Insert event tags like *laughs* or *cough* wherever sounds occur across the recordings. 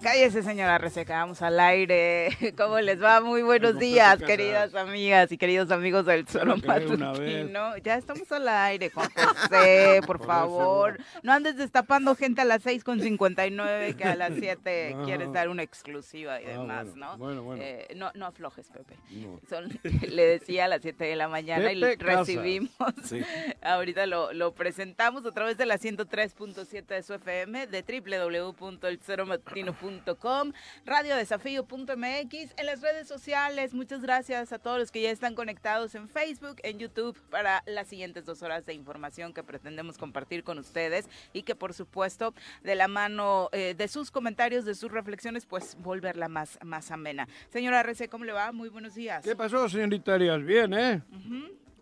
Cállese, señora Reseca, vamos al aire. *laughs* ¿Cómo les va? Muy buenos días, queridas amigas y queridos amigos del Solo Matutino. Ya estamos al aire, Juan José, *laughs* por favor. No andes destapando gente a las 6 con 59 que a las 7 *laughs* quieres dar una exclusiva y ah, demás, ¿no? Bueno, bueno. Eh, no, no aflojes, Pepe. le decía a las 7 de la mañana y recibimos. Ahorita lo, lo presentamos a través de la 103.7 de su FM, de www.elceromatutino.com, radiodesafío.mx, en las redes sociales. Muchas gracias a todos los que ya están conectados en Facebook, en YouTube, para las siguientes dos horas de información que pretendemos compartir con ustedes y que, por supuesto, de la mano eh, de sus comentarios, de sus reflexiones, pues volverla más, más amena. Señora Rece, ¿cómo le va? Muy buenos días. ¿Qué pasó, señorita Arias? Bien, ¿eh?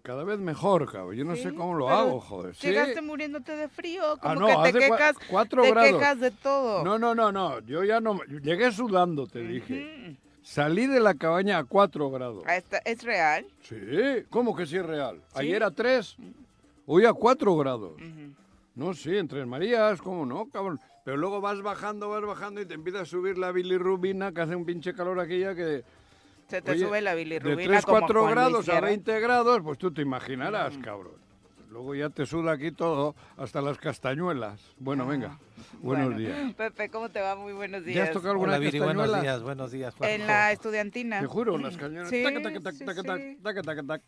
Cada vez mejor, cabrón. Yo no sé cómo lo hago, joder. Llegaste muriéndote de frío, ah, como que te quejas, cuatro te quejas de todo. No, no, no, no. Yo ya no. Llegué sudando, te dije. Salí de la cabaña a cuatro grados. Ah, ¿Es real? Sí. ¿Cómo que sí es real? Ayer a tres, hoy a cuatro grados. No, sí, en Tres Marías, ¿cómo no, cabrón? Pero luego vas bajando, vas bajando y te empieza a subir la bilirrubina, que hace un pinche calor aquella que se te sube la bilirrubina. De 3, 4 grados a 20 grados, pues tú te imaginarás, mm. cabrón. Luego ya te suda aquí todo, hasta las castañuelas. Bueno, venga, ah, buenos días. Pepe, ¿cómo te va? Muy buenos días. ¿Ya has tocado alguna Hola, buenos días, buenos días. Juan. En la estudiantina. Te juro, las cañonas. Sí,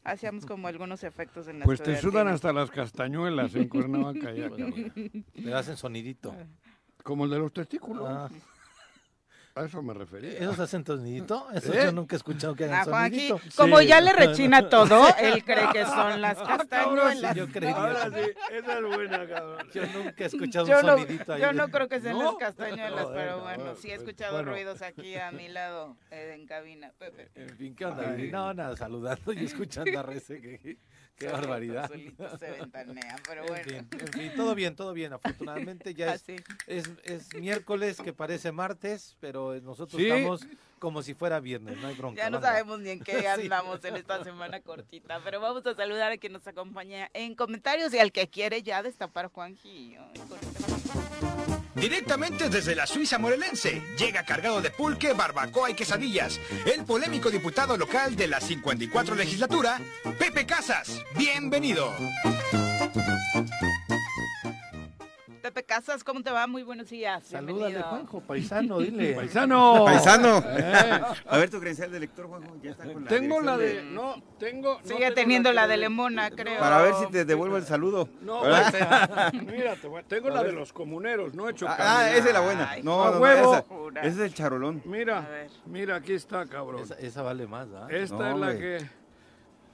Hacíamos como algunos efectos en la Pues te sudan hasta las castañuelas en *laughs* Cuernavaca ya. Le hacen sonidito. Como el de los testículos. Ah. A eso me refería. ¿Esos hacen sonidito? Eso ¿Eh? yo nunca he escuchado que hagan ah, sonidito. como ya le rechina *laughs* todo, él cree que son las ah, castañuelas. yo creo. Ahora sí, esa es buena, cabrón. Yo nunca he escuchado un sonidito ahí. Yo no creo que sean las castañuelas, pero bueno, sí he escuchado ruidos aquí a mi lado, eh, en cabina. Pepe. En fin, ¿qué onda? No, nada, saludando y escuchando a Rece Qué *laughs* barbaridad. Se ventanean, pero bueno. En fin, todo bien, todo bien. Afortunadamente ya *laughs* es, es, es, miércoles que parece martes, pero nosotros estamos como si fuera viernes, no hay bronca. Ya no sabemos ni en qué *laughs* andamos en esta semana cortita, pero vamos a saludar a quien nos acompaña en comentarios y al que quiere ya destapar Juanji. Directamente desde la Suiza morelense, llega cargado de pulque, barbacoa y quesadillas, el polémico diputado local de la 54 legislatura, Pepe Casas. Bienvenido. Pepe Casas, ¿cómo te va? Muy buenos días. Salúdale, Juanjo, paisano, dile. *laughs* Paisano. Paisano. Eh. A ver tu credencial de lector, Juanjo. Ya está con la tengo la de... No, tengo... Sigue teniendo la de Lemona, creo. Para ver si te devuelvo el saludo. No, *laughs* mira, tengo la de los comuneros, no he hecho Ah, ah esa es la buena. No, no, huevo. esa, es el charolón. Mira, mira, aquí está, cabrón. Esa, vale más, ¿ah? Esta es la que...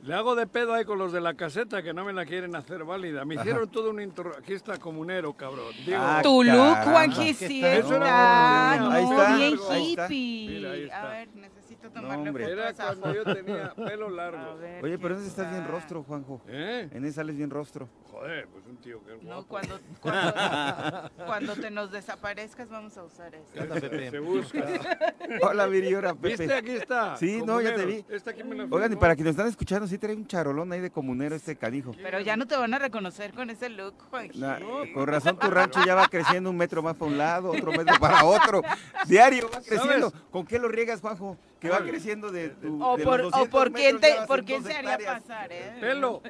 Le hago de pedo ahí con los de la caseta que no me la quieren hacer válida. Me hicieron todo un intro. Aquí está comunero, cabrón. Digo, ah, tu look, Juanji, sí está. Ahí está. Bien hippie. Mira, ahí está. A ver, necesito tomarle no, Era cuando yo tenía pelo largo. Oye, pero ese estás bien rostro, Juanjo. ¿Eh? En ese sales bien rostro. Joder, pues un tío que es guapo. No, cuando, *laughs* cuando, cuando, te nos desaparezcas vamos a usar esto. Se, busca. *laughs* Hola, Viriora, Pepe. ¿Viste? Aquí está. Sí, no, ya te vi. Esta aquí me la Oigan, y para quienes están escuchando, sí trae un charolón ahí de comunero este canijo. Pero ya no te van a reconocer con ese look, Juan. con razón tu rancho ya va creciendo un metro más para un lado, otro metro para otro. Diario va creciendo. ¿Con qué lo riegas, Juanjo? Que va creciendo de tu O, por, o por, quién, te, por quién se haría pasar, ¿eh? Pelo.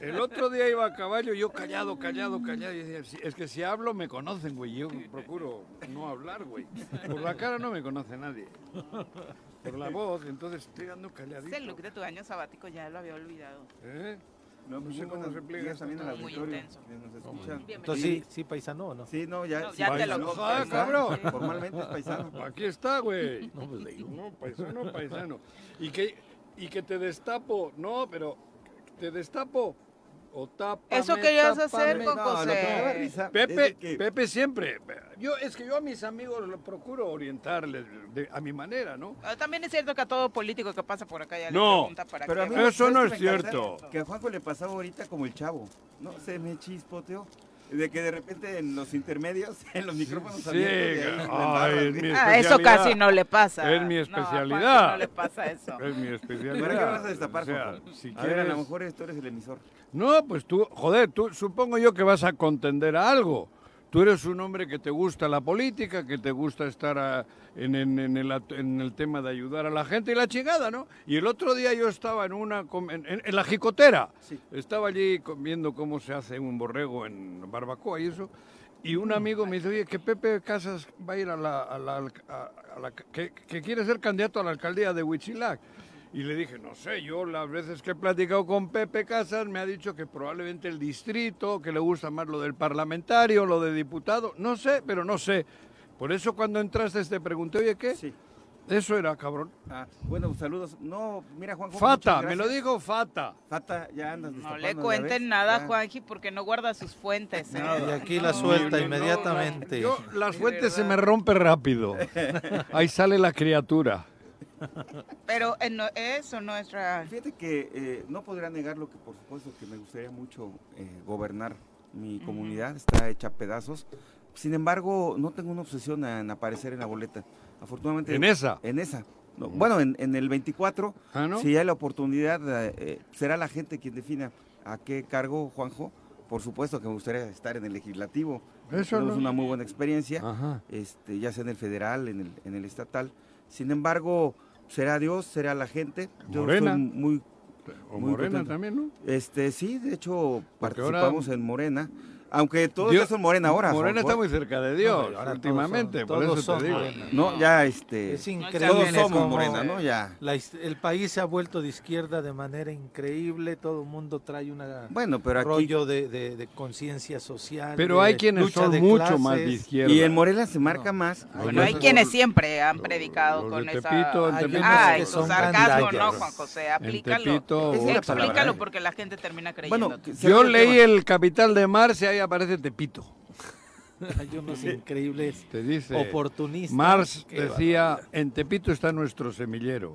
El otro día iba a caballo, yo callado, callado, callado. Y decía, es que si hablo me conocen, güey. Yo procuro no hablar, güey. Por la cara no me conoce nadie. Por la voz, entonces estoy dando calladito. Ese look de tu año sabático ya lo había olvidado. ¿Eh? No, no sé cómo se repliega también en la Muy intenso. Entonces, sí, sí, paisano o no? Sí, no, ya. ya te lo ah, cabrón. Formalmente es paisano. *laughs* Aquí está, güey. *laughs* No, pues digo. No, paisano, paisano. Y que, y que te destapo, no, pero te destapo Eso querías hacer, con José. Pepe, Pepe siempre. Yo es que yo a mis amigos lo procuro orientarles a mi manera, ¿no? Ah, también es cierto que a todo político que pasa por acá ya no, le pregunta para pero qué. eso no es cierto. Que a Juanjo le pasaba ahorita como el chavo. No, se me chispoteó de que de repente en los intermedios, en los micrófonos sí, ah, eso casi no le pasa. Es mi especialidad. No, le pasa eso. Es mi especialidad. ¿Para qué vas a destapar, o sea, si a ver, a lo mejor tú eres el emisor. No, pues tú, joder, tú supongo yo que vas a contender a algo. tú eres un hombre que te gusta la política, que te gusta estar a- en, en- en el, at- en el tema de ayudar a la gente y la chingada, ¿no? Y el otro día yo estaba en una en, la jicotera, estaba allí viendo cómo se hace un borrego en barbacoa y eso, y un amigo me dice, oye, que Pepe Casas va a ir a la, a la alc- a- a la- que, que quiere ser candidato a la alcaldía de Huichilac. Y le dije, no sé, yo las veces que he platicado con Pepe Casas me ha dicho que probablemente el distrito, que le gusta más lo del parlamentario, lo de diputado, no sé, pero no sé. Por eso cuando entraste te pregunté, oye, ¿qué? Sí. Eso era, cabrón. Ah, bueno, saludos. No, mira, Juanjo. Fata, me lo dijo Fata. Fata, ya andas No le ¿ya cuenten nada, Ya. Juanji, porque no guarda sus fuentes. ¿eh? Y aquí la No. suelta No, no, inmediatamente. Yo, las fuentes se me rompe rápido. *laughs* Ahí sale la criatura. Pero eh, no- eso no es real. Fíjate que eh, no podría negar lo que por supuesto que me gustaría mucho eh, gobernar mi comunidad, está hecha a pedazos. Sin embargo, no tengo una obsesión en aparecer en la boleta. Afortunadamente. ¿En esa? En esa. No, bueno, en, en el 24, Ah, ¿no? si hay la oportunidad, será la gente quien defina a qué cargo, Juanjo. Por supuesto que me gustaría estar en el legislativo. Eso Tenemos no. una muy buena experiencia Ajá. este, ya sea en el federal, en el, en el estatal. Sin embargo, será Dios, será la gente. Yo Morena. estoy muy, O Muy Morena contento. también, ¿no? este, sí, de hecho Porque ahora- participamos en Morena, aunque todos Dios- ya son Morena ahora. Morena está muy cerca de Dios, No, ahora últimamente, son- por todos eso te son digo. Morena. No, ya este, Es No increíble. todos somos Morena, ¿no? Ya. la el país se ha vuelto de izquierda de manera increíble. Todo el mundo trae un Bueno, pero aquí rollo de, de- de conciencia social. Pero de hay quienes lucha son de mucho más de clases. izquierda. y en Morena se marca No. más. Bueno, hay quienes siempre han predicado los con esa... Tepito, Hay Tepito- tu son sarcasmo, no. Juan José, aplícalo. Explícalo porque la gente termina creyendo. Bueno, Yo leí el Capital de Mars y aparece Tepito. *laughs* Hay unos increíbles Te dice. oportunistas. Mars que- decía, en Tepito está nuestro semillero.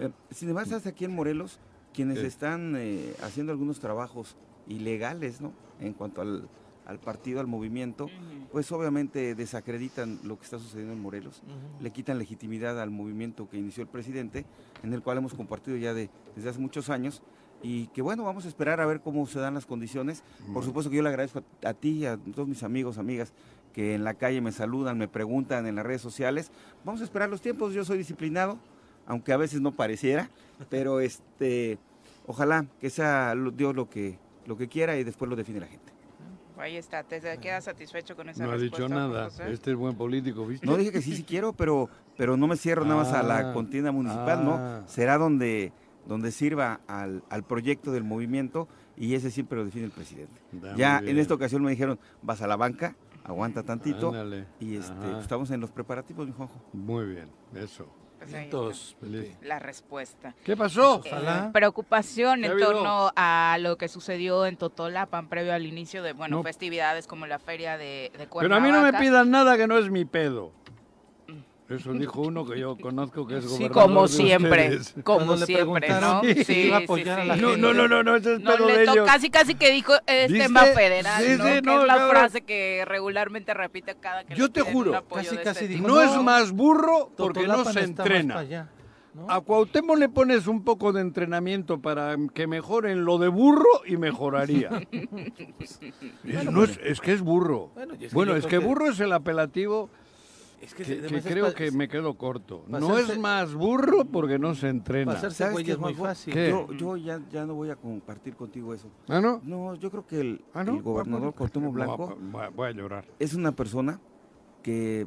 Eh, sin embargo, estás aquí en Morelos, quienes Sí. están eh, haciendo algunos trabajos ilegales, ¿no? En cuanto al, al partido, al movimiento, pues obviamente desacreditan lo que está sucediendo en Morelos. Le quitan legitimidad al movimiento que inició el presidente, en el cual hemos compartido ya de, desde hace muchos años, y que bueno, vamos a esperar a ver cómo se dan las condiciones. Por supuesto que yo le agradezco a, a ti y a todos mis amigos, amigas, que en la calle me saludan, me preguntan en las redes sociales. Vamos a esperar los tiempos, yo soy disciplinado, aunque a veces no pareciera, pero este, ojalá que sea Dios lo que, lo que quiera y después lo define la gente. Ahí está, ¿te quedas satisfecho con esa No ha respuesta? dicho nada. José? Este es buen político, ¿viste? No dije que sí, sí quiero, pero, pero no me cierro nada más a Ah, la contienda municipal, ah. no. Será donde, donde sirva al, al proyecto del movimiento y ese siempre lo define el presidente. Da ya en esta ocasión me dijeron, vas a la banca, aguanta tantito. Ándale. Y este, pues, estamos en los preparativos, mi Juanjo. Muy bien, eso. Pues Entonces, está La respuesta. ¿Qué pasó? Eh, preocupación ¿Qué en torno a lo que sucedió en Totolapan previo al inicio de, bueno, No. festividades como la feria de, de Pero a mí no me pidan nada que no es mi pedo. Eso dijo uno que yo conozco que es Sí, gobernador Como de siempre, ustedes. como Cuando siempre, ¿no? a a la No, no, no, no, no, ese es No pedo le de ellos. casi casi que dijo es ¿Viste? tema federal, Sí, ¿no? sí, que es la frase que regularmente repite cada que Yo le te juro, casi, casi este dijo. No No, es más burro porque no se entrena. A Cuauhtémoc le pones un poco de entrenamiento para que mejoren lo de burro y mejoraría. *laughs* es, no es, es que es burro. Bueno, es Bueno, que- burro es el apelativo Es que, que, que además es creo que me quedo corto. No es más burro porque no se entrena. Para hacerse ¿Sabes güey qué, es muy fácil. ¿Qué? Yo, yo ya, ya no voy a compartir contigo eso. ¿Ah, no? No, yo creo que el, ¿Ah, no? el gobernador Cuauhtémoc Blanco No, voy a- voy a llorar. es una persona que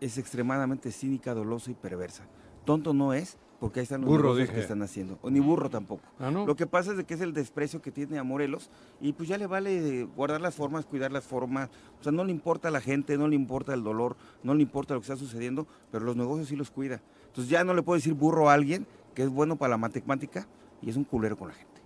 es extremadamente cínica, dolosa y perversa. Tonto no es, porque ahí están los Burro, negocios dije. que están haciendo. O ni burro tampoco. ¿Ah, no? Lo que pasa es de que es el desprecio que tiene a Morelos y pues ya le vale guardar las formas, cuidar las formas. O sea, no le importa a la gente, no le importa el dolor, no le importa lo que está sucediendo, pero los negocios sí los cuida. Entonces ya no le puedo decir burro a alguien que es bueno para la matemática y es un culero con la gente.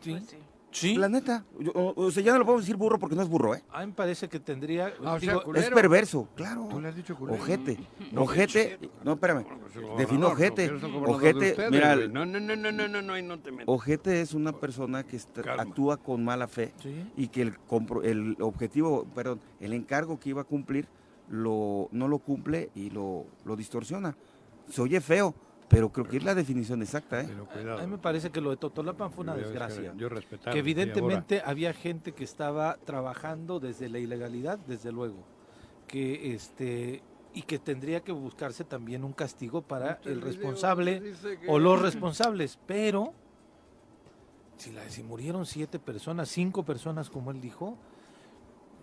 Sí. Pues sí. Sí. La neta, yo- o, o sea, ya no le puedo decir burro porque no es burro, ¿eh? A mí me parece que tendría. Ah, o sea, digo, culero. Es perverso, claro. Tú le has dicho culero. Ojete. No, *laughs* Ojete. No, espérame. Pues Defino ojete. Ojete, ustedes, mira, güey. No, no, no, no, no, no, no, ahí no te metas. Ojete es una persona que está- actúa con mala fe Sí. y que el, compro- el objetivo, perdón, el encargo que iba a cumplir lo, no lo cumple y lo, lo distorsiona. Se oye feo, pero creo que es la definición exacta. ¿eh? A mí me parece que lo de Totolapan fue una desgracia. Yo Que evidentemente había gente que estaba trabajando desde la ilegalidad, desde luego. Que este y que tendría que buscarse también un castigo para el responsable o los responsables, pero si, la, si murieron siete personas, cinco personas como él dijo,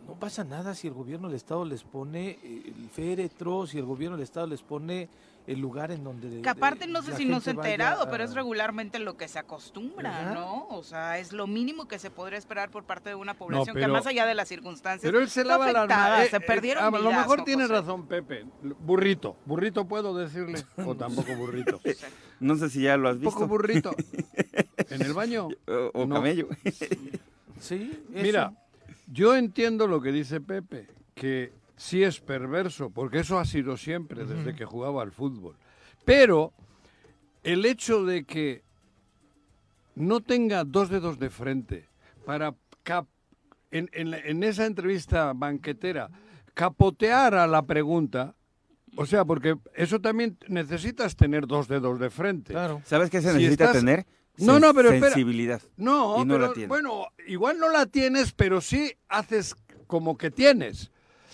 no pasa nada si el gobierno del Estado les pone el féretro, si el gobierno del Estado les pone el lugar en donde... Que aparte no sé si no se ha enterado, pero es regularmente lo que se acostumbra, ¿no? O sea, es lo mínimo que se podría esperar por parte de una población que más allá de las circunstancias... Pero él se lava la eh, se perdieron A lo mejor tiene razón Pepe. Burrito. Burrito puedo decirle. O *laughs* tampoco burrito. *laughs* no sé si ya lo has visto. poco burrito. *laughs* ¿En el baño? O, camello. sí, Mira, yo entiendo lo que dice Pepe, que sí es perverso, porque eso ha sido siempre desde que jugaba al fútbol. Pero el hecho de que no tenga dos dedos de frente para en, en, esa entrevista banquetera capotear a la pregunta, o sea, porque eso también necesitas tener dos dedos de frente. Claro. ¿Sabes qué se necesita tener? No, no, pero sensibilidad. No, pero, bueno, igual no la tienes, pero sí haces como que tienes.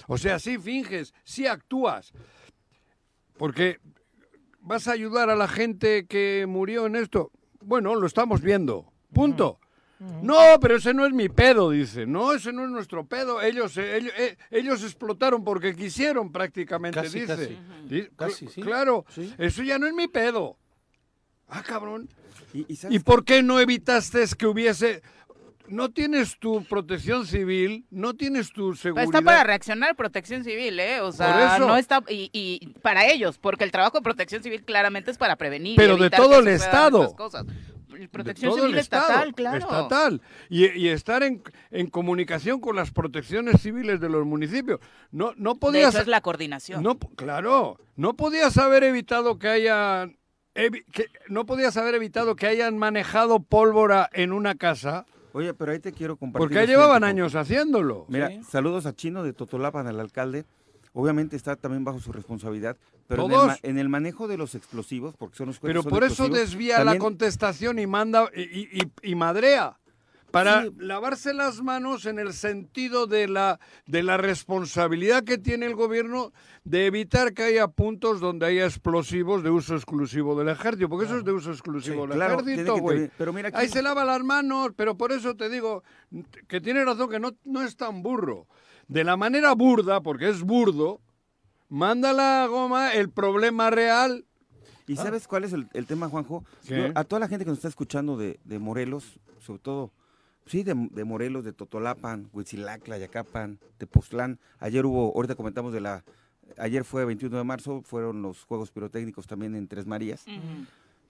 O sea, sí finges, sí actúas. Porque vas a ayudar a la gente que murió en esto. Bueno, lo estamos viendo. Punto. No, pero ese no es mi pedo, dice. No, ese no es nuestro pedo. Ellos, eh, eh, ellos, explotaron porque quisieron prácticamente, dice. Casi. sí. Claro, eso ya no es mi pedo. Ah, cabrón. ¿Y, y por qué no evitaste que hubiese no tienes tu protección civil, no tienes tu seguridad. está para reaccionar protección civil, ¿eh? O sea, no está. Y, para ellos, porque el trabajo de protección civil claramente es para prevenir. Pero de todo el Estado. Protección civil estatal, claro. Estatal. Y, estar en, comunicación con las protecciones civiles de los municipios. No, no podías. eso es la coordinación. No, claro. No podías haber evitado que haya. Que, no podías haber evitado que hayan manejado pólvora en una casa Oye, pero ahí te quiero compartir. Porque llevaban años haciéndolo. Mira, saludos a Chino de Totolapan, al alcalde. Obviamente está también bajo su responsabilidad, pero en el, manejo de los explosivos, porque son los Pero por eso desvía la contestación y manda y madrea para lavarse las manos en el sentido de la, de la responsabilidad que tiene el gobierno de evitar que haya puntos donde haya explosivos de uso exclusivo del ejército, porque eso es de uso exclusivo del ejército, güey. Ahí se lava las manos, pero por eso te digo que tiene razón que no, no es tan burro. De la manera burda, porque es burdo, manda la goma el problema real ¿Y ah. sabes cuál es el, tema, Juanjo? a toda la gente que nos está escuchando de, de Morelos, sobre todo Sí, de, Morelos, de Totolapan, Huitzilacla, Yacapan, Tepoztlán. Ayer hubo, ahorita comentamos de la, ayer fue 21 de marzo, fueron los Juegos Pirotécnicos también en Tres Marías.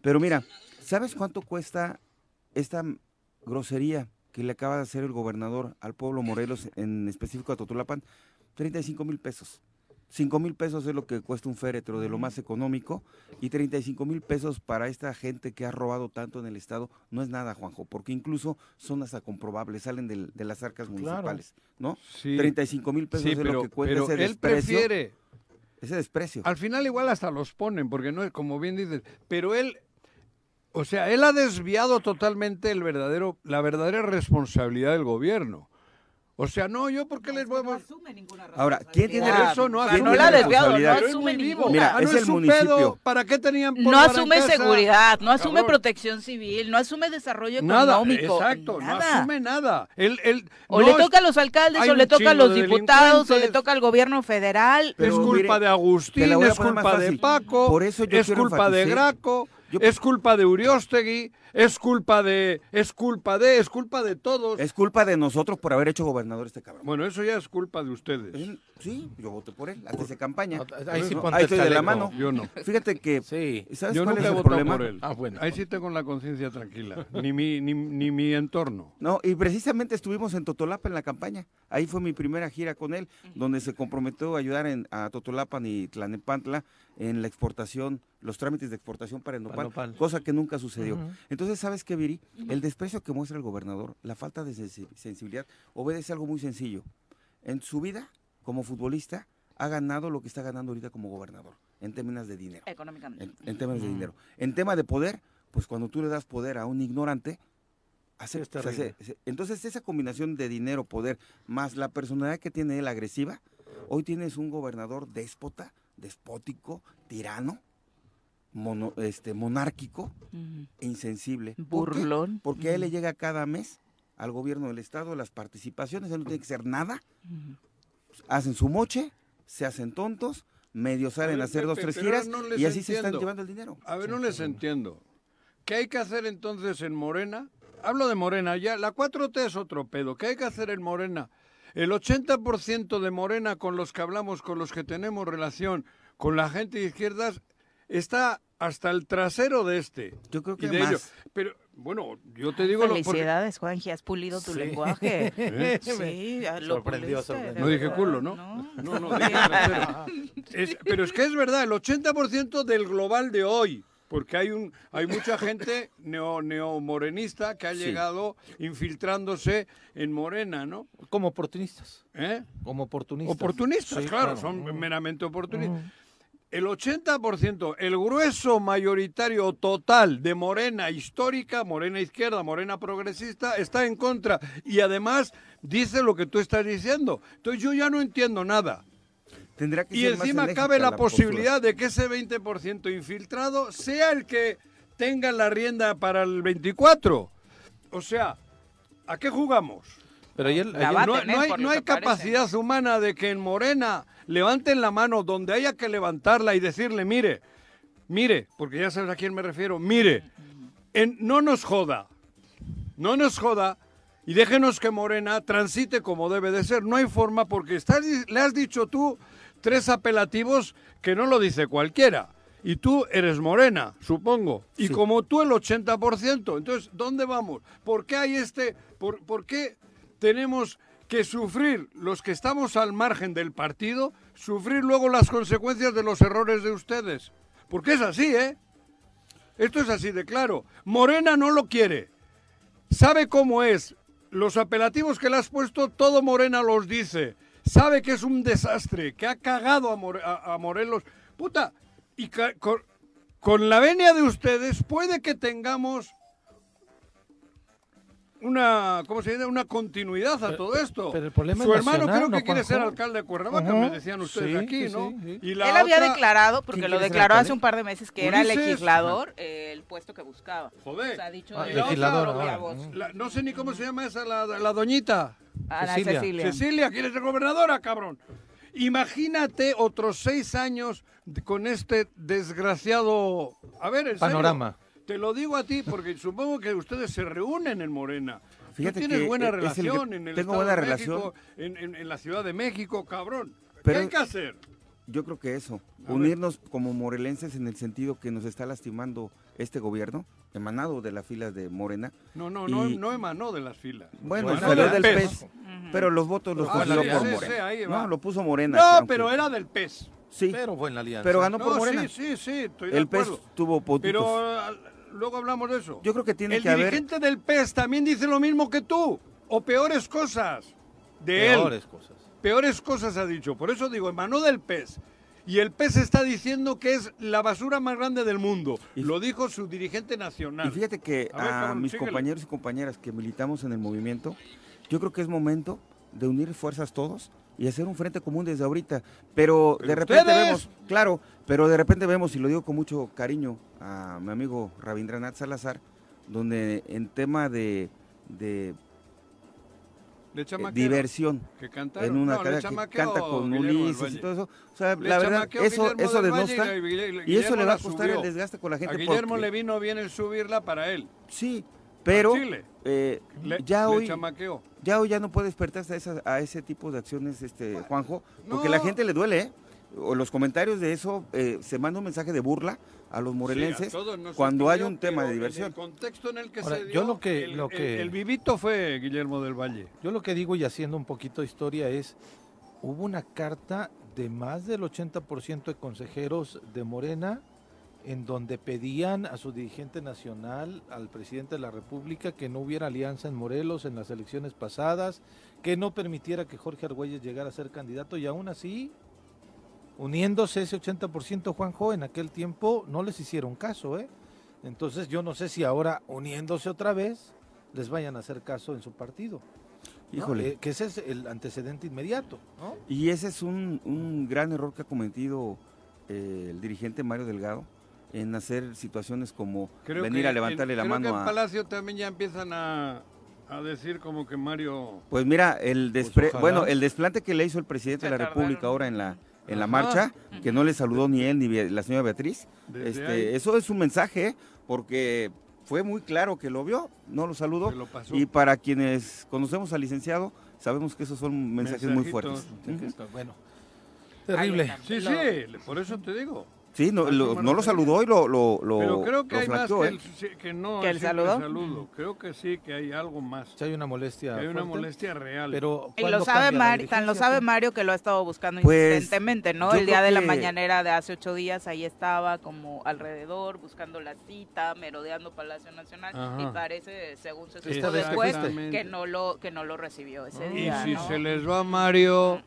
Pero mira, ¿sabes cuánto cuesta esta grosería que le acaba de hacer el gobernador al pueblo Morelos, en específico a Totolapan? 35 mil pesos. 5 mil pesos es lo que cuesta un féretro de lo más económico y 35 mil pesos para esta gente que ha robado tanto en el Estado no es nada, Juanjo, porque incluso son hasta comprobables, salen de, las arcas municipales, ¿no? Sí. 35 mil pesos es lo que cuesta ese él prefiere ese desprecio. Al final igual hasta los ponen, porque no es como bien dices, pero él o sea, él ha desviado totalmente el verdadero, la verdadera responsabilidad del gobierno. O sea, no, yo porque les voy a... No asume ninguna Ahora, ¿quién tiene eso? No, no la ha desviado, no asume ninguna. Mira, es, el municipio. ¿Para qué tenían No asume seguridad, no asume protección civil, no asume desarrollo económico. Nada, exacto, no asume nada. Él, él, o le toca a los alcaldes, o le toca a los diputados, o le toca al gobierno federal. es culpa de Agustín, es culpa de Paco, es culpa de Graco, es culpa de Uriostegui es culpa de, es culpa de, es culpa de todos. Es culpa de nosotros por haber hecho gobernador este cabrón. Bueno, eso ya es culpa de ustedes. Sí, yo voté por él, antes de campaña. Ah, ahí sí Ahí estoy de la mano. Yo no. Fíjate que, sí. ¿sabes yo cuál nunca es el problema? Por él. Ah, bueno. Ahí sí tengo la conciencia tranquila, ni mi, ni, ni mi entorno. No, y precisamente estuvimos en Totolapa en la campaña. Ahí fue mi primera gira con él, donde se comprometió a ayudar en, a Totolapan y Tlanepantla en la exportación, los trámites de exportación para el nopal, cosa que nunca sucedió. Entonces, ¿sabes qué, Viri? El desprecio que muestra el gobernador, la falta de sensibilidad, obedece algo muy sencillo. En su vida, como futbolista, ha ganado lo que está ganando ahorita como gobernador. en términos de dinero. Económicamente. En, en términos de dinero. En tema de poder, pues cuando tú le das poder a un ignorante, hace, hace- entonces esa combinación de dinero, poder, más la personalidad que tiene él agresiva, hoy tienes un gobernador déspota, despótico, tirano, mono- este, monárquico e insensible. Burlón. Porque a él le llega cada mes al gobierno del estado las participaciones, él no tiene que hacer nada, hacen su moche, se hacen tontos, medio salen a ver, hacer dos, tres giras no y así se están llevando el dinero. A ver, no les entiendo. ¿Qué hay que hacer entonces en Morena? Hablo de Morena, ya la 4T es otro pedo. ¿Qué hay que hacer en Morena? El 80% de Morena con los que hablamos, con los que tenemos relación, con la gente de izquierdas, está hasta el trasero de este. Yo creo y que de más. ellos. Pero, bueno, yo te digo lo porque Felicidades, Juanji, has pulido tu Sí. lenguaje. *laughs* ¿Eh? Sí, lo Sorprendió, puliste, sorprendió. No dije culo, ¿no? No, No, no, dije trasero. Es- pero es que es verdad, el 80% del global de hoy, porque hay un hay mucha gente neo, neomorenista que ha Sí. llegado infiltrándose en Morena, ¿no? Como oportunistas. ¿Eh? Como oportunistas. Oportunistas, Sí, claro, claro. son Mm. meramente oportunistas. Mm. El 80%, el grueso mayoritario total de Morena histórica, Morena izquierda, Morena progresista, está en contra. Y además dice lo que tú estás diciendo. Entonces yo ya no entiendo nada. Tendrá que Y ser encima cabe la, posibilidad de que ese 20% infiltrado sea el que tenga la rienda para el 24. O sea, ¿a qué jugamos? Pero ayer, ayer- No, hay, no hay capacidad humana de que en Morena levanten la mano donde haya que levantarla y decirle, mire, mire, porque ya sabes a quién me refiero, mire, en- no nos joda, no nos joda y déjenos que Morena transite como debe de ser. No hay forma porque estás, le has dicho tú tres apelativos que no lo dice cualquiera. Y tú eres morena, supongo. Y Sí. como tú el 80%. Entonces, ¿dónde vamos? ¿Por qué hay este... Por, por qué tenemos que sufrir los que estamos al margen del partido, sufrir luego las consecuencias de los errores de ustedes? Porque es así, ¿eh? Esto es así de claro. Morena no lo quiere. Sabe cómo es. Los apelativos que le has puesto, todo Morena los dice. Sabe que es un desastre, que ha cagado a, More- a- a Morelos. Puta, y con, con la venia de ustedes puede que tengamos una, ¿cómo se dice? Una continuidad a Pero- todo esto. pero el problema Su es hermano nacional, creo que ¿no, quiere ser alcalde de Cuernavaca, Ujú. me decían ustedes Sí, aquí, sí, ¿no? sí, sí. Y la Él había otra- declarado, porque ¿Quién lo quiere declaró hace un par de meses, que era legislador eh, el puesto que buscaba. Joder. O sea, ha dicho Ah, legislador voz. Mm. La- no sé ni cómo se llama esa, la, la doñita. Ana Cecilia. Cecilia. Cecilia, ¿quieres ser gobernadora, cabrón? Imagínate otros seis años con este desgraciado... A ver, en serio, Panorama. Te lo digo a ti porque *laughs* supongo que ustedes se reúnen en Morena. Fíjate Tú tienes que buena es el que- relación en el tengo Estado buena de relación. México, en, en- en la Ciudad de México, cabrón. Pero- ¿Qué hay que hacer? Yo creo que eso, A ver. unirnos como morelenses en el sentido que nos está lastimando este gobierno, emanado de las filas de Morena. No, no, no, Y- no emanó de las filas. Bueno, Bueno, salió del PES. PES, pero los votos los Ah, consiguió sí, por sí, sí, Morena. no, lo puso Morena. No, aunque- pero era del PES. Sí, Pero fue en la alianza. pero ganó No, por sí, Morena. sí, sí, estoy de el PES acuerdo. tuvo puntitos. Pero luego hablamos de eso. Yo creo que tiene el que haber... dirigente del PES también dice lo mismo que tú, o peores cosas de él. Peores cosas. Peores cosas ha dicho. Por eso digo, emanó del PES. Y el PES está diciendo que es la basura más grande del mundo. Y- Lo dijo su dirigente nacional. Y fíjate que A ver, a, cabrón, mis síguele. compañeros y compañeras que militamos en el movimiento, yo creo que es momento de unir fuerzas todos y hacer un frente común desde ahorita. Pero, Pero de repente ustedes. vemos, claro, pero de repente vemos, y lo digo con mucho cariño a mi amigo Rabindranath Salazar, donde en tema de, de, Le eh, diversión, que en una No, que canta con Guillermo Ulises y todo eso, o sea, Le la verdad, eso, Guillermo eso denosta, y eso le va a costar subió. el desgaste con la gente A Guillermo porque- le vino bien el subirla para él. Sí, pero Chile. eh, Le, ya le hoy ya hoy ya no puede despertarse a, esa- a ese tipo de acciones, este Juanjo, porque la no. gente le duele, ¿eh? O los comentarios de eso eh, se manda un mensaje de burla a los morelenses Sí, a todos nos cuando hay un tema de diversión. En el contexto en el que Ahora, se yo dio, lo que- el, lo que- el- el vivito fue Guillermo del Valle. Yo lo que digo y haciendo un poquito de historia es, hubo una carta de más del 80% de consejeros de Morena en donde pedían a su dirigente nacional, al presidente de la República, que no hubiera alianza en Morelos en las elecciones pasadas, que no permitiera que Jorge Argüelles llegara a ser candidato y aún así uniéndose ese 80% Juanjo, en aquel tiempo no les hicieron caso, ¿eh? Entonces yo no sé si ahora uniéndose otra vez les vayan a hacer caso en su partido. ¿no? Híjole. Eh, que ese es el antecedente inmediato, ¿no? Y ese es un, un gran error que ha cometido eh, el dirigente Mario Delgado en hacer situaciones como Creo venir que a levantarle en- la creo mano que en a... Palacio también ya empiezan a, a decir como que Mario... Pues mira, el Pues despre- bueno, el desplante que le hizo el presidente Se de la tardaron. República ahora en la en la Ajá. marcha, que no le saludó ni él ni la señora Beatriz, Desde este, ahí. eso es un mensaje, ¿eh? porque fue muy claro que lo vio, no lo saludó, lo y para quienes conocemos al licenciado, sabemos que esos son mensajes muy fuertes. Bueno, terrible. Sí, sí, por eso te digo. Sí, no, lo- no lo saludó y lo, lo, lo, Pero creo que lo hay más que, ¿eh? el, sí, que no ¿Que el saludo? saludo. Creo que sí, que hay algo más. Si hay una molestia. Que hay una fuerte, molestia real. Pero Y ¿cuándo lo sabe tan lo sabe? Mario que lo ha estado buscando Pues, insistentemente, ¿no? El día de la que- mañanera de hace ocho días, ahí estaba como alrededor, buscando la cita, merodeando Palacio Nacional, Ajá. y parece, según se supo después, que no lo que no lo recibió ese y día, si ¿no? se les va a Mario...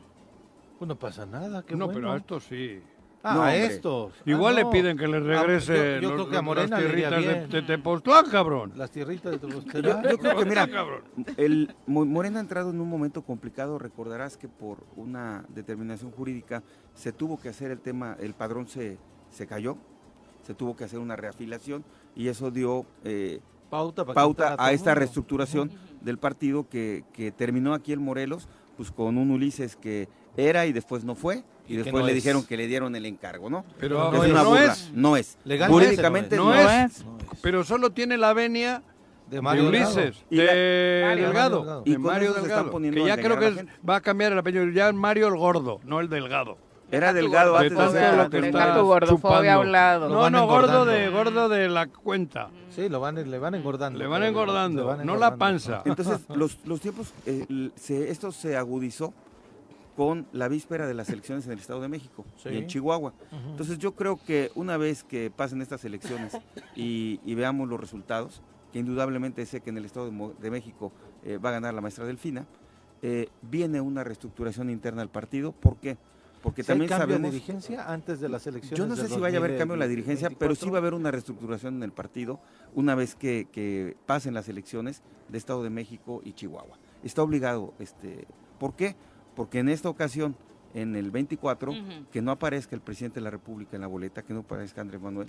Pues no pasa nada, qué no, bueno. pero esto sí. Ah, No, a estos. Ah, Igual no. le piden que les Ah, regrese yo- yo los- creo que a Morena las le tierritas de, de Tepoztlán, cabrón. Las tierritas de tu Yo, yo creo que, mira, cabrón. el Mo- Morena ha entrado en un momento complicado. Recordarás que por una determinación jurídica se tuvo que hacer el tema, el padrón se, se cayó, se tuvo que hacer una reafiliación y eso dio eh, pauta, para pauta a esta mundo. reestructuración del partido que, que terminó aquí en Morelos, pues con un Ulises que era y después no fue, y, después no le es. dijeron que le dieron el encargo, ¿no? Pero No es una no burla, es, no es. Legalmente Jurídicamente no no, es. es. No es. pero solo tiene la venia De de Mario Delgado. Ulises, Y de Mario Delgado, Delgado. Y de Mario Delgado, que ya creo que es- va a cambiar el apellido, ya Mario el Gordo, no el Delgado. Era delgado antes de lo la que está tu gordofobia a un lado. No, no, gordo de, gordo de la cuenta. Sí, lo van, le van engordando. Le van engordando, le van no la panza. Entonces, los, los tiempos, eh, se- esto se agudizó con la víspera de las elecciones en el Estado de México Sí. y en Chihuahua. Entonces yo creo que una vez que pasen estas elecciones y, y veamos los resultados, que indudablemente sé que en el Estado de, México eh, va a ganar la maestra Delfina, eh, viene una reestructuración interna al partido. ¿Por qué? Porque ¿Sí hay también cambio de sabemos... dirigencia antes de las elecciones. Yo no sé si vaya a haber cambio en la 2024? dirigencia, pero sí va a haber una reestructuración en el partido una vez que, que pasen las elecciones de Estado de México y Chihuahua. Está obligado, este, ¿por qué? Porque en esta ocasión, en el 24, Ujú. que no aparezca el presidente de la República en la boleta, que no aparezca Andrés Manuel,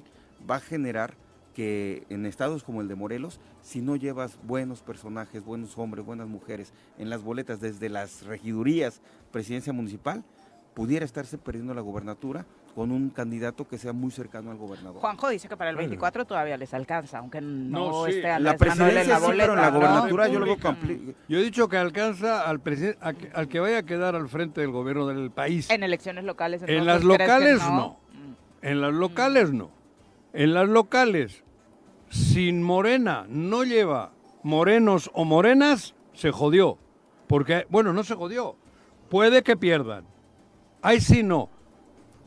va a generar que en estados como el de Morelos, si no llevas buenos personajes, buenos hombres, buenas mujeres en las boletas desde las regidurías, presidencia municipal, pudiera estarse perdiendo la gobernatura con un candidato que sea muy cercano al gobernador. Juanjo dice que para el 24 todavía les alcanza, aunque no, No, sí. esté la en presidencia la sí, boleta. pero en la ¿no? gobernatura yo lo veo República. compli- Yo he dicho que alcanza al, a al que vaya a quedar al frente del gobierno del país. En elecciones locales. En las ¿crees que locales, no. no. En las locales no. En las locales, sin Morena no lleva morenos o morenas, se jodió. Porque, bueno, no se jodió. Puede que pierdan. Ahí sí no.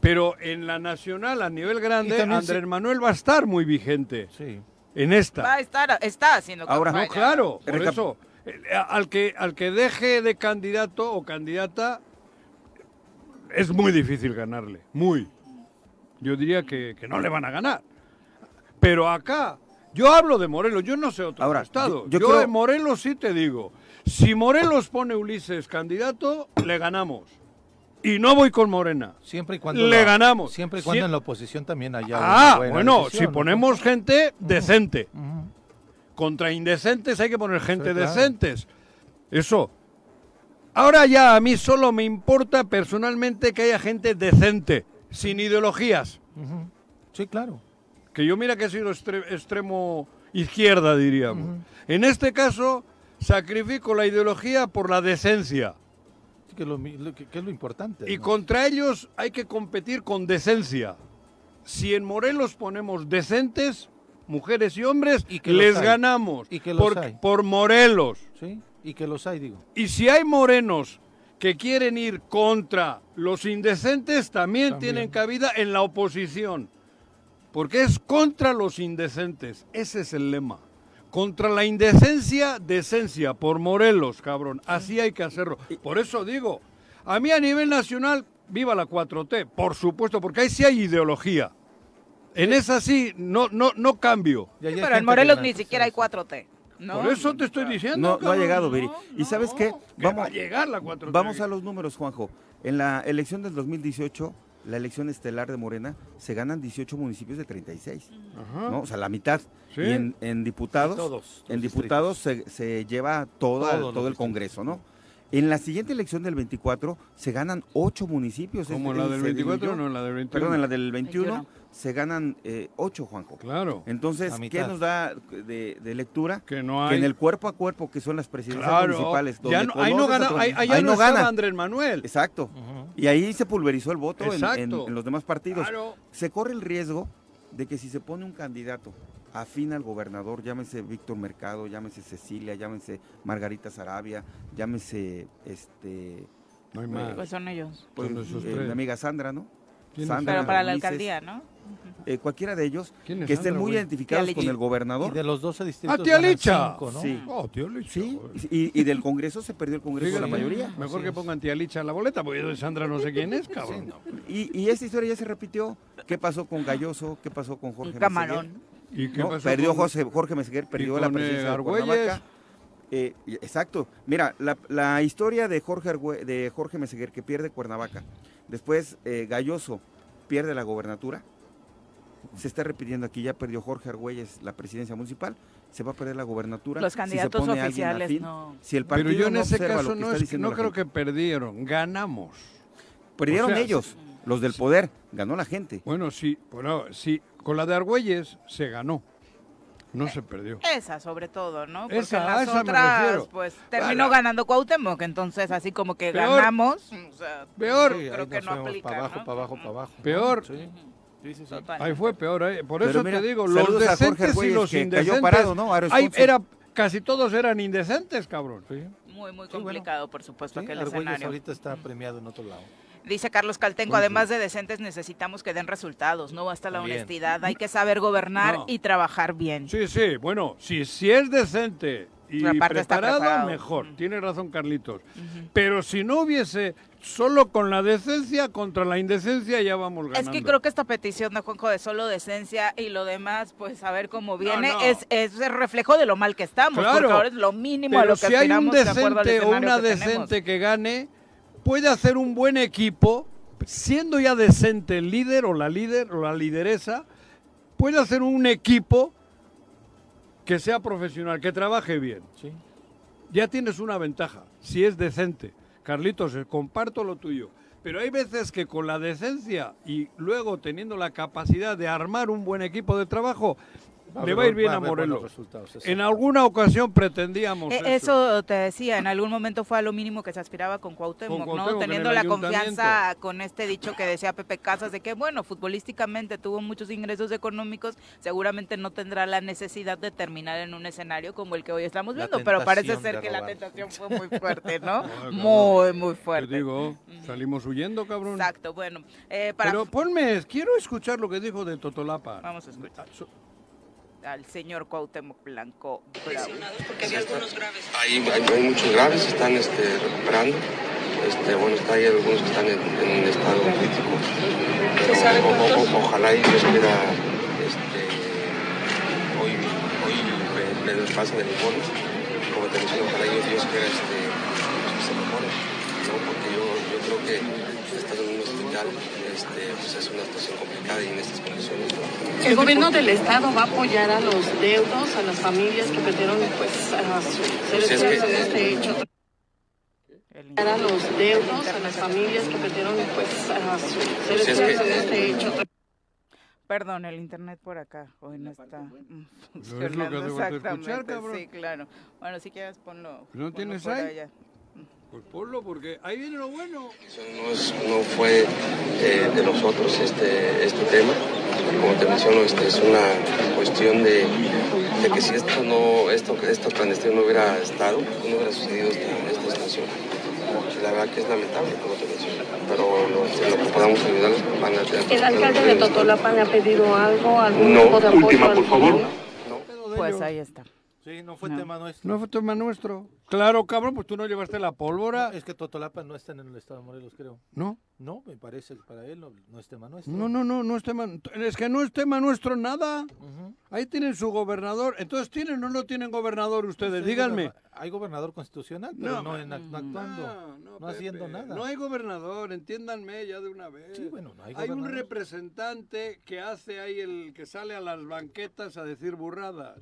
Pero en la nacional, a nivel grande, Andrés sí- Manuel va a estar muy vigente Sí. en Va esta. a estar, está haciendo Ahora, campaña. No, claro, por Recap- eso. eh, Al que, al que deje de candidato o candidata, es muy difícil ganarle. Muy. Yo diría que, que no le van a ganar. Pero acá, yo hablo de Morelos, yo no sé otro Ahora, estado. yo- Yo, yo quiero- de Morelos sí te digo. Si Morelos pone Ulises candidato, le ganamos. Y no voy con Morena. Siempre y cuando Le la- ganamos. Siempre y cuando Sie- en la oposición también haya Ah, buena bueno, decisión, si ¿no? ponemos gente decente. Contra indecentes hay que poner gente Sí, claro. decentes. Eso. Ahora ya a mí solo me importa personalmente que haya gente decente, sin ideologías. Sí, claro. Que yo mira que he sido extre- extremo izquierda, diríamos. En este caso, sacrifico la ideología por la decencia. Que, lo, mi- lo que, que es lo importante. Y contra ellos hay que competir con decencia. Si en Morelos ponemos decentes, mujeres y hombres, Y que les hay. ganamos. Y que los por, hay. por Morelos. Sí, y que los hay, digo. Y si hay morenos que quieren ir contra los indecentes, también, También. tienen cabida en la oposición. Porque es contra los indecentes. Ese es el lema. Contra la indecencia, decencia. Por Morelos, cabrón. Así hay que hacerlo. Por eso digo, a mí a nivel nacional, viva la 4T, por supuesto, porque ahí sí hay ideología. En esa sí, no, no, no cambio. Pero en Morelos ni siquiera hay 4T. ¿no? Por eso te estoy diciendo. No, no ha llegado, Viri. ¿Y sabes qué? Que va a llegar la 4T. Vamos a los números, Juanjo. En la elección del 2018, la elección estelar de Morena, se ganan 18 municipios de 36, Ajá. ¿no? O sea, la mitad. Sí. Y en, en diputados, Todos, en diputados se, se lleva toda- los todo el. Congreso, ¿no? En la siguiente elección del 24 se ganan 8 municipios. Como la del se 24, dividió. no, la del 21. Perdón, en la del 21 21. se ganan 8, Juanjo. Claro. Entonces, ¿qué nos da de, de lectura? Que no Que hay. en el cuerpo a cuerpo, que son las presidencias Claro. municipales, Ya donde no- ahí no gana, ahí, ahí ya ahí no, no estaba gana. Andrés Manuel. Exacto. Y ahí se pulverizó el voto en- en, Exacto. en los demás partidos. Claro. Se corre el riesgo de que si se pone un candidato afín al gobernador, llámese Víctor Mercado, llámese Cecilia, llámese Margarita Sarabia, llámese este No hay más. Pues son ellos. pues, Son esos eh, mi amiga Sandra, ¿no? ¿Quién es Sandra, Pero para la alcaldía, ¿no? eh, cualquiera de ellos ¿Quién es que estén Sandra, muy güey? identificados Tía con el gobernador. Y de los 12 distritos. ¡Ah, tía Licha! cinco, ¿no? Sí. Oh, tío Licha, Sí, y, y del Congreso se perdió el Congreso Fíjate, la mayoría. Mejor Así que pongan tía Licha en la boleta, porque yo de Sandra no sé quién es, cabrón. Y, y esta historia ya se repitió. ¿Qué pasó con Galloso? ¿Qué pasó con Jorge camarón. ¿Y qué ¿no? pasó Perdió con- José, Jorge Meseguer, perdió la con, eh, presidencia de Argüelles? Cuernavaca. Eh, exacto. Mira, la, la historia de Jorge, Argüe- de Jorge Meseguer que pierde Cuernavaca, después eh, Galloso pierde la gobernatura, se está repitiendo aquí, ya perdió Jorge Argüelles la presidencia municipal, se va a perder la gobernatura. Los si se candidatos pone alguien oficiales afín, no. Si el partido Pero yo en no ese caso no, es que, no creo gente. que perdieron, ganamos. Perdieron o sea, ellos, los del poder, ganó la gente. Bueno, sí, bueno, sí, con la de Argüelles se ganó, no se perdió. Esa sobre todo, ¿no? Porque Esa, a las esa me otras, refiero. pues terminó Ala. ganando Cuauhtémoc, entonces así como que Peor. ganamos, o sea, Peor, Sí, creo que no aplica, Para abajo, ¿no? para abajo, para abajo. Peor. Sí, sí, sí. sí. total. ahí fue peor, ¿eh? por Pero eso mira, te digo, los decentes y los indecentes, parado, ¿no? ahí era, casi todos eran indecentes, cabrón. Sí. Muy, muy Sí, bueno. complicado, por supuesto, Sí, aquel Argüelles escenario. ahorita está premiado en otro lado. Dice Carlos Caltenco, además de decentes necesitamos que den resultados, no basta la honestidad, hay que saber gobernar No. y trabajar bien. Sí, sí, bueno, si, si es decente y preparado, mejor. Mm. Tiene razón Carlitos. Pero si no hubiese solo con la decencia contra la indecencia, ya vamos Es ganando. que creo que esta petición de Juanjo de solo decencia y lo demás, pues a ver cómo viene, no. Es, es el reflejo de lo mal que estamos, Claro. porque ahora es lo mínimo a lo que si hay un aspiramos de decente o una que tenemos. decente que gane, puede hacer un buen equipo, siendo ya decente el líder o la líder o la lideresa, puede hacer un equipo que sea profesional, que trabaje bien. Sí. Ya tienes una ventaja, si es decente. Carlitos, eh, comparto lo tuyo. Pero hay veces que con la decencia y luego teniendo la capacidad de armar un buen equipo de trabajo, le va a ir bien a Morelos. En alguna ocasión pretendíamos Eh, eso. Eso te decía, en algún momento fue a lo mínimo que se aspiraba con Cuauhtémoc, Con ¿no? Cuauhtémoc Teniendo la confianza con este dicho que decía Pepe Casas de que, bueno, futbolísticamente tuvo muchos ingresos económicos, seguramente no tendrá la necesidad de terminar en un escenario como el que hoy estamos La viendo, pero parece ser que la tentación fue muy fuerte, ¿no? *laughs* muy, muy Te fuerte. digo, salimos huyendo, cabrón. Exacto, bueno, eh, para... Pero ponme, quiero escuchar lo que dijo de Totolapa. Vamos a escuchar. Al señor Cuauhtémoc Blanco Bravo. Hay, hay, hay muchos graves, están este, recuperando. Este, bueno, está ahí algunos que están en, en un estado crítico. Pero o- o- ojalá y Dios quiera este, hoy, hoy le, le pasen el informe. Como te mencioné, ojalá y Dios quiera este, pues, que se mejore. ¿no? Porque yo, yo creo que estar en un hospital este, pues es una situación complicada y en estas condiciones. ¿no? El gobierno del estado va a apoyar a los deudos, a las familias que perdieron pues, a sus seres Pues es queridos que- en este hecho. A los deudos, a las familias que perdieron pues, a sus seres Pues es queridos que- en este hecho. Perdón, el internet por acá hoy *laughs* no está mm, es lo que funcionando escuchar, exactamente. cabrón. Sí, claro. Bueno, si quieres ponlo. ¿No ponlo tienes por ahí? allá. Pues ponlo, porque ahí viene lo bueno. No, es- no fue eh, de nosotros este, este tema. Como te menciono, este, es una cuestión de, de que si esto no, esto, esto clandestino no hubiera estado, no hubiera sucedido esta, esta situación. La verdad que es lamentable, como te menciono. Pero lo, en lo que podamos ayudar, van a tener ¿El alcalde de Totolapa le ha pedido algo, algún No, tipo de apoyo última, por favor. de Pues ahí está. Sí, Sí, no fue No. tema nuestro. No fue tema nuestro. Claro, cabrón, pues tú no llevaste la pólvora. No, es que Totolapa no está en el estado de Morelos, creo. No, No, me parece que para él no, no es tema nuestro. no, no, no, no es tema. Es que no es tema nuestro nada. Ahí tienen su gobernador. Entonces, ¿tienen o no tienen gobernador ustedes? Sí, Díganme. Hay gobernador constitucional, pero No, no, en no actuando. No, no, no haciendo Pepe, nada. No hay gobernador, entiéndanme ya de una vez. Sí, bueno, no hay Hay un representante que hace ahí el que sale a las banquetas a decir burradas.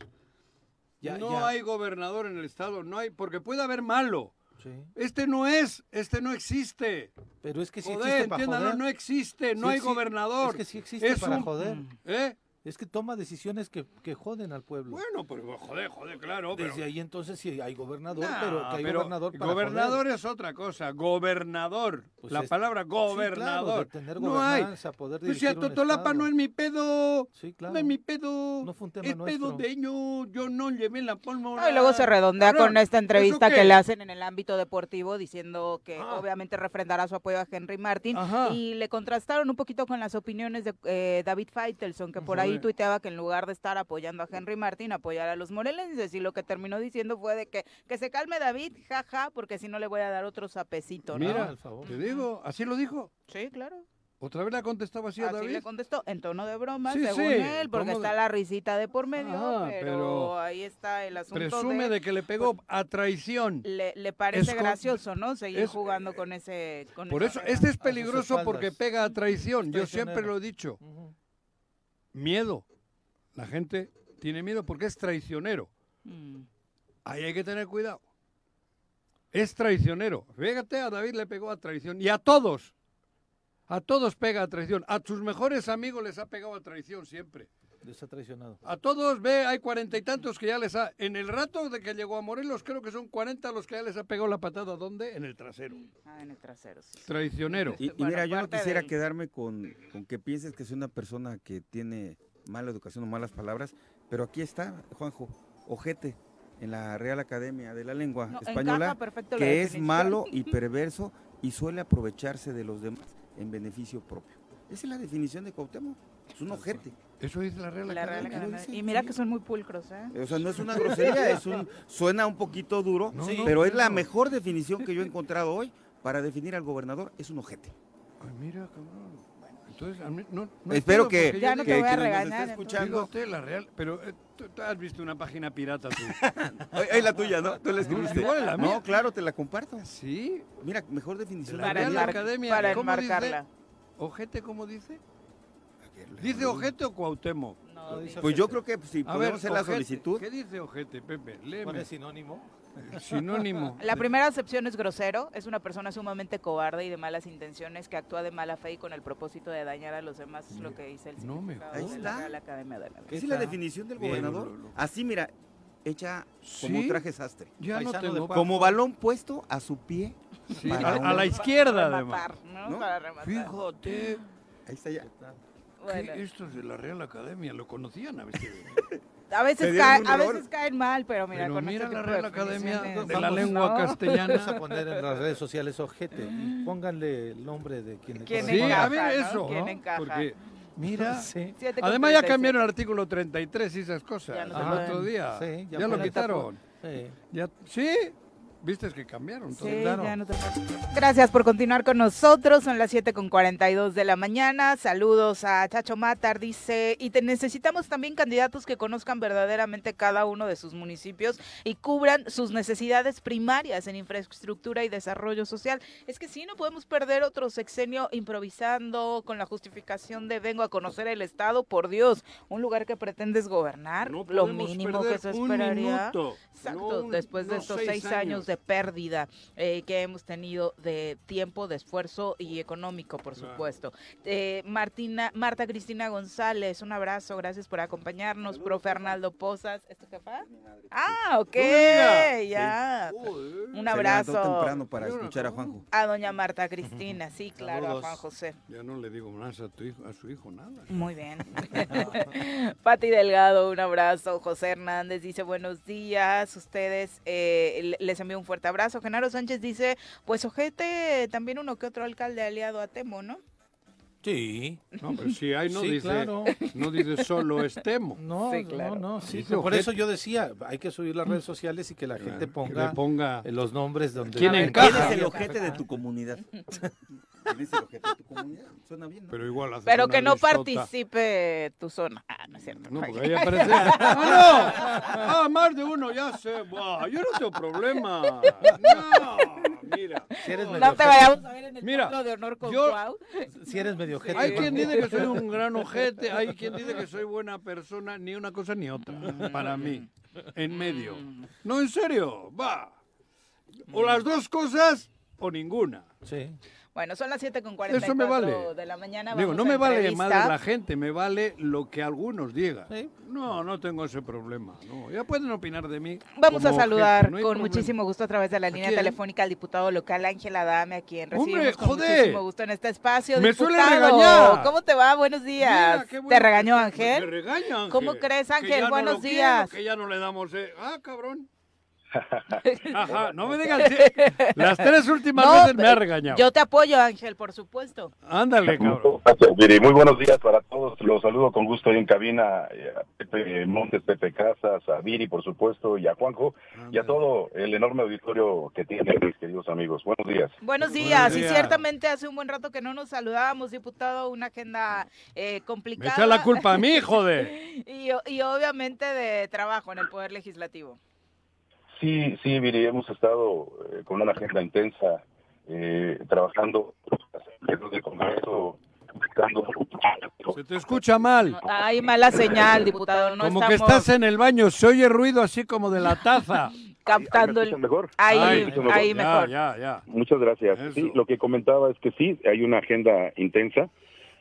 Ya, no ya. hay gobernador en el estado, no hay, porque puede haber malo. Sí, Este no es, este no existe. Pero es que sí joder, existe para joder. no existe, no Sí hay gobernador. Es que sí existe Es para un- joder. ¿Eh? Es que toma decisiones que, que joden al pueblo. Bueno, pues joder, joder, claro. Pero, Desde ahí entonces sí hay gobernador, No, pero que hay pero gobernador para gobernador joder. es otra cosa. Gobernador. Pues la es- palabra Sí, claro, gobernador. tener no hay. poder Pues si a Totolapa no es mi pedo. Sí, claro. No es mi pedo. No fue un tema es nuestro. pedo de ellos. Yo no llevé la pólvora. Ah, y luego se redondea Cabrón, con esta entrevista ¿eso que le hacen en el ámbito deportivo diciendo que Ah. obviamente refrendará su apoyo a Henry Martin Ajá. y le contrastaron un poquito con las opiniones de eh, David Faitelson que por ahí Tuiteaba que en lugar de estar apoyando a Henry Martin apoyar a los morelenses y lo que terminó diciendo fue de que que se calme David, jaja, porque si no le voy a dar otro sapecito, ¿no? Mira, te digo, así lo dijo. Sí, claro. Otra vez le ha contestado así a Así David. le contestó en tono de broma, Sí, según sí, él, porque de- está la risita de por medio, Ah, pero, pero ahí está el asunto Presume de de que le pegó a traición. le, le parece Es con- gracioso, ¿no? Seguir es- jugando con ese con Por eso, este es peligroso porque pega a traición. Yo siempre lo he dicho. Ujú. Miedo. La gente tiene miedo porque es traicionero. Mm. Ahí hay que tener cuidado. Es traicionero. Fíjate, a David le pegó a traición. Y a todos. A todos pega a traición. A tus mejores amigos les ha pegado a traición siempre. Les ha traicionado. A todos, ve, hay cuarenta y tantos que ya les ha... En el rato de que llegó a Morelos, creo que son cuarenta los que ya les ha pegado la patada. ¿Dónde? En el trasero. Ah, en el trasero, sí. Traicionero. Y, y Bueno, mira, yo no quisiera del- quedarme con, con que pienses que soy una persona que tiene mala educación o malas palabras, pero aquí está, Juanjo, ojete, en la Real Academia de la Lengua No, Española, que es malo y *laughs* perverso y suele aprovecharse de los demás en beneficio propio. Esa es la definición de Cuauhtémoc, es un ojete. Eso dice la Real La Real Academia. Academia. dice, Y mira sí. que son muy pulcros, ¿eh? O sea, no es una grosería, es un, suena un poquito duro, No, Sí, no, pero es la mejor definición que yo he encontrado hoy para definir al gobernador, es un ojete. Ay, mira, cabrón. Entonces, a mí- no, no Espero que, Ya no te voy a regañar, esté escuchando, la Real... Pero eh, tú, tú has visto una página pirata tú. *laughs* Ay, la tuya, ¿no? Tú la No, escribiste. igual la mía. No, claro, te la comparto. ¿Sí? Mira, mejor definición. La Para, Real enmar- Academia, para ¿cómo dice? enmarcarla. ¿Ojete cómo dice? ¿Dice ojete o Cuauhtémoc? No, dice- Pues yo creo que si A podemos ver, hacer la ojete. solicitud. ¿Qué dice ojete, Pepe? Léeme. sinónimo. *laughs* Sinónimo. La primera acepción es grosero, es una persona sumamente cobarde y de malas intenciones que actúa de mala fe y con el propósito de dañar a los demás, es lo que dice el No me Ahí de la está. Real Academia de la. Esa es ¿Qué la definición del Bien. gobernador. Lo- lo- Así, mira, hecha como ¿Sí? traje sastre. Ya no tengo... Como balón puesto a su pie. Sí, a, la izquierda, Para además. rematar, ¿no? ¿no? Para rematar. Fíjate, Ahí está ya. Bueno, que estos de la Real Academia lo conocían a veces. *laughs* a veces, cae- a veces caen mal, pero mira, Pero con mira este la Real Academia de la lengua ¿no? Vamos a castellana. poner en las redes sociales ojete. y Pónganle el nombre de quien le ¿Quién Sí, encaja, a ver no? eso. ¿Quién ¿no? encaja? Porque, mira, Sí. Además ya 37. cambiaron el artículo 33 y esas cosas. Ya no el otro día. Sí, ya ya lo quitaron. Sí. Ya, sí, viste que cambiaron todo. Sí, claro. ya no te- Gracias por continuar con nosotros. Son las 7 con 42 de la mañana. Saludos a Chacho Matar. Dice, y te necesitamos también candidatos que conozcan verdaderamente cada uno de sus municipios y cubran sus necesidades primarias en infraestructura y desarrollo social. Es que sí, no podemos perder otro sexenio improvisando con la justificación de vengo a conocer el Estado. Por Dios, un lugar que pretendes gobernar, No lo mínimo que se un esperaría. minuto, Exacto, no después de no estos seis, años. De pérdida eh, que hemos tenido de tiempo, de esfuerzo y económico, por Claro. supuesto. Eh, Martina, Marta Cristina González, un abrazo, gracias por acompañarnos. Profe Arnaldo Pozas, ¿es tu jefa? Ah, ok, ya. Un Se abrazo temprano para escuchar a. Juanjo. a doña Marta Cristina, sí, *laughs* claro, a. Juan José. Ya no le digo más a tu hijo, a su hijo nada. Muy bien. *laughs* *laughs* Pati Delgado, un abrazo. José Hernández dice buenos días. Ustedes eh, les envío un fuerte abrazo. Genaro Sánchez dice, pues ojete, también uno que otro alcalde aliado a Temo, ¿no? Sí. No, pero sí, ahí no Sí, dice, claro. no dice solo estemo. *laughs* No, Sí, claro. no, no, sí. Por eso yo decía, hay que subir las redes sociales y que la gente ponga, ponga los nombres donde ¿Quién? ¿Quién es el ojete de tu comunidad? *laughs* ¿Quién es el ojete de tu comunidad? Suena bien, ¿no? Pero igual haces Pero una que no listota. participe tu zona. Ah, no es cierto. No, porque ahí *laughs* aparece. ¡Ah, no! ¡Ah, más de uno! Ya sé. Buah, yo no tengo problema. No, mira. Si eres medio No te vayamos a ver en el Mira, de honor con yo- Cuau. Si eres medio ojete, Hay quien dice que soy un gran ojete, hay quien dice que soy buena persona, ni una cosa ni otra, para mí, en medio. No, en serio, va. O las dos cosas o ninguna. Sí. Bueno, son las 7 con 44 Eso me vale. de la mañana. Digo, no a me vale más la gente, me vale lo que algunos digan. Sí. No, no tengo ese problema. No, ya pueden opinar de mí. Vamos a saludar no con problema. muchísimo gusto a través de la línea telefónica al diputado local Ángel Adame, a quien ¡Hombre, recibimos con joder! muchísimo gusto en este espacio. Me suele diputado, regañar. ¿cómo te va? Buenos días. Mira, qué bueno ¿Te regañó Ángel? Me regaña Ángel. ¿Cómo crees, Que Ángel? ya no Buenos lo quiero, días. que ya no le damos... eh, Ah, cabrón. Ajá, no me digas... sí. *laughs* Las tres últimas No, veces me ha regañado. Yo te apoyo, Ángel, por supuesto. Ándale, cabrón. Gracias, Viri. Muy buenos días para todos. Los saludo con gusto ahí en cabina eh, a Pepe Montes, Pepe Casas, a Viri, por supuesto, y a Juanjo, y a todo el enorme auditorio que tienen, mis queridos amigos. Buenos días. Buenos días. Y días. ciertamente hace un buen rato que no nos saludábamos, diputado, una agenda eh, Me complicada. echa la culpa a mí, *laughs* joder. Y, y obviamente de trabajo en el Poder Legislativo. Sí, sí, Viri, hemos estado eh, con una agenda intensa, eh, trabajando en el Congreso, buscando- Se te escucha mal. Hay mala señal, diputado. No como que estás en el baño, se oye ruido así como de la taza. *laughs* captando ¿Me el... escuchan mejor? Ahí, ahí ya, mejor. Ya, ya. Muchas gracias. Sí, lo que comentaba es que sí, hay una agenda intensa.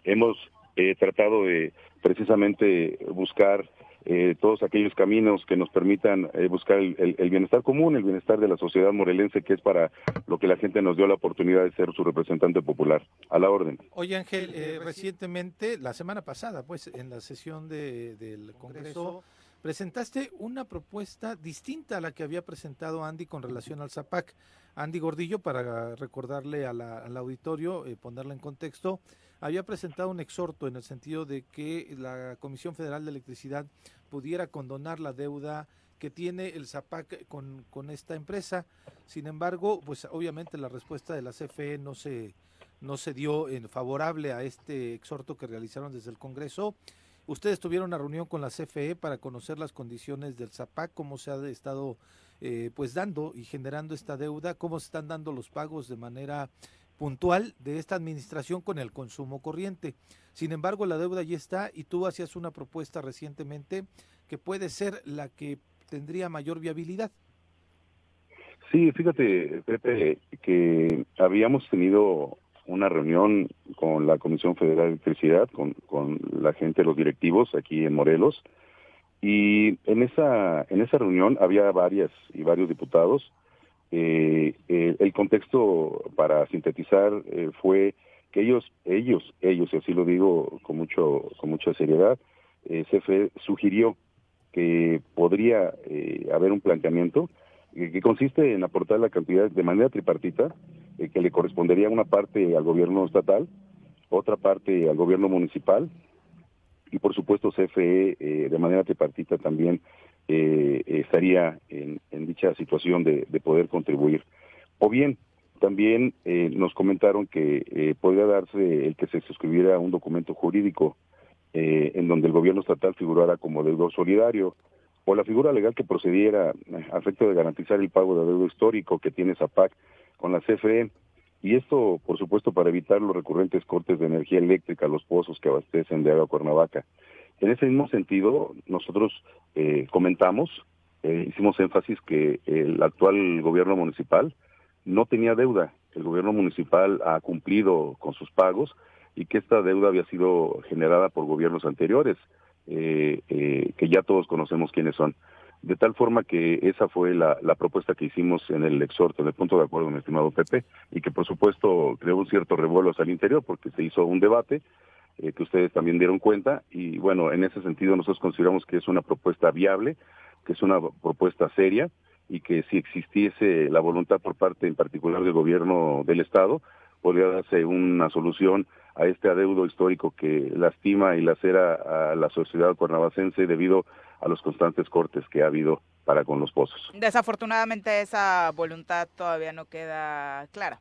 Hemos eh, tratado de precisamente buscar eh, todos aquellos caminos que nos permitan eh, buscar el, el- el bienestar común, el bienestar de la sociedad morelense, que es para lo que la gente nos dio la oportunidad de ser su representante popular. A la orden. Oye Ángel, eh, recientemente, la semana pasada, pues, en la sesión de- del Congreso, presentaste una propuesta distinta a la que había presentado Andy con relación al ZAPAC. Andy Gordillo, para recordarle a la- al auditorio, eh, ponerla en contexto, había presentado un exhorto en el sentido de que la Comisión Federal de Electricidad pudiera condonar la deuda que tiene el ZAPAC con, con esta empresa. Sin embargo, pues obviamente la respuesta de la CFE no se, no se dio en favorable a este exhorto que realizaron desde el Congreso. Ustedes tuvieron una reunión con la CFE para conocer las condiciones del ZAPAC, cómo se ha estado eh, pues dando y generando esta deuda, cómo se están dando los pagos de manera puntual de esta administración con el consumo corriente. Sin embargo, la deuda ya está y tú hacías una propuesta recientemente que puede ser la que tendría mayor viabilidad. Sí, fíjate, Pepe, que habíamos tenido una reunión con la Comisión Federal de Electricidad, con, con la gente, los directivos aquí en Morelos, y en esa, en esa reunión había varias y varios diputados. Eh, eh, el contexto, para sintetizar, eh, fue que ellos, ellos, ellos, y así lo digo con mucho, con mucha seriedad, CFE sugirió que podría haber un planteamiento que consiste en aportar la cantidad de manera tripartita, eh, que le correspondería una parte al gobierno estatal, otra parte al gobierno municipal y por supuesto CFE eh, de manera tripartita también eh, estaría en, dicha situación de, de poder contribuir. O bien, también nos comentaron que podría darse el que se suscribiera un documento jurídico en donde el gobierno estatal figurara como deudor solidario o la figura legal que procediera a efecto de garantizar el pago de deuda histórico que tiene ZAPAC con la CFE. Y esto, por supuesto, para evitar los recurrentes cortes de energía eléctrica, los pozos que abastecen de agua a Cuernavaca. En ese mismo sentido, nosotros eh, comentamos, eh, hicimos énfasis que el actual gobierno municipal no tenía deuda. El gobierno municipal ha cumplido con sus pagos y que esta deuda había sido generada por gobiernos anteriores, eh, eh, que ya todos conocemos quiénes son. De tal forma que esa fue la, la, propuesta que hicimos en el exhorto, en el punto de acuerdo, mi estimado Pepe, y que por supuesto creó un cierto revuelo al interior porque se hizo un debate eh, que ustedes también dieron cuenta. Y bueno, en ese sentido nosotros consideramos que es una propuesta viable, que es una propuesta seria y que si existiese la voluntad por parte en particular del gobierno del Estado, podría darse una solución a este adeudo histórico que lastima y lacera a la sociedad cuernavacense debido a los constantes cortes que ha habido para con los pozos. Desafortunadamente esa voluntad todavía no queda clara.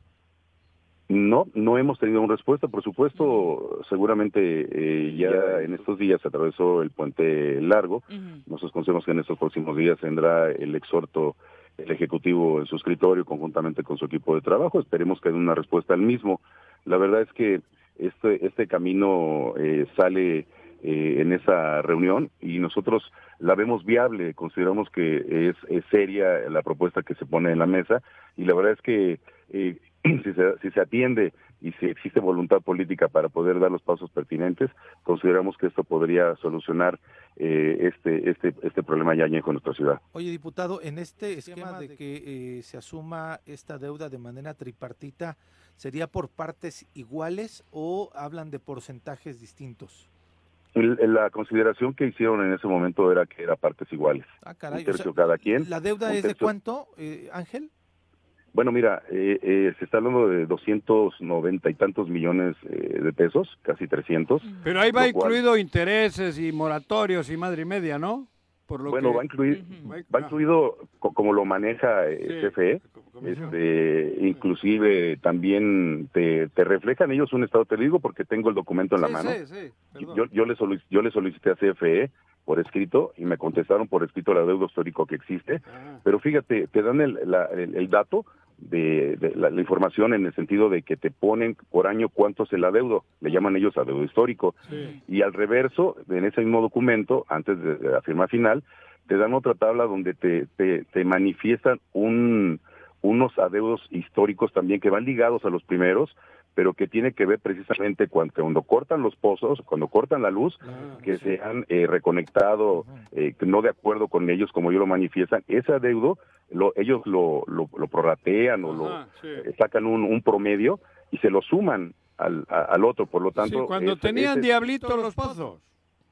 No, no hemos tenido una respuesta. Por supuesto, seguramente eh, ya en estos días se atravesó el puente largo. Nosotros conocemos que en estos próximos días tendrá el exhorto el Ejecutivo en su escritorio conjuntamente con su equipo de trabajo. Esperemos que den una respuesta al mismo. La verdad es que este, este camino eh, sale eh, en esa reunión y nosotros la vemos viable, consideramos que es, seria la propuesta que se pone en la mesa y la verdad es que eh, *clears throat* si, se, si se atiende y si existe voluntad política para poder dar los pasos pertinentes, consideramos que esto podría solucionar eh, este este este problema ya añejo en nuestra ciudad. Oye, diputado, en este esquema de que eh, se asuma esta deuda de manera tripartita, ¿sería por partes iguales o hablan de porcentajes distintos? La consideración que hicieron en ese momento era que era partes iguales. Ah, caray. cada quien. ¿La deuda es de cuánto, eh, Ángel? Bueno, mira, eh, eh, se está hablando de 290 y tantos millones eh, de pesos, casi 300. Pero ahí va incluido intereses y moratorios y madre y media, ¿no? Por lo bueno, va, incluir, va incluido como lo maneja CFE, este, inclusive también te, reflejan ellos un estado, te digo porque tengo el documento en la mano. yo, yo, le yo le solicité a CFE por escrito y me contestaron por escrito el adeudo histórico que existe, ah. pero fíjate, te dan el, el dato de, la, información en el sentido de que te ponen por año cuánto es el adeudo, le llaman ellos adeudo histórico. Y al reverso, en ese mismo documento, antes de, la firma final, te dan otra tabla donde te, te, te manifiestan un, unos adeudos históricos también que van ligados a los primeros, pero que tiene que ver precisamente cuando, cortan los pozos, cuando cortan la luz, que se han eh, reconectado, eh, no de acuerdo con ellos, como ellos lo manifiestan, ese adeudo lo, ellos lo, lo, prorratean o lo eh, sacan un, promedio y se lo suman al, al otro, por lo tanto... cuando tenían diablitos los pozos.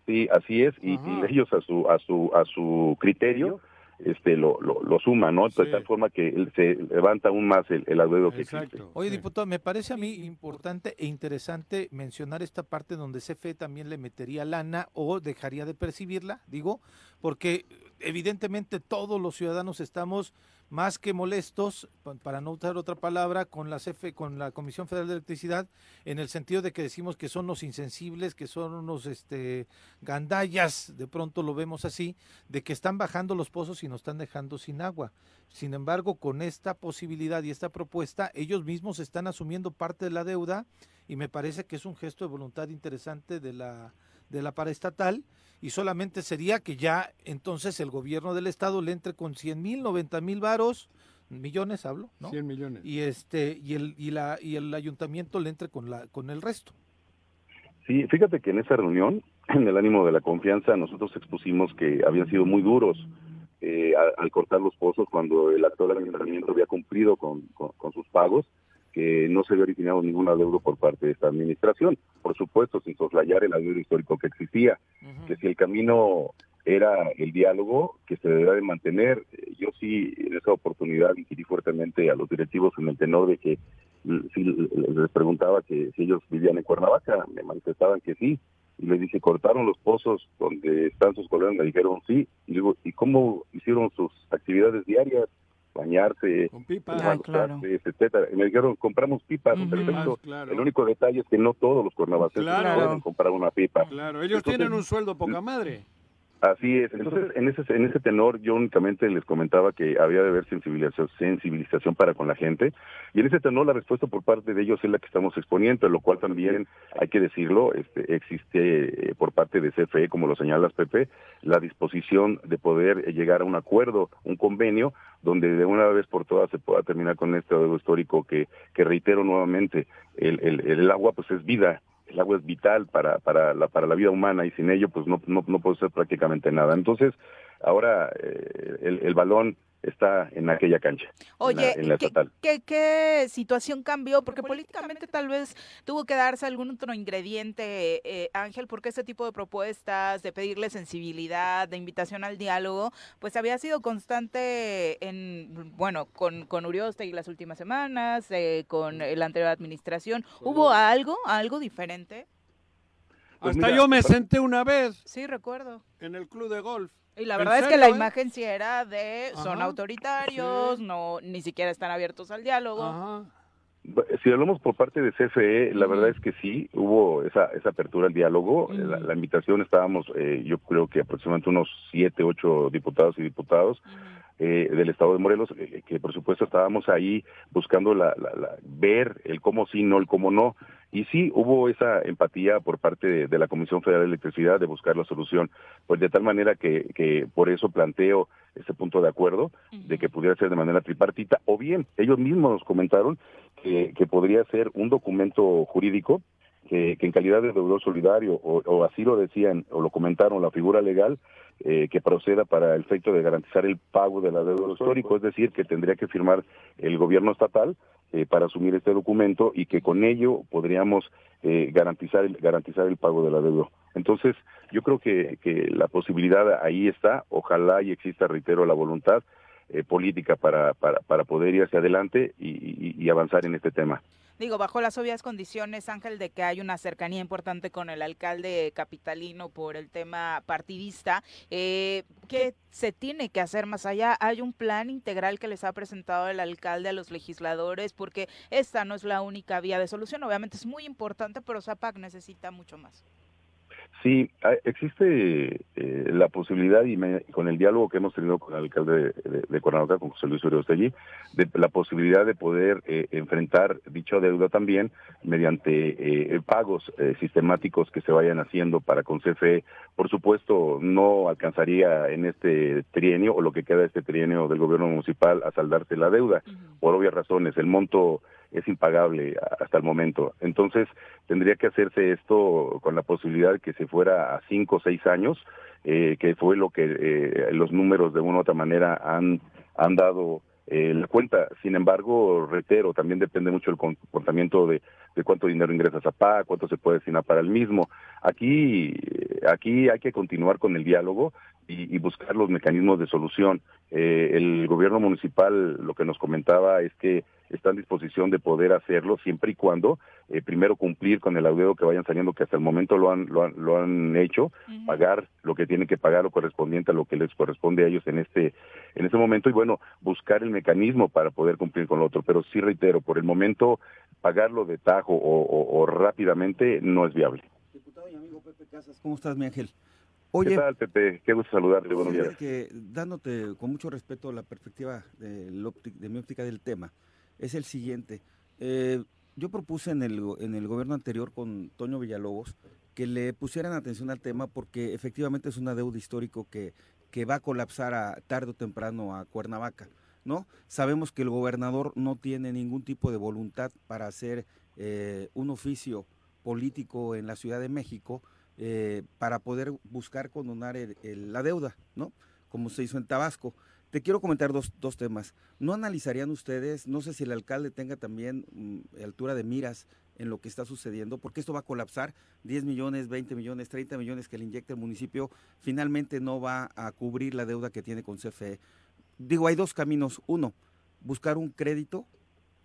Sí, así es, y, y, ellos a su, a su, a su criterio este lo, lo, lo suma, ¿no? De tal forma que se levanta aún más el, el que existe. Oye, diputado, me parece a mí importante e interesante mencionar esta parte donde CFE también le metería lana o dejaría de percibirla, digo, porque evidentemente todos los ciudadanos estamos más que molestos, para no usar otra palabra, con la CFE, con la Comisión Federal de Electricidad, en el sentido de que decimos que son los insensibles, que son unos este gandallas, de pronto lo vemos así, de que están bajando los pozos y nos están dejando sin agua. Sin embargo, con esta posibilidad y esta propuesta, ellos mismos están asumiendo parte de la deuda y me parece que es un gesto de voluntad interesante de la de la paraestatal y solamente sería que ya entonces el gobierno del estado le entre con 100 mil, 90 mil varos, millones hablo, ¿no? 100 millones. Y este y el y la y el ayuntamiento le entre con la con el resto. Sí, fíjate que en esa reunión, *clears throat* en el ánimo de la confianza, nosotros expusimos que habían sido muy duros eh, al, cortar los pozos cuando el actual ayuntamiento había cumplido con, con sus pagos que no se había originado ningún adeudo por parte de esta administración. Por supuesto, sin soslayar el adeudo histórico que existía, que si el camino era el diálogo que se deberá de mantener. Yo sí en esa oportunidad inquirí fuertemente a los directivos en el tenor de que si les preguntaba que si ellos vivían en Cuernavaca, me manifestaban que sí, y les dije, cortaron los pozos donde están sus colegas, me dijeron sí, y digo, ¿y cómo hicieron sus actividades diarias? Bañarse, con ah, etcétera. Y me dijeron, compramos pipas, El único detalle es que no todos los cuernavacenses pueden comprar una pipa. Claro, ellos tienen un sueldo poca madre. Así es. Entonces, en ese, en ese tenor, yo únicamente les comentaba que había de haber sensibilización, sensibilización para con la gente. Y en ese tenor, la respuesta por parte de ellos es la que estamos exponiendo, lo cual también, hay que decirlo, este, existe eh, por parte de CFE, como lo señalas, Pepe, la disposición de poder llegar a un acuerdo, un convenio, donde de una vez por todas se pueda terminar con este adeudo histórico que, que reitero nuevamente, el, el, el agua pues es vida el agua es vital para, para, la, para la vida humana y sin ello pues no, no, no puede ser prácticamente nada. Entonces, ahora eh, el, el, balón está en aquella cancha. Oye, en la, estatal. ¿qué, qué, situación cambió? Porque políticamente tal vez tuvo que darse algún otro ingrediente, eh, Ángel, porque ese tipo de propuestas, de pedirle sensibilidad, de invitación al diálogo, pues había sido constante en, bueno, con, con Urioste y las últimas semanas, eh, con la anterior administración. ¿Hubo algo, algo diferente? Pues Hasta yo me senté una vez. Sí, recuerdo. En el club de golf. Y la verdad es que la eh? imagen sí era de son autoritarios, no ni siquiera están abiertos al diálogo. Si hablamos por parte de CFE, la verdad es que sí, hubo esa, esa apertura al diálogo. la, invitación estábamos, eh, yo creo que aproximadamente unos siete, ocho diputados y diputados. Eh, del Estado de Morelos, eh, que por supuesto estábamos ahí buscando la, ver el cómo sí, no el cómo no. Y sí hubo esa empatía por parte de, la Comisión Federal de Electricidad de buscar la solución, pues de tal manera que, que por eso planteo ese punto de acuerdo, de que pudiera ser de manera tripartita, o bien ellos mismos nos comentaron que, que podría ser un documento jurídico que, en calidad de deudor solidario, o, así lo decían o lo comentaron, la figura legal eh, que proceda para el efecto de garantizar el pago de la deuda histórico, es decir, que tendría que firmar el gobierno estatal eh, para asumir este documento y que con ello podríamos eh, garantizar, el, garantizar el pago de la deuda. Entonces, yo creo que, que la posibilidad ahí está, ojalá y exista, reitero, la voluntad política para, para, para poder ir hacia adelante y avanzar en este tema digo, bajo las obvias condiciones, Ángel, de que hay una cercanía importante con el alcalde capitalino por el tema partidista, eh, ¿qué se tiene que hacer más allá? ¿Hay un plan integral que les ha presentado el alcalde a los legisladores? Porque esta no es la única vía de solución, obviamente es muy importante, pero Zapac necesita mucho más. Sí, existe eh, la posibilidad, y con el diálogo que hemos tenido con el alcalde de, de, Cuernavaca, con José Luis Uriostegui, de la posibilidad de poder eh, enfrentar dicha deuda también mediante eh, pagos sistemáticos que se vayan haciendo para con CFE. Por supuesto, no alcanzaría en este trienio, o lo que queda de este trienio del gobierno municipal, a saldarse la deuda, por obvias razones. El monto es impagable hasta el momento. Entonces, tendría que hacerse esto con la posibilidad de que se fuera a cinco o seis años, eh, que fue lo que eh, los números de una u otra manera han, han dado eh, la cuenta. Sin embargo, reitero, también depende mucho el comportamiento de, de cuánto dinero ingresas a PA, cuánto se puede destinar para el mismo. Aquí, aquí hay que continuar con el diálogo y, buscar los mecanismos de solución. Eh, el gobierno municipal lo que nos comentaba es que está en disposición de poder hacerlo siempre y cuando eh, primero cumplir con el adeudo que vayan saliendo, que hasta el momento lo han, lo han, lo han hecho, pagar lo que tienen que pagar lo correspondiente a lo que les corresponde a ellos en este, en este momento y bueno, buscar el mecanismo para poder cumplir con lo otro. Pero sí reitero, por el momento pagarlo de tajo o, rápidamente no es viable. Diputado y amigo Pepe Casas, ¿cómo estás, mi Ángel? Oye, ¿Qué tal, Pepe? Qué gusto saludarte. Buenos días. Que, dándote con mucho respeto la perspectiva de, de mi óptica del tema, es el siguiente. Eh, yo propuse en el, en el gobierno anterior con Toño Villalobos que le pusieran atención al tema porque efectivamente es una deuda histórico que, que va a colapsar a, tarde o temprano a Cuernavaca. ¿no? Sabemos que el gobernador no tiene ningún tipo de voluntad para hacer eh, un oficio político en la Ciudad de México, eh, para poder buscar condonar la deuda, ¿no? Como se hizo en Tabasco. Te quiero comentar dos, dos, temas. ¿No analizarían ustedes, no sé si el alcalde tenga también mm, altura de miras en lo que está sucediendo, porque esto va a colapsar, 10 millones, 20 millones, 30 millones que le inyecta el municipio, finalmente no va a cubrir la deuda que tiene con CFE. Digo, hay dos caminos. Uno, buscar un crédito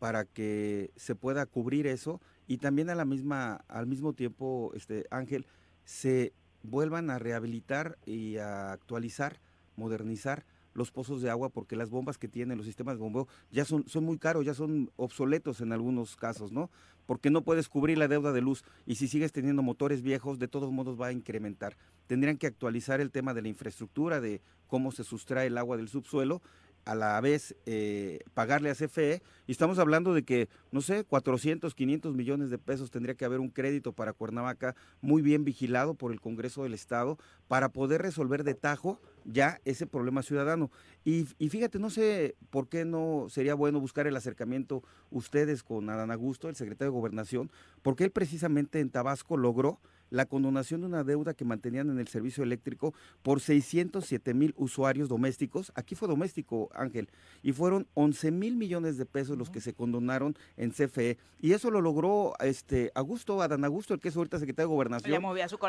para que se pueda cubrir eso y también a la misma, al mismo tiempo, este Ángel, se vuelvan a rehabilitar y a actualizar, modernizar los pozos de agua porque las bombas que tienen los sistemas de bombeo ya son, son muy caros, ya son obsoletos en algunos casos, ¿no? Porque no puedes cubrir la deuda de luz y si sigues teniendo motores viejos, de todos modos va a incrementar. Tendrían que actualizar el tema de la infraestructura, de cómo se sustrae el agua del subsuelo a la vez eh, pagarle a CFE y estamos hablando de que, no sé, 400, 500 millones de pesos tendría que haber un crédito para Cuernavaca muy bien vigilado por el Congreso del Estado para poder resolver de tajo ya ese problema ciudadano. Y, fíjate, no sé por qué no sería bueno buscar el acercamiento ustedes con Adán Augusto, el secretario de Gobernación, porque él precisamente en Tabasco logró la condonación de una deuda que mantenían en el servicio eléctrico por 607 mil usuarios domésticos. Aquí fue doméstico, Ángel, y fueron 11 mil millones de pesos los que se condonaron en CFE. Y eso lo logró este Augusto, Adán Augusto, el que es ahorita secretario de Gobernación.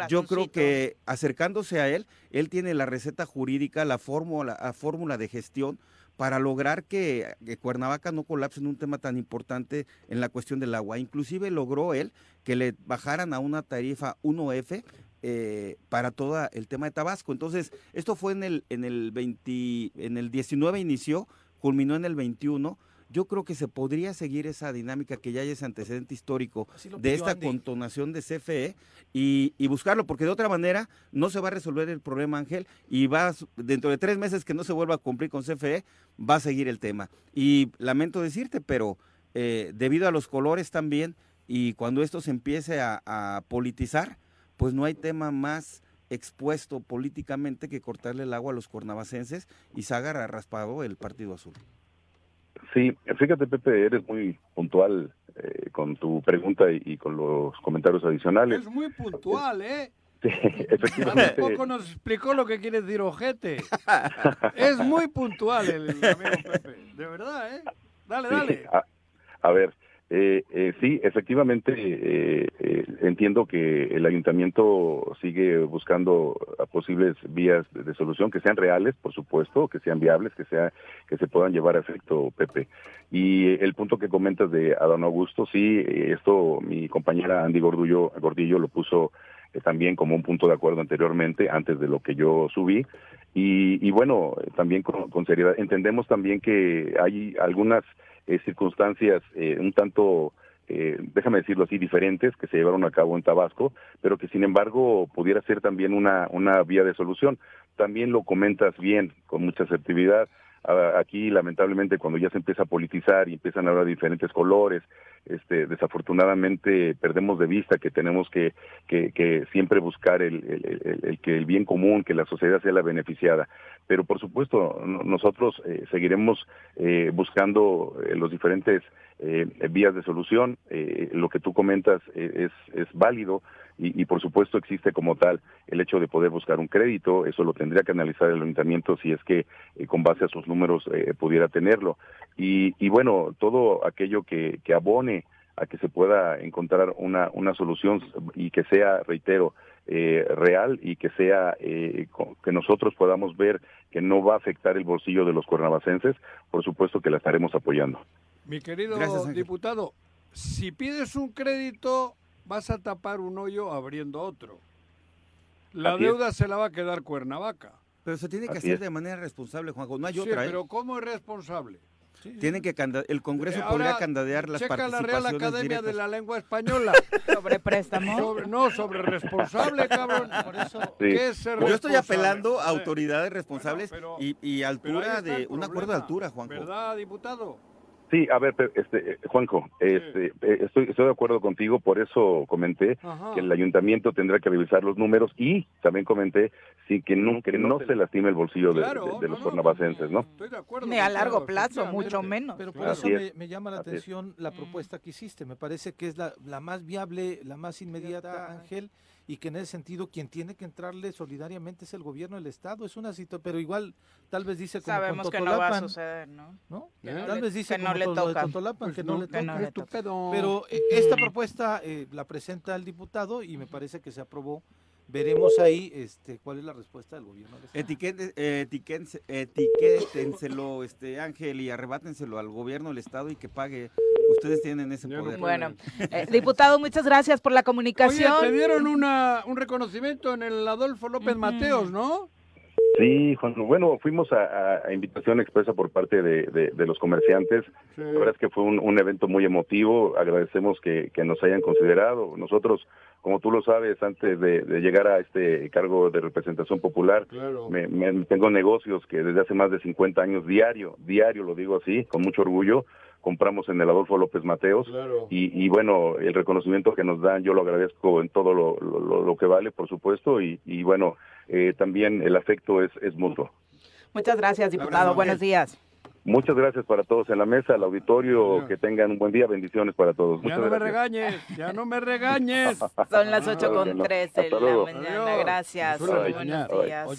Yo creo que acercándose a él, él tiene la receta jurídica, la fórmula, la fórmula de gestión para lograr que, Cuernavaca no colapse en un tema tan importante en la cuestión del agua. Inclusive logró él que le bajaran a una tarifa 1F eh, para todo el tema de Tabasco. Entonces, esto fue en el, en el 20, en el 19 inició, culminó en el 21 yo creo que se podría seguir esa dinámica que ya hay ese antecedente histórico de esta contonación de CFE y, buscarlo, porque de otra manera no se va a resolver el problema, Ángel, y va dentro de tres meses que no se vuelva a cumplir con CFE, va a seguir el tema. Y lamento decirte, pero eh, debido a los colores también, y cuando esto se empiece a, a politizar, pues no hay tema más expuesto políticamente que cortarle el agua a los cornavacenses y se agarra raspado el Partido Azul. Sí, fíjate Pepe, eres muy puntual eh, con tu pregunta y, con los comentarios adicionales. Es muy puntual, ¿eh? Sí, *laughs* efectivamente. poco nos explicó lo que quiere decir ojete. *laughs* es muy puntual el amigo Pepe, de verdad, ¿eh? Dale, dale. a ver, eh, eh, sí, efectivamente, eh, eh, entiendo que el ayuntamiento sigue buscando posibles vías de, solución que sean reales, por supuesto, que sean viables, que sea que se puedan llevar a efecto, Pepe. Y el punto que comentas de Adán Augusto, sí, esto mi compañera Andy Gordillo, Gordillo lo puso también como un punto de acuerdo anteriormente, antes de lo que yo subí. Y, bueno, también con seriedad, entendemos también que hay algunas eh, circunstancias eh, un tanto, eh, déjame decirlo así, diferentes que se llevaron a cabo en Tabasco, pero que sin embargo pudiera ser también una, una vía de solución. También lo comentas bien, con mucha asertividad. Aquí, lamentablemente, cuando ya se empieza a politizar y empiezan a hablar de diferentes colores, este, desafortunadamente perdemos de vista que tenemos que, que, siempre buscar el, que el bien común, que la sociedad sea la beneficiada. Pero, por supuesto, nosotros eh, seguiremos eh, buscando eh, los diferentes vías de solución. lo que tú comentas es válido y, por supuesto existe como tal el hecho de poder buscar un crédito, eso lo tendría que analizar el ayuntamiento si es que eh, con base a sus números eh, pudiera tenerlo. Y, y, bueno, todo aquello que, que abone a que se pueda encontrar una, una solución y que sea, reitero, eh, real y que sea que nosotros podamos ver que no va a afectar el bolsillo de los cuernavacenses, por supuesto que la estaremos apoyando. Mi querido diputado, si pides un crédito vas a tapar un hoyo abriendo otro. La deuda se la va a quedar Cuernavaca. Pero se tiene que hacer de manera responsable, Juanjo. No hay otra. ¿eh? Pero ¿cómo es responsable? Tienen que el Congreso eh, podría candidear las checa la Real Academia de la Lengua Española. *laughs* ¿Sobre préstamo? no, sobre responsable, cabrón. *laughs* Por eso, ¿qué es ser Yo estoy apelando a autoridades responsables y, y, altura de... Un acuerdo de altura, Juanjo. ¿Verdad, diputado? Sí, a ver, este, Juanjo, este, eh, estoy, estoy de acuerdo contigo, por eso comenté que el ayuntamiento tendrá que revisar los números y también comenté sí, que no, que no se lastime el bolsillo de, los cornavacenses, ¿no? Estoy de acuerdo. Ni a largo plazo, mucho menos. Pero por eso me, llama la atención la propuesta que hiciste. Me parece que es la, la más viable, la más inmediata, Ángel y que en ese sentido quien tiene que entrarle solidariamente es el gobierno del estado. Es una situación, pero igual tal vez dice como Sabemos que no va a suceder, ¿no? Tal vez dice que no le toca. Pues que no, le toca. Pero eh, esta propuesta eh, la presenta el diputado y me parece que se aprobó veremos ahí este cuál es la respuesta del gobierno. Etiquete, etiquétenselo, este Ángel, y arrebátenselo al gobierno del estado y que pague. Ustedes tienen ese poder. Bueno, eh, diputado, muchas gracias por la comunicación. Oye, te dieron una, un reconocimiento en el Adolfo López Mateos, ¿no? Sí, Juan, bueno, fuimos a, invitación expresa por parte de, los comerciantes. La verdad es que fue un, evento muy emotivo. Agradecemos que, nos hayan considerado. Nosotros, como tú lo sabes, antes de, llegar a este cargo de representación popular, me, tengo negocios que desde hace más de 50 años diario, diario lo digo así, con mucho orgullo, compramos en el Adolfo López Mateos y, bueno, el reconocimiento que nos dan yo lo agradezco en todo lo, que vale, por supuesto, y, bueno, eh, también el afecto es, es mutuo. Muchas gracias, diputado. Buenos días. Muchas gracias para todos en la mesa, al auditorio, que tengan un buen día, bendiciones para todos. Ya no me regañes, ya no me regañes. *laughs* Son las 8 con 13 de la mañana, gracias. Buenos días.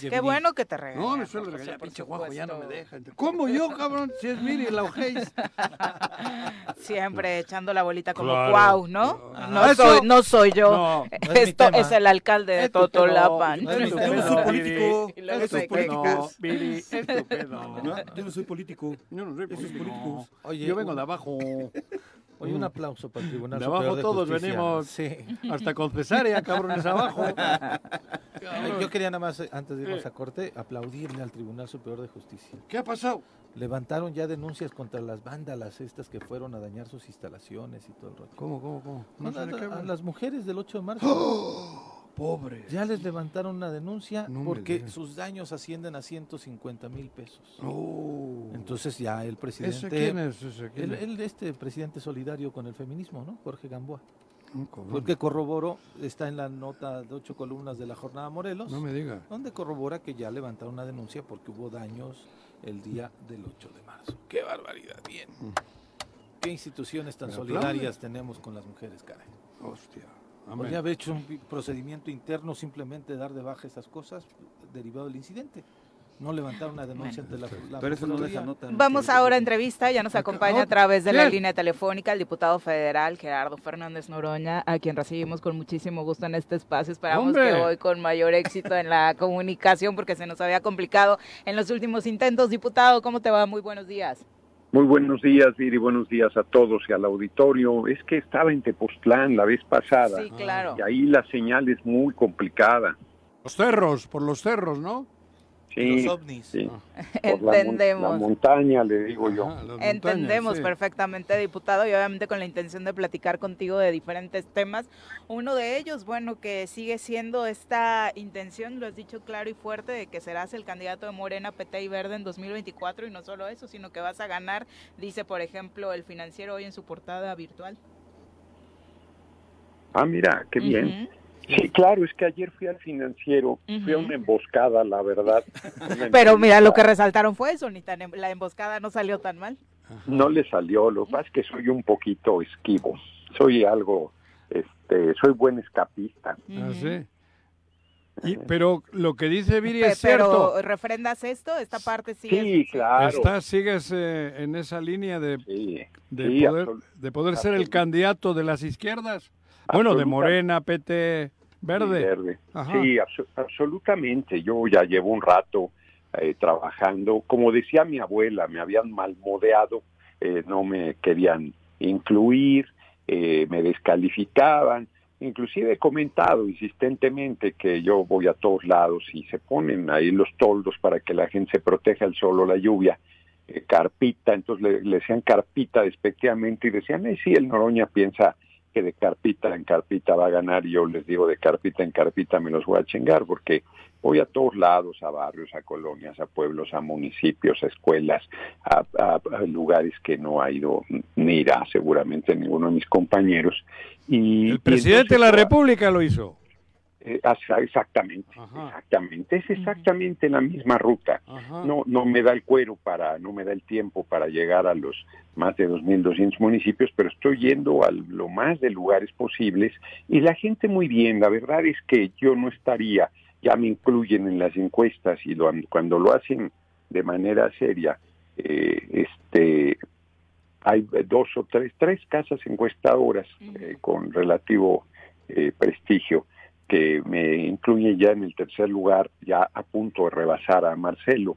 Qué bueno que te regañes. No, me suele regañar, pinche guapo, ya no me deja. *laughs* ¿Cómo yo, cabrón? Si es Miri la ojéis. *laughs* Siempre echando la bolita como guau, ¿no? No soy, no soy yo. Esto es el alcalde de Totolapan. Yo no soy político. Yo no soy político. Yo no soy político. Oye, yo vengo de abajo. Oye, un aplauso para el Tribunal De abajo todos venimos sí. hasta con cesárea, cabrones abajo. Yo quería nada más, antes de irnos a corte, aplaudirle al Tribunal Superior de Justicia. ¿Qué ha pasado? Levantaron ya denuncias contra las vándalas estas que fueron a dañar sus instalaciones y todo el rollo. ¿Cómo, cómo, cómo? No a, a, las mujeres del 8 de marzo. ¡Oh! Pobres. Ya les levantaron una denuncia porque sus daños ascienden a 150 mil pesos. Oh. Entonces ya el presidente... ¿Ese quién es? ¿Ese quién el, este presidente solidario con el feminismo, ¿no? Jorge Gamboa. Porque corroboró, está en la nota de ocho columnas de la jornada Morelos. No me diga. Donde corrobora que ya levantaron una denuncia porque hubo daños el día del 8 de marzo. ¡Qué barbaridad! Bien. Mm. ¿Qué instituciones tan solidarias tenemos con las mujeres, caray? Hostia. Podría haber hecho un procedimiento interno, simplemente dar de baja esas cosas derivado del incidente. No levantar una denuncia ante la, la Vamos ahora a entrevista, ya nos acompaña a través de la línea telefónica el diputado federal Gerardo Fernández Noroña, a quien recibimos con muchísimo gusto en este espacio. Esperamos que hoy con mayor éxito en la *laughs* comunicación porque se nos había complicado en los últimos intentos. Diputado, ¿cómo te va? Muy buenos días. Muy buenos días, Viri, buenos días a todos y al auditorio. Es que estaba en Tepoztlán la vez pasada. Sí, claro. Y ahí la señal es muy complicada. Los cerros, por los cerros, ¿no? Sí, los ovnis. Sí. Entendemos. La, montaña, le digo yo. Entendemos perfectamente, diputado, y obviamente con la intención de platicar contigo de diferentes temas. Uno de ellos, bueno, que sigue siendo esta intención, lo has dicho claro y fuerte, de que serás el candidato de Morena, PT y Verde en 2024, y no solo eso, sino que vas a ganar, dice, por ejemplo, el financiero hoy en su portada virtual. Ah, mira, qué bien. Sí, claro, es que ayer fui al financiero, fui a una emboscada, la verdad. *laughs* Pero mira, lo que resaltaron fue eso, ni tan, em, la emboscada no salió tan mal. No le salió, lo que pasa es que soy un poquito esquivo, soy algo, este, soy buen escapista. ¿Ah, sí? pero lo que dice Viri es cierto. Pero refrendas esto, esta parte sigue. Sí, claro. Estás, sigues eh, en esa línea de, de, poder, de poder ser el candidato de las izquierdas. Bueno, de Morena, PT, Verde. Sí, absolutamente. Yo ya llevo un rato eh, trabajando. Como decía mi abuela, me habían malmodeado, eh, no me querían incluir, eh, me descalificaban. Inclusive he comentado insistentemente que yo voy a todos lados y se ponen ahí los toldos para que la gente se proteja el sol o la lluvia. carpita, entonces le, le, decían carpita despectivamente y decían, eh, sí, el Noroña piensa que de carpita en carpita va a ganar y yo les digo de carpita en carpita me los voy a chingar porque voy a todos lados, a barrios, a colonias, a pueblos, a municipios, a escuelas, a, lugares que no ha ido ni irá seguramente ninguno de mis compañeros. Y, El presidente de la República lo hizo. Eh, exactamente, exactamente, es exactamente la misma ruta. No, no me da el cuero para, no me da el tiempo para llegar a los más de 2.200 municipios, pero estoy yendo a lo más de lugares posibles y la gente muy bien. La verdad es que yo no estaría, ya me incluyen en las encuestas y lo, cuando lo hacen de manera seria, eh, este, hay dos o tres, tres casas encuestadoras eh, con relativo prestigio que me incluye ya en el tercer lugar, ya a punto de rebasar a Marcelo.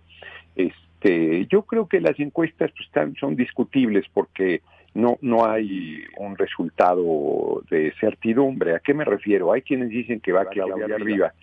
Este, yo creo que las encuestas pues, están, son discutibles porque no, no hay un resultado de certidumbre. ¿A qué me refiero? Hay quienes dicen que va Claudia arriba,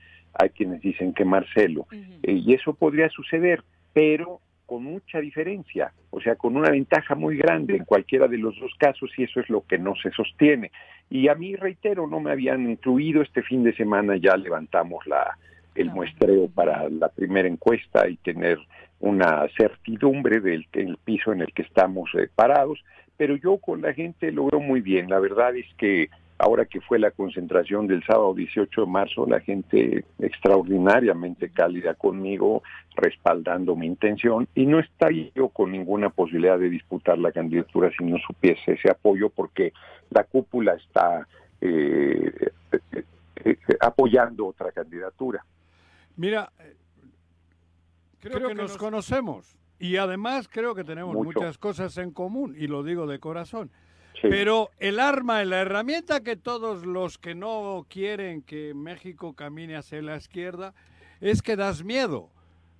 hay quienes dicen que Marcelo, eh, y eso podría suceder, pero con mucha diferencia, o sea, con una ventaja muy grande en cualquiera de los dos casos y eso es lo que no se sostiene. Y a mí, reitero, no me habían incluido este fin de semana, ya levantamos la, el muestreo para la primera encuesta y tener una certidumbre del, piso en el que estamos eh, parados, pero yo con la gente lo veo muy bien. La verdad es que ahora que fue la concentración del sábado 18 de marzo, la gente extraordinariamente cálida conmigo, respaldando mi intención, y no está yo con ninguna posibilidad de disputar la candidatura si no supiese ese apoyo, porque la cúpula está eh, eh, eh, apoyando otra candidatura. Mira, creo, que, nos, conocemos y además creo que tenemos muchas cosas en común, y lo digo de corazón. Pero el arma, la herramienta que todos los que no quieren que México camine hacia la izquierda es que das miedo,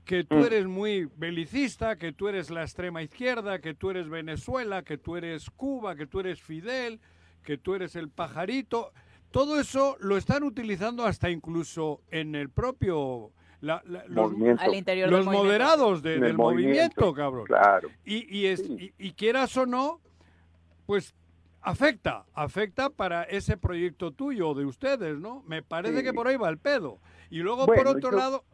que tú mm. eres muy belicista, que tú eres la extrema izquierda, que tú eres Venezuela, que tú eres Cuba, que tú eres Fidel, que tú eres el pajarito. Todo eso lo están utilizando hasta incluso en el propio... los, los moderados del movimiento, cabrón. Claro. Y, y, es, y quieras o no, pues afecta, afecta para ese proyecto tuyo de ustedes, ¿no? Me parece que por ahí va el pedo. Y luego por otro lado,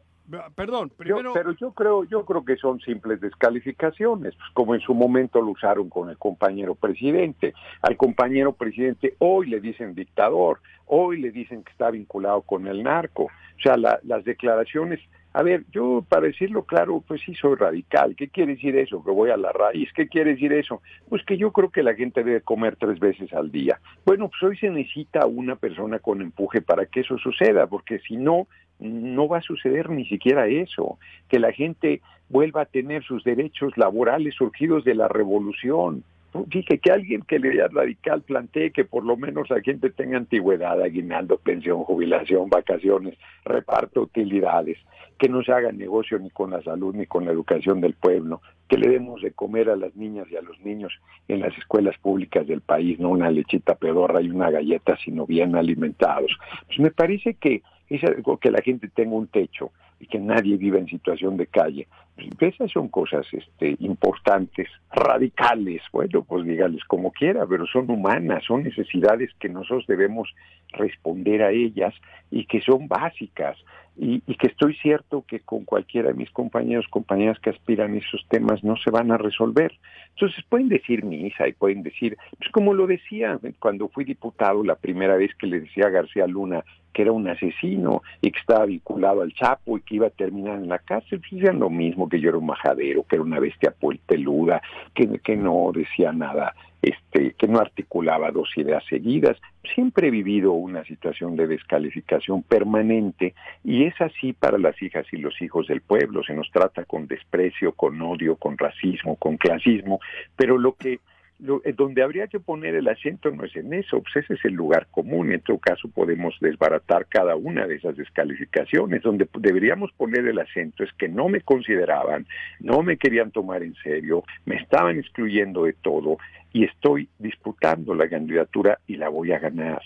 perdón, primero pero yo creo yo creo que son simples descalificaciones, pues como en su momento lo usaron con el compañero presidente. Al compañero presidente hoy le dicen dictador, hoy le dicen que está vinculado con el narco. O sea, las declaraciones a ver, yo para decirlo claro, pues sí soy radical. ¿Qué quiere decir eso? Que voy a la raíz. ¿Qué quiere decir eso? Pues que yo creo que la gente debe comer tres veces al día. Bueno, pues hoy se necesita una persona con empuje para que eso suceda, porque si no, no va a suceder ni siquiera eso. Que la gente vuelva a tener sus derechos laborales surgidos de la revolución. Dije que alguien que le radical plantee que por lo menos la gente tenga antigüedad, aguinaldo, pensión, jubilación, vacaciones, reparto utilidades que no se haga negocio ni con la salud ni con la educación del pueblo, que le demos de comer a las niñas y a los niños en las escuelas públicas del país, no una lechita pedorra y una galleta, sino bien alimentados. Pues me parece que es algo que la gente tenga un techo y que nadie viva en situación de calle. Pues esas son cosas este, importantes, radicales, bueno, pues dígales como quiera, pero son humanas, son necesidades que nosotros debemos responder a ellas y que son básicas y, que estoy cierto que con cualquiera de mis compañeros, compañeras que aspiran a esos temas no se van a resolver. Entonces pueden decir misa y pueden decir, pues como lo decía cuando fui diputado la primera vez que le decía a García Luna que era un asesino y que estaba vinculado al Chapo y que iba a terminar en la cárcel, pues decían lo mismo, que yo era un majadero, que era una bestia peluda, que, que no decía nada este, que no articulaba dos ideas seguidas. Siempre he vivido una situación de descalificación permanente y es así para las hijas y los hijos del pueblo. Se nos trata con desprecio, con odio, con racismo, con clasismo, pero lo que eh, donde habría que poner el acento no es en eso, pues ese es el lugar común. En todo caso, podemos desbaratar cada una de esas descalificaciones. Donde deberíamos poner el acento es que no me consideraban, no me querían tomar en serio, me estaban excluyendo de todo y estoy disputando la candidatura y la voy a ganar.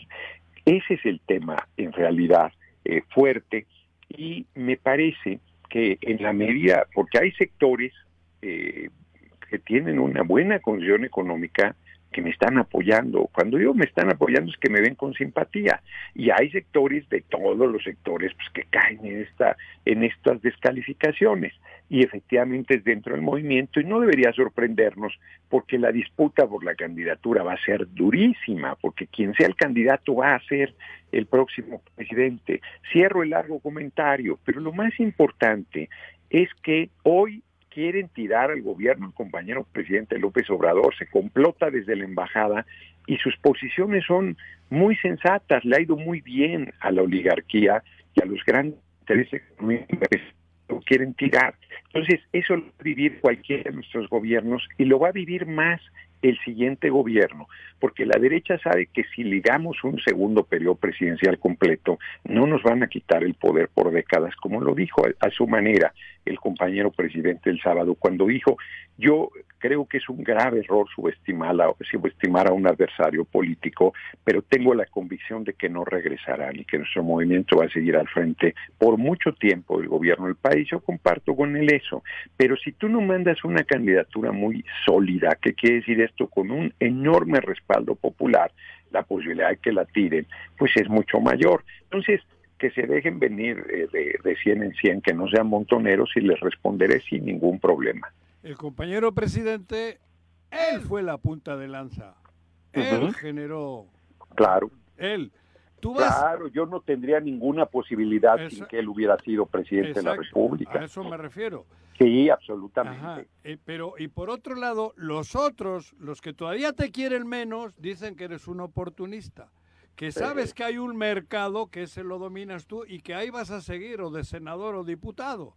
Ese es el tema, en realidad, eh, fuerte y me parece que en la medida, porque hay sectores eh, que tienen una buena condición económica que me están apoyando. Cuando digo me están apoyando es que me ven con simpatía. Y hay sectores de todos los sectores pues, que caen en, esta, en estas descalificaciones. Y efectivamente es dentro del movimiento y no debería sorprendernos porque la disputa por la candidatura va a ser durísima, porque quien sea el candidato va a ser el próximo presidente. Cierro el largo comentario, pero lo más importante es que hoy quieren tirar al gobierno, el compañero presidente López Obrador se complota desde la embajada y sus posiciones son muy sensatas, le ha ido muy bien a la oligarquía y a los grandes intereses que lo quieren tirar. Entonces, eso lo va a vivir cualquiera de nuestros gobiernos y lo va a vivir más el siguiente gobierno, porque la derecha sabe que si ligamos un segundo periodo presidencial completo, no nos van a quitar el poder por décadas, como lo dijo a, su manera el compañero presidente el sábado, cuando dijo, yo creo que es un grave error subestimar a, subestimar a un adversario político, pero tengo la convicción de que no regresarán y que nuestro movimiento va a seguir al frente por mucho tiempo del gobierno del país. Yo comparto con él eso, pero si tú no mandas una candidatura muy sólida, ¿qué quiere decir Con un enorme respaldo popular, la posibilidad de que la tiren, pues es mucho mayor. Entonces, que se dejen venir eh, de, de 100 en 100, que no sean montoneros y les responderé sin ningún problema. El compañero presidente, él fue la punta de lanza. Él generó claro. él. Claro, yo no tendría ninguna posibilidad sin que él hubiera sido presidente de la República. A eso me refiero. Sí, absolutamente. Eh, pero, y por otro lado, los otros, los que todavía te quieren menos, dicen que eres un oportunista. Que sabes que hay un mercado que ese lo dominas tú y que ahí vas a seguir, o de senador o diputado.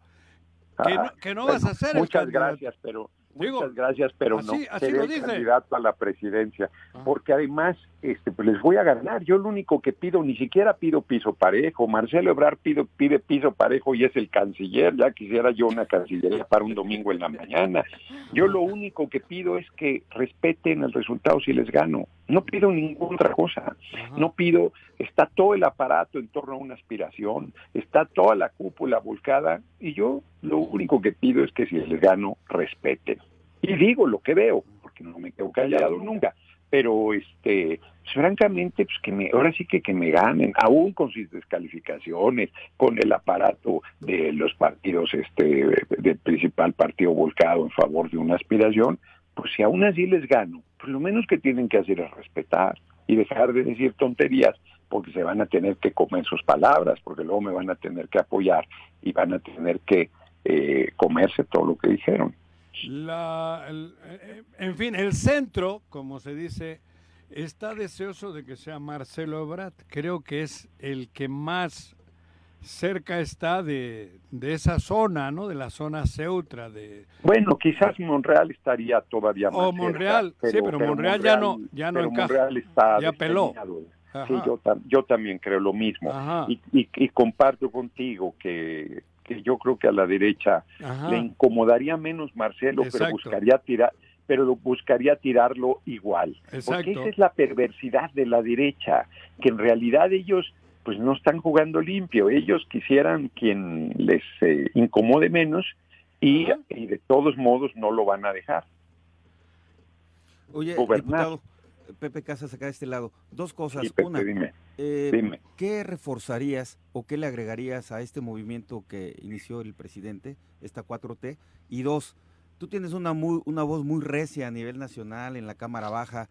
Que, no, que no vas a ser Muchas gracias, pero Muchas gracias, pero no seré candidato a la presidencia, ah. porque además este, pues les voy a ganar. Yo lo único que pido, ni siquiera pido piso parejo. Marcelo Ebrard pide, pide piso parejo y es el canciller. Ya quisiera yo una cancillería para un domingo en la mañana. Yo lo único que pido es que respeten el resultado si les gano. No pido ninguna otra cosa. No pido, está todo el aparato en torno a una aspiración, está toda la cúpula volcada y yo lo único que pido es que si les gano, respeten. Y digo lo que veo, porque no me quedo callado nunca pero este francamente pues que me ahora sí que que me ganen aún con sus descalificaciones con el aparato de los partidos este del principal partido volcado en favor de una aspiración pues si aún así les gano pues lo menos que tienen que hacer es respetar y dejar de decir tonterías porque se van a tener que comer sus palabras porque luego me van a tener que apoyar y van a tener que eh, comerse todo lo que dijeron la, eh, en fin, el centro, como se dice, está deseoso de que sea Marcelo Ebrard. Creo que es el que más cerca está de, esa zona, ¿no? De la zona Ceutra. De, bueno, quizás Monreal estaría todavía más O Monreal, sí, pero, Monreal, ya no, ya no encaja. ya peló. Sí, yo, yo también creo lo mismo. Y, y, comparto contigo que que yo creo que a la derecha le incomodaría menos Marcelo, pero buscaría tirar pero buscaría tirarlo igual. Porque esa es la perversidad de la derecha, que en realidad ellos pues no están jugando limpio, ellos quisieran quien les eh, incomode menos y, de todos modos no lo van a dejar. Oye, Diputado, Pepe Casas acá de este lado, dos cosas. Una, eh, dime. ¿Qué reforzarías o qué le agregarías a este movimiento que inició el presidente, esta 4T? Y dos, tú tienes una, muy, una voz muy recia a nivel nacional en la Cámara Baja,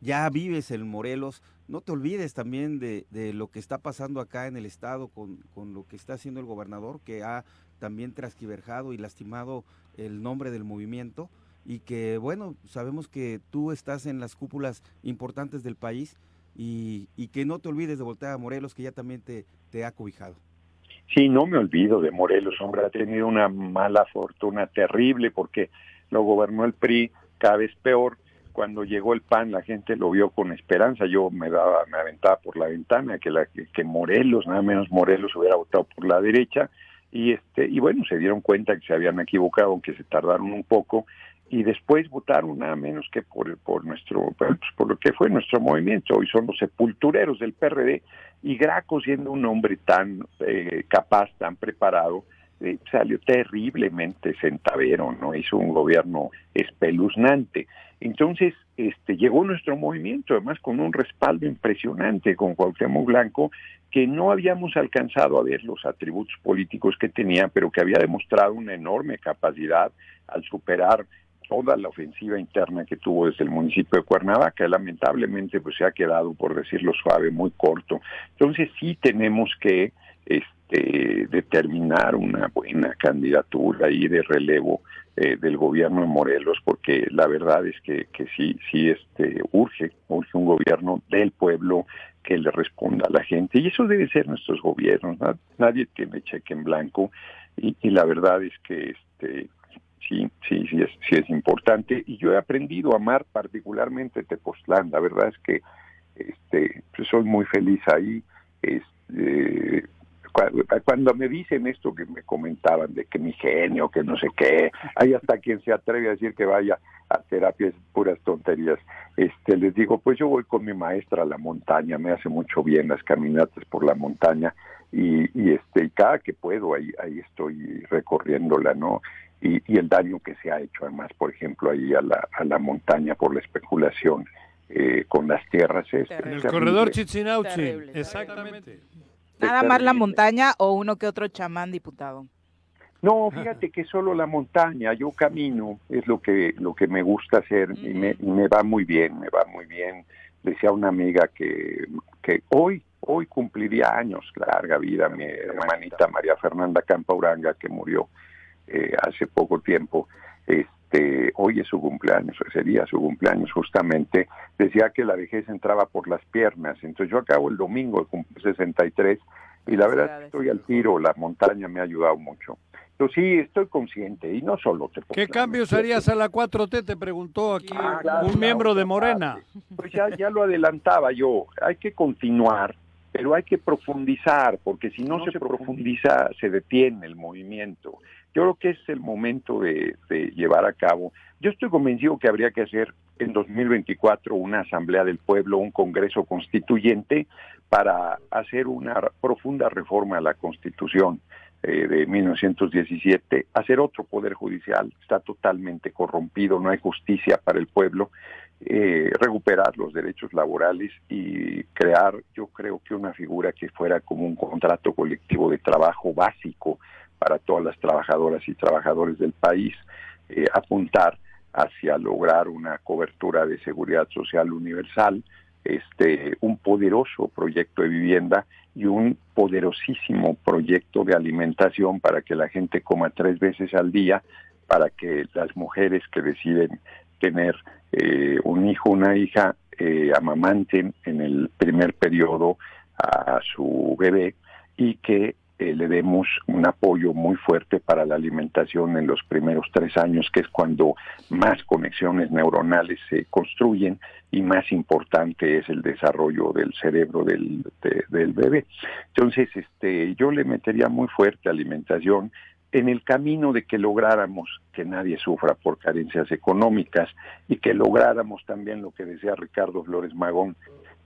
ya vives en Morelos, no te olvides también de, de lo que está pasando acá en el Estado con, con, lo que está haciendo el gobernador, que ha también trasquiverjado y lastimado el nombre del movimiento y que, bueno, sabemos que tú estás en las cúpulas importantes del país y, que no te olvides de voltear a Morelos, que ya también te, te ha cobijado. Sí, no me olvido de Morelos, hombre, ha tenido una mala fortuna terrible porque lo gobernó el PRI cada vez peor. Cuando llegó el PAN, la gente lo vio con esperanza. Yo me daba, me aventaba por la ventana que, la, que Morelos, nada menos Morelos, hubiera votado por la derecha. Y este, y bueno, se dieron cuenta que se habían equivocado, aunque se tardaron un poco, y después votaron nada menos que por, por nuestro pues, por lo que fue nuestro movimiento hoy son los sepultureros del PRD y Graco siendo un hombre tan eh, capaz tan preparado eh, salió terriblemente centavero no hizo un gobierno espeluznante entonces este llegó nuestro movimiento además con un respaldo impresionante con Cuauhtémoc Blanco que no habíamos alcanzado a ver los atributos políticos que tenía, pero que había demostrado una enorme capacidad al superar toda la ofensiva interna que tuvo desde el municipio de Cuernavaca, lamentablemente pues se ha quedado, por decirlo suave, muy corto. Entonces sí tenemos que este, determinar una buena candidatura ahí de relevo eh, del gobierno de Morelos, porque la verdad es que, que sí, sí este, urge, urge un gobierno del pueblo que le responda a la gente. Y eso debe ser nuestros gobiernos, nadie tiene cheque en blanco y, y la verdad es que este sí, sí, sí es, sí es importante. Y yo he aprendido a amar particularmente Tepoztlán. La verdad es que este, pues, soy muy feliz ahí. Este, cuando me dicen esto que me comentaban de que mi genio, que no sé qué, hay hasta quien se atreve a decir que vaya a terapias puras tonterías. Este, les digo, pues yo voy con mi maestra a la montaña, me hace mucho bien las caminatas por la montaña y, y este, cada que puedo ahí, ahí estoy recorriéndola, ¿no? y, el daño que se ha hecho además, por ejemplo, ahí a la, a la montaña por la especulación eh, con las tierras. En el corredor Chichinauchi, exactamente. Nada más la montaña o uno que otro chamán, diputado. No, fíjate que solo la montaña, yo camino, es lo que lo que me gusta hacer y, me, y me va muy bien, me va muy bien. Decía una amiga que, que hoy, hoy cumpliría años, larga vida, mi hermanita María Fernanda Campauranga, que murió eh, hace poco tiempo, este, hoy es su cumpleaños, sería su cumpleaños justamente, decía que la vejez entraba por las piernas, entonces yo acabo el domingo de 63 y la verdad estoy al tiro, la montaña me ha ayudado mucho. Entonces sí, estoy consciente y no solo te ¿Qué cambios harías a la 4T? Te preguntó aquí ah, un miembro de Morena. Pues ya, ya lo adelantaba yo, hay que continuar, pero hay que profundizar, porque si no, se, profundiza, se detiene el movimiento. Yo creo que es el momento de, llevar a cabo. Yo estoy convencido que habría que hacer en 2024 una asamblea del pueblo, un congreso constituyente para hacer una profunda reforma a la Constitución eh, de 1917, hacer otro poder judicial, está totalmente corrompido, no hay justicia para el pueblo, eh, recuperar los derechos laborales y crear, yo creo que una figura que fuera como un contrato colectivo de trabajo básico para todas las trabajadoras y trabajadores del país, eh, apuntar hacia lograr una cobertura de seguridad social universal, este, un poderoso proyecto de vivienda y un poderosísimo proyecto de alimentación para que la gente coma tres veces al día, para que las mujeres que deciden tener eh, un hijo, una hija, eh, amamanten en el primer periodo a su bebé y que eh, le demos un apoyo muy fuerte para la alimentación en los primeros tres años, que es cuando más conexiones neuronales se construyen y más importante es el desarrollo del cerebro del, bebé. Entonces, este, yo le metería muy fuerte alimentación en el camino de que lográramos que nadie sufra por carencias económicas y que lográramos también lo que decía Ricardo Flores Magón,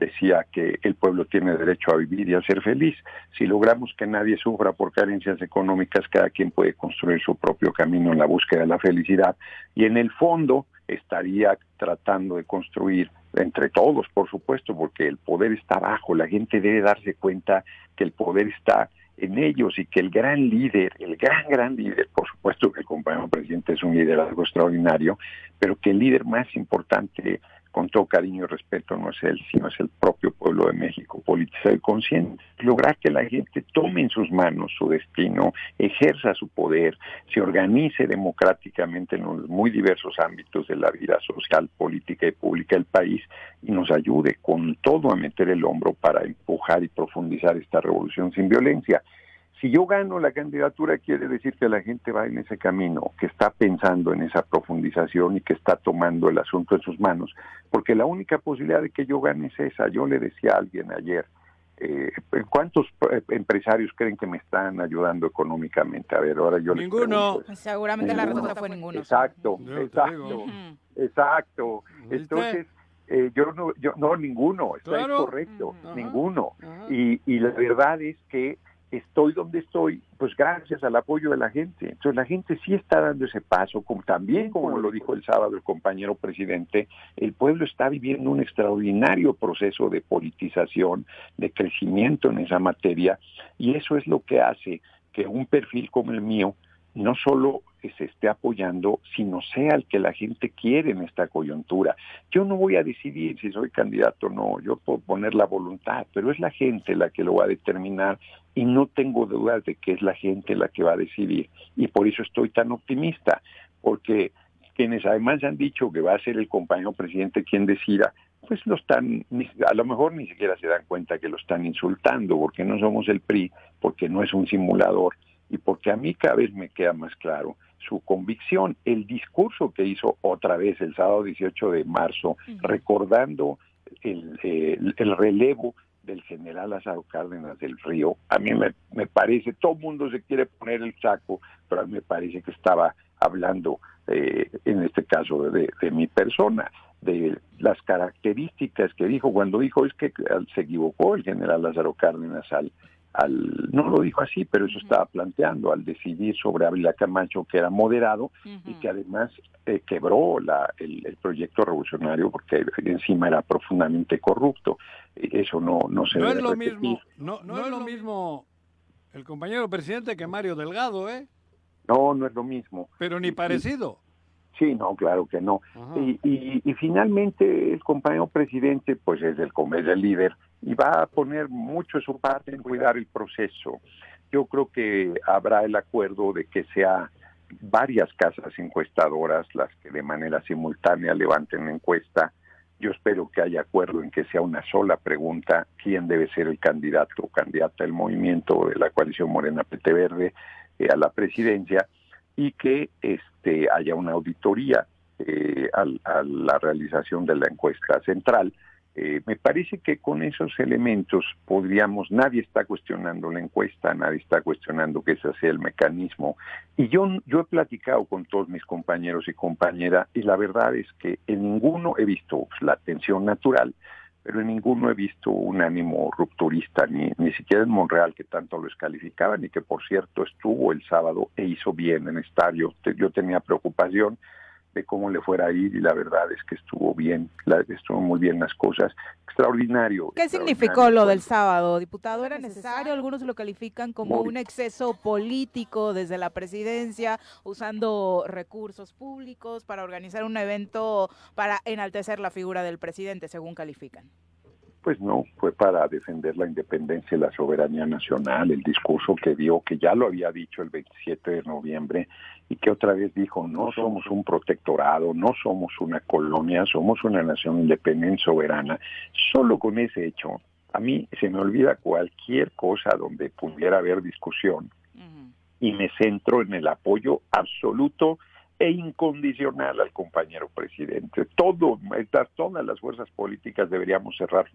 decía que el pueblo tiene derecho a vivir y a ser feliz. Si logramos que nadie sufra por carencias económicas, cada quien puede construir su propio camino en la búsqueda de la felicidad y en el fondo estaría tratando de construir entre todos, por supuesto, porque el poder está abajo, la gente debe darse cuenta que el poder está en ellos y que el gran líder, el gran, gran líder, por supuesto que el compañero presidente es un liderazgo extraordinario, pero que el líder más importante con todo cariño y respeto, no es él, sino es el propio pueblo de México, politizado y consciente. Lograr que la gente tome en sus manos su destino, ejerza su poder, se organice democráticamente en los muy diversos ámbitos de la vida social, política y pública del país y nos ayude con todo a meter el hombro para empujar y profundizar esta revolución sin violencia si yo gano la candidatura, quiere decir que la gente va en ese camino, que está pensando en esa profundización y que está tomando el asunto en sus manos, porque la única posibilidad de que yo gane es esa. Yo le decía a alguien ayer, eh, ¿cuántos eh, empresarios creen que me están ayudando económicamente? A ver, ahora yo Ninguno. Pues seguramente la respuesta fue ninguno. Exacto, exacto, exacto. Entonces, eh, yo no, yo no ninguno, está correcto, ninguno. Y, y la verdad es que estoy donde estoy, pues gracias al apoyo de la gente. Entonces la gente sí está dando ese paso, también como lo dijo el sábado el compañero presidente, el pueblo está viviendo un extraordinario proceso de politización, de crecimiento en esa materia, y eso es lo que hace que un perfil como el mío no solo se esté apoyando, sino sea el que la gente quiere en esta coyuntura. Yo no voy a decidir si soy candidato o no, yo puedo poner la voluntad, pero es la gente la que lo va a determinar y no tengo dudas de que es la gente la que va a decidir. Y por eso estoy tan optimista, porque quienes además han dicho que va a ser el compañero presidente quien decida, pues lo están, a lo mejor ni siquiera se dan cuenta que lo están insultando, porque no somos el PRI, porque no es un simulador y porque a mí cada vez me queda más claro su convicción, el discurso que hizo otra vez el sábado 18 de marzo, recordando el, el, relevo del general Lázaro Cárdenas del Río, a mí me, me parece, todo el mundo se quiere poner el saco, pero a mí me parece que estaba hablando, eh, en este caso, de, de mi persona, de las características que dijo cuando dijo es que se equivocó el general Lázaro Cárdenas al al, no lo dijo así, pero eso estaba planteando, al decidir sobre Ávila Camacho, que era moderado y que además eh, quebró la, el, proyecto revolucionario porque encima era profundamente corrupto. Eso no, no se no es lo mismo No, no, es lo mismo el compañero presidente que Mario Delgado, ¿eh? No, no es lo mismo. Pero ni parecido. Sí, no, claro que no. Y, y, finalmente el compañero presidente, pues es el, es el líder y va a poner mucho su parte en cuidar el proceso. Yo creo que habrá el acuerdo de que sea varias casas encuestadoras las que de manera simultánea levanten encuesta. Yo espero que haya acuerdo en que sea una sola pregunta, quién debe ser el candidato o candidata del movimiento de la coalición Morena PT Verde eh, a la presidencia y que este haya una auditoría eh, a la realización de la encuesta central eh, me parece que con esos elementos podríamos, nadie está cuestionando la encuesta, nadie está cuestionando que ese sea el mecanismo. Y yo, yo he platicado con todos mis compañeros y compañeras y la verdad es que en ninguno he visto la tensión natural, pero en ninguno he visto un ánimo rupturista, ni, ni siquiera en Monreal, que tanto lo descalificaban y que por cierto estuvo el sábado e hizo bien en estadio. Yo tenía preocupación de cómo le fuera a ir y la verdad es que estuvo bien, estuvo muy bien las cosas. Extraordinario. ¿Qué significó lo del sábado, diputado? ¿Era necesario? Algunos lo califican como un exceso político desde la presidencia, usando recursos públicos para organizar un evento para enaltecer la figura del presidente, según califican pues no, fue para defender la independencia y la soberanía nacional, el discurso que dio, que ya lo había dicho el 27 de noviembre y que otra vez dijo, no somos un protectorado, no somos una colonia, somos una nación independiente soberana. Solo con ese hecho, a mí se me olvida cualquier cosa donde pudiera haber discusión. Y me centro en el apoyo absoluto e incondicional al compañero presidente. Todo, todas las fuerzas políticas deberíamos cerrar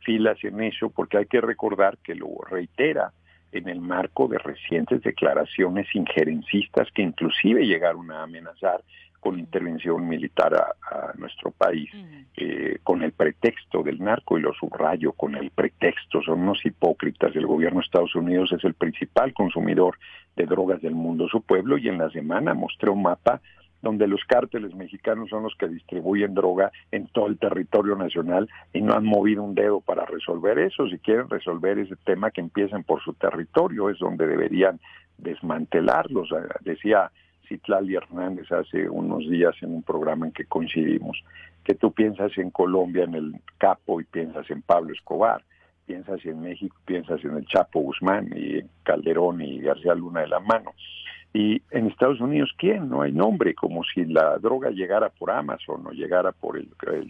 filas en eso porque hay que recordar que lo reitera en el marco de recientes declaraciones injerencistas que inclusive llegaron a amenazar con intervención militar a, nuestro país, eh, con el pretexto del narco, y lo subrayo, con el pretexto, son unos hipócritas, el gobierno de Estados Unidos es el principal consumidor de drogas del mundo, su pueblo, y en la semana mostré un mapa donde los cárteles mexicanos son los que distribuyen droga en todo el territorio nacional y no han movido un dedo para resolver eso. Si quieren resolver ese tema, que empiecen por su territorio, es donde deberían desmantelarlos. Decía Citlali Hernández hace unos días en un programa en que coincidimos, que tú piensas en Colombia, en el Capo, y piensas en Pablo Escobar, piensas en México, piensas en el Chapo Guzmán y en Calderón y García Luna de la Mano. Y en Estados Unidos, ¿quién? No hay nombre, como si la droga llegara por Amazon o llegara por el,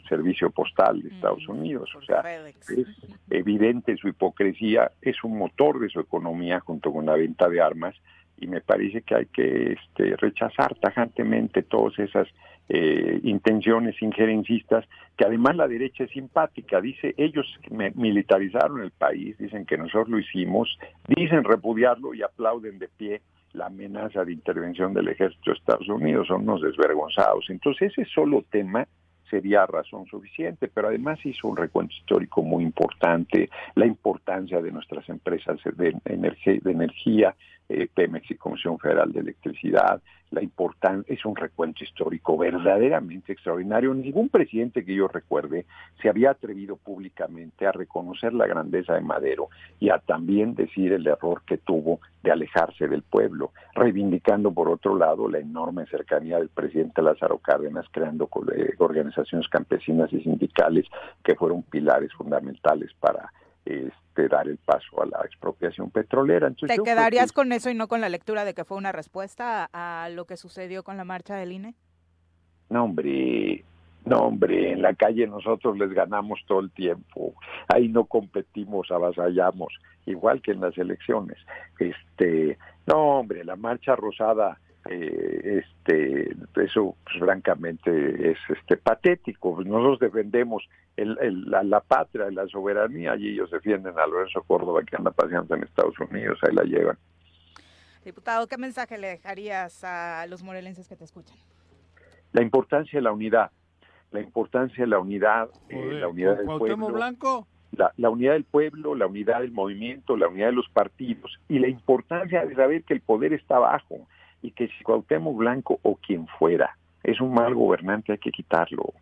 servicio postal de Estados Unidos. O sea, es evidente su hipocresía, es un motor de su economía junto con la venta de armas y me parece que hay que este, rechazar tajantemente todas esas eh, intenciones injerencistas, que además la derecha es simpática, dice, ellos militarizaron el país, dicen que nosotros lo hicimos, dicen repudiarlo y aplauden de pie la amenaza de intervención del ejército de Estados Unidos, son unos desvergonzados. Entonces ese solo tema sería razón suficiente, pero además hizo un recuento histórico muy importante, la importancia de nuestras empresas de de energía eh, Pemex y Comisión Federal de Electricidad, la importancia, es un recuento histórico verdaderamente extraordinario. Ningún presidente que yo recuerde se había atrevido públicamente a reconocer la grandeza de Madero y a también decir el error que tuvo de alejarse del pueblo, reivindicando por otro lado la enorme cercanía del presidente Lázaro Cárdenas, creando eh, organizaciones campesinas y sindicales que fueron pilares fundamentales para este, dar el paso a la expropiación petrolera. ¿Te quedarías con eso y no con la lectura de que fue una respuesta a lo que sucedió con la marcha del INE? No, hombre, no, hombre, en la calle nosotros les ganamos todo el tiempo. Ahí no competimos, avasallamos, igual que en las elecciones. Este, no, hombre, la marcha rosada eh, este eso pues, francamente es este patético. Nosotros defendemos la, patria la soberanía y ellos defienden a Lorenzo Córdoba que anda paseando en Estados Unidos ahí la llevan. Diputado qué mensaje le dejarías a los morelenses que te escuchan la importancia de la unidad la importancia de la unidad eh, la unidad del pueblo Blanco la, la, unidad del pueblo, la unidad del movimiento, la unidad de los partidos y la importancia de saber que el poder está abajo, y que si Cuauhtémoc Blanco o quien fuera es un mal gobernante hay que quitarlo,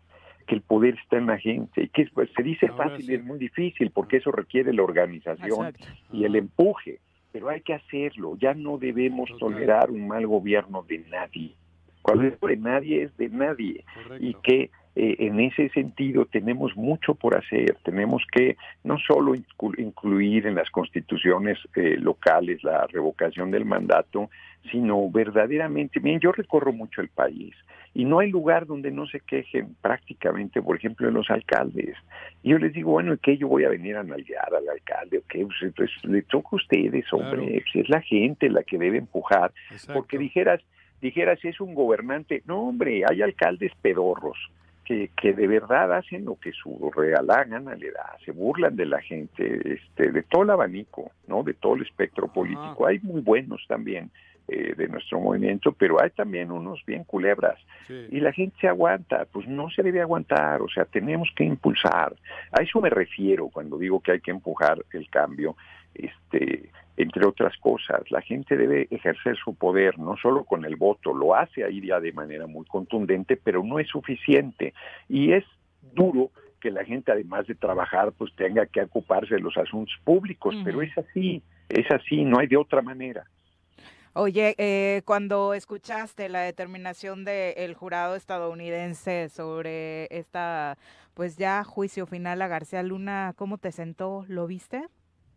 que el poder está en la gente y que pues, se dice fácil y es muy difícil porque eso requiere la organización y el empuje, pero hay que hacerlo, ya no debemos tolerar un mal gobierno de nadie Cuando es de nadie es de nadie. Y que eh, en ese sentido tenemos mucho por hacer. Tenemos que no solo incluir en las constituciones eh, locales la revocación del mandato, sino verdaderamente, bien, yo recorro mucho el país y no hay lugar donde no se quejen prácticamente, por ejemplo, en los alcaldes. Y yo les digo, bueno, ¿qué yo voy a venir a nalguear al alcalde? ¿O qué? Pues, pues le toca a ustedes, hombre, pues, es la gente la que debe empujar, porque dijeras, dijeras, es un gobernante, no, hombre, hay alcaldes pedorros que, que de verdad hacen lo que su regalada gana le da, se burlan de la gente, este, de todo el abanico, ¿no? De todo el espectro político. Hay muy buenos también eh, de nuestro movimiento, pero hay también unos bien culebras. Y la gente se aguanta, pues no se debe aguantar, o sea, tenemos que impulsar. A eso me refiero cuando digo que hay que empujar el cambio. Este, entre otras cosas. La gente debe ejercer su poder, no solo con el voto, lo hace ahí ya de manera muy contundente, pero no es suficiente. Y es duro que la gente, además de trabajar, pues tenga que ocuparse de los asuntos públicos, pero es así, es así, no hay de otra manera. Oye, eh, cuando escuchaste la determinación del jurado estadounidense sobre esta, pues ya juicio final a García Luna, ¿cómo te sentó? ¿Lo viste?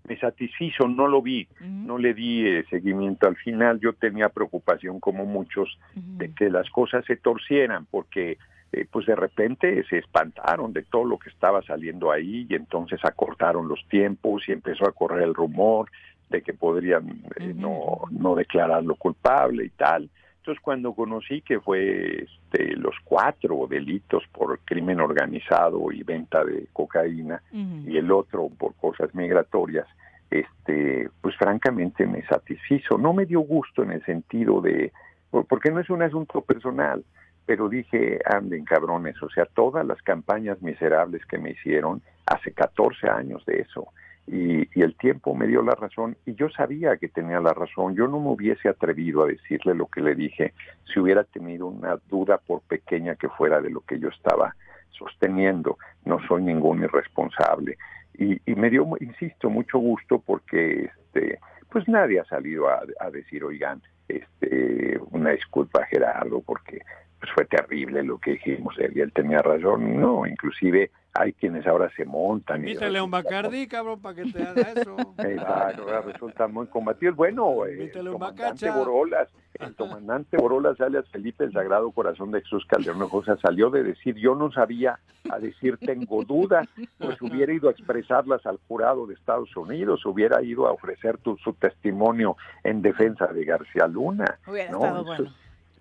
Me satisfizo, no lo vi, no le di eh, seguimiento al final. Yo tenía preocupación, como muchos, de que las cosas se torcieran, porque eh, pues de repente se espantaron de todo lo que estaba saliendo ahí y entonces acortaron los tiempos y empezó a correr el rumor de que podrían eh, no, no declararlo culpable y tal. Entonces, cuando conocí que fue este, los cuatro delitos por crimen organizado y venta de cocaína y el otro por cosas migratorias, este, pues francamente me satisfizo. No me dio gusto en el sentido de, porque no es un asunto personal, pero dije, anden cabrones, o sea, todas las campañas miserables que me hicieron hace 14 años de eso y, el tiempo me dio la razón y yo sabía que tenía la razón. Yo no me hubiese atrevido a decirle lo que le dije si hubiera tenido una duda por pequeña que fuera de lo que yo estaba sosteniendo. No soy ningún irresponsable. Y, me dio, insisto, mucho gusto porque este, pues nadie ha salido a, decir, oigan, este, una disculpa Gerardo, porque pues fue terrible lo que dijimos él y él tenía razón. No, inclusive hay quienes ahora se montan. Invítale a un Bacardi, cabrón, para que te haga eso. *laughs* Exacto, resulta muy combatido. Bueno, eh, el comandante Borolas, el comandante Borolas, alias Felipe, el Sagrado Corazón de Jesús Calderón José, salió de decir, yo no sabía, a decir, tengo dudas, pues hubiera ido a expresarlas al jurado de Estados Unidos, hubiera ido a ofrecer su testimonio en defensa de García Luna. ¿no?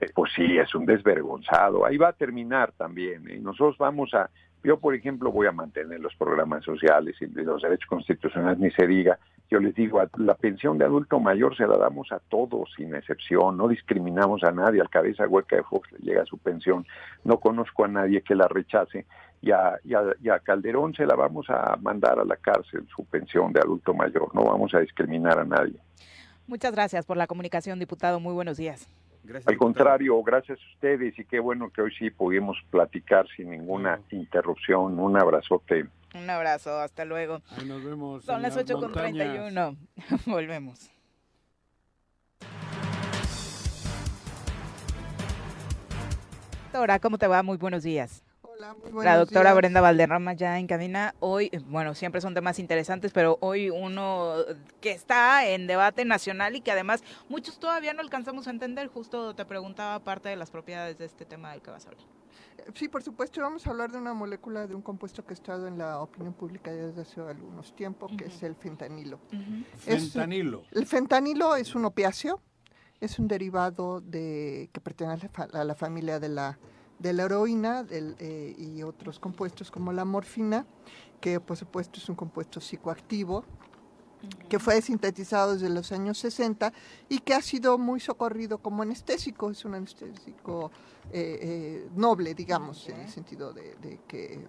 Eh, pues sí, es un desvergonzado. Ahí va a terminar también. Y ¿eh? nosotros vamos a, yo, por ejemplo, voy a mantener los programas sociales y los derechos constitucionales, ni se diga. Yo les digo, la pensión de adulto mayor se la damos a todos, sin excepción. No discriminamos a nadie. Al cabeza hueca de Fox le llega su pensión. No conozco a nadie que la rechace. Y a, y, y a Calderón se la vamos a mandar a la cárcel, su pensión de adulto mayor. No vamos a discriminar a nadie. Muchas gracias por la comunicación, diputado. Muy buenos días. Al contrario, gracias a ustedes y qué bueno que hoy sí pudimos platicar sin ninguna interrupción. Un abrazote. Un abrazo, hasta luego. Ahí nos vemos. Son las 8 con 31. *laughs* Volvemos. Doctora, ¿cómo te va? Muy buenos días. La doctora Brenda Valderrama ya en cabina. Hoy, bueno, siempre son temas interesantes, pero hoy uno que está en debate nacional y que además muchos todavía no alcanzamos a entender. Justo te preguntaba parte de las propiedades de este tema del que vas a hablar. Sí, por supuesto, vamos a hablar de una molécula, de un compuesto que ha estado en la opinión pública desde hace algunos tiempos, que es el fentanilo. Fentanilo. el fentanilo es un opiáceo, es un derivado de que pertenece a la familia de la de la heroína eh, y otros compuestos como la morfina, que por supuesto es un compuesto psicoactivo, que fue sintetizado desde los años 60 y que ha sido muy socorrido como anestésico, es un anestésico eh, eh, noble, digamos, en el sentido de, que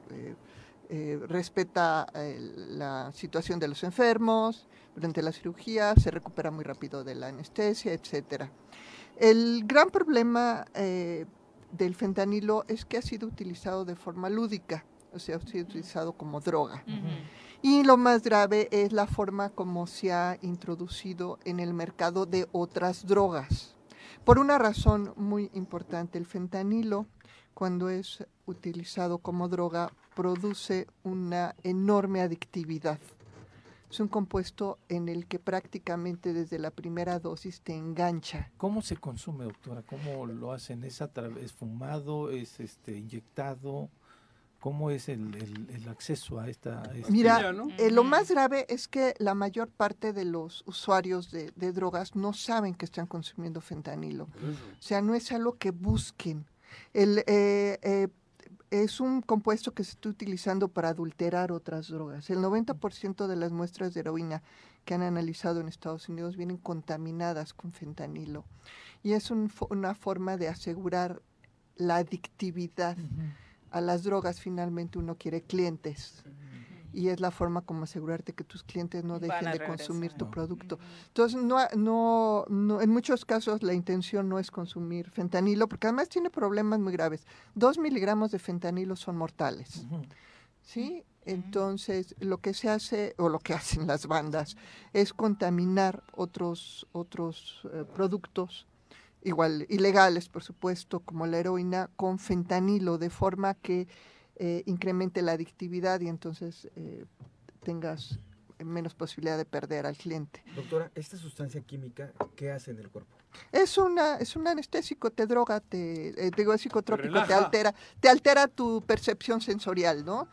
respeta la situación de los enfermos durante la cirugía, se recupera muy rápido de la anestesia, etc. El gran problema del fentanilo es que ha sido utilizado de forma lúdica, o sea, ha sido utilizado como droga. Y lo más grave es la forma como se ha introducido en el mercado de otras drogas. por una razón muy importante. El fentanilo, cuando es utilizado como droga, produce una enorme adictividad. Es un compuesto en el que prácticamente desde la primera dosis te engancha. ¿Cómo se consume, doctora? ¿Cómo lo hacen? ¿Es, ¿Es fumado? ¿Es este inyectado? ¿Cómo es el, acceso a esta... Mira, eh, lo más grave es que la mayor parte de los usuarios de, drogas no saben que están consumiendo fentanilo. O sea, no es algo que busquen. El, eh, eh, es un compuesto que se está utilizando para adulterar otras drogas. El 90% de las muestras de heroína que han analizado en Estados Unidos vienen contaminadas con fentanilo. Y es una forma de asegurar la adictividad. A las drogas finalmente uno quiere clientes y es la forma como asegurarte que tus clientes no dejen de consumir tu producto. Entonces, no, no, no, en muchos casos la intención no es consumir fentanilo, porque además tiene problemas muy graves. Dos miligramos de fentanilo son mortales. ¿Sí? Entonces, lo que se hace, o lo que *laughs* hacen las bandas, es contaminar otros, otros eh, productos, igual ilegales, por supuesto, como la heroína, con fentanilo, de forma que eh, incremente la adictividad y entonces eh, tengas menos posibilidad de perder al cliente. Doctora, ¿esta sustancia química qué hace en el cuerpo? Es una es un anestésico, te droga, te eh, digo, es psicotrópico, te, altera, te altera tu percepción sensorial, ¿no?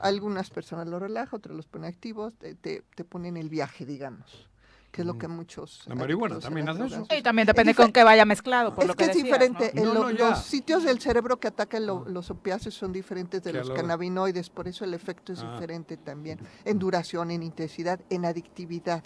Algunas personas lo relajan, otras los ponen activos, te, te, te ponen el viaje, digamos que es lo que muchos... La marihuana también hace eso. Y también depende con qué vaya mezclado, por es lo que, es diferente. los sitios del cerebro que atacan los opiáceos son diferentes de los cannabinoides, por eso el efecto es ah. diferente también, en duración, en intensidad, en adictividad.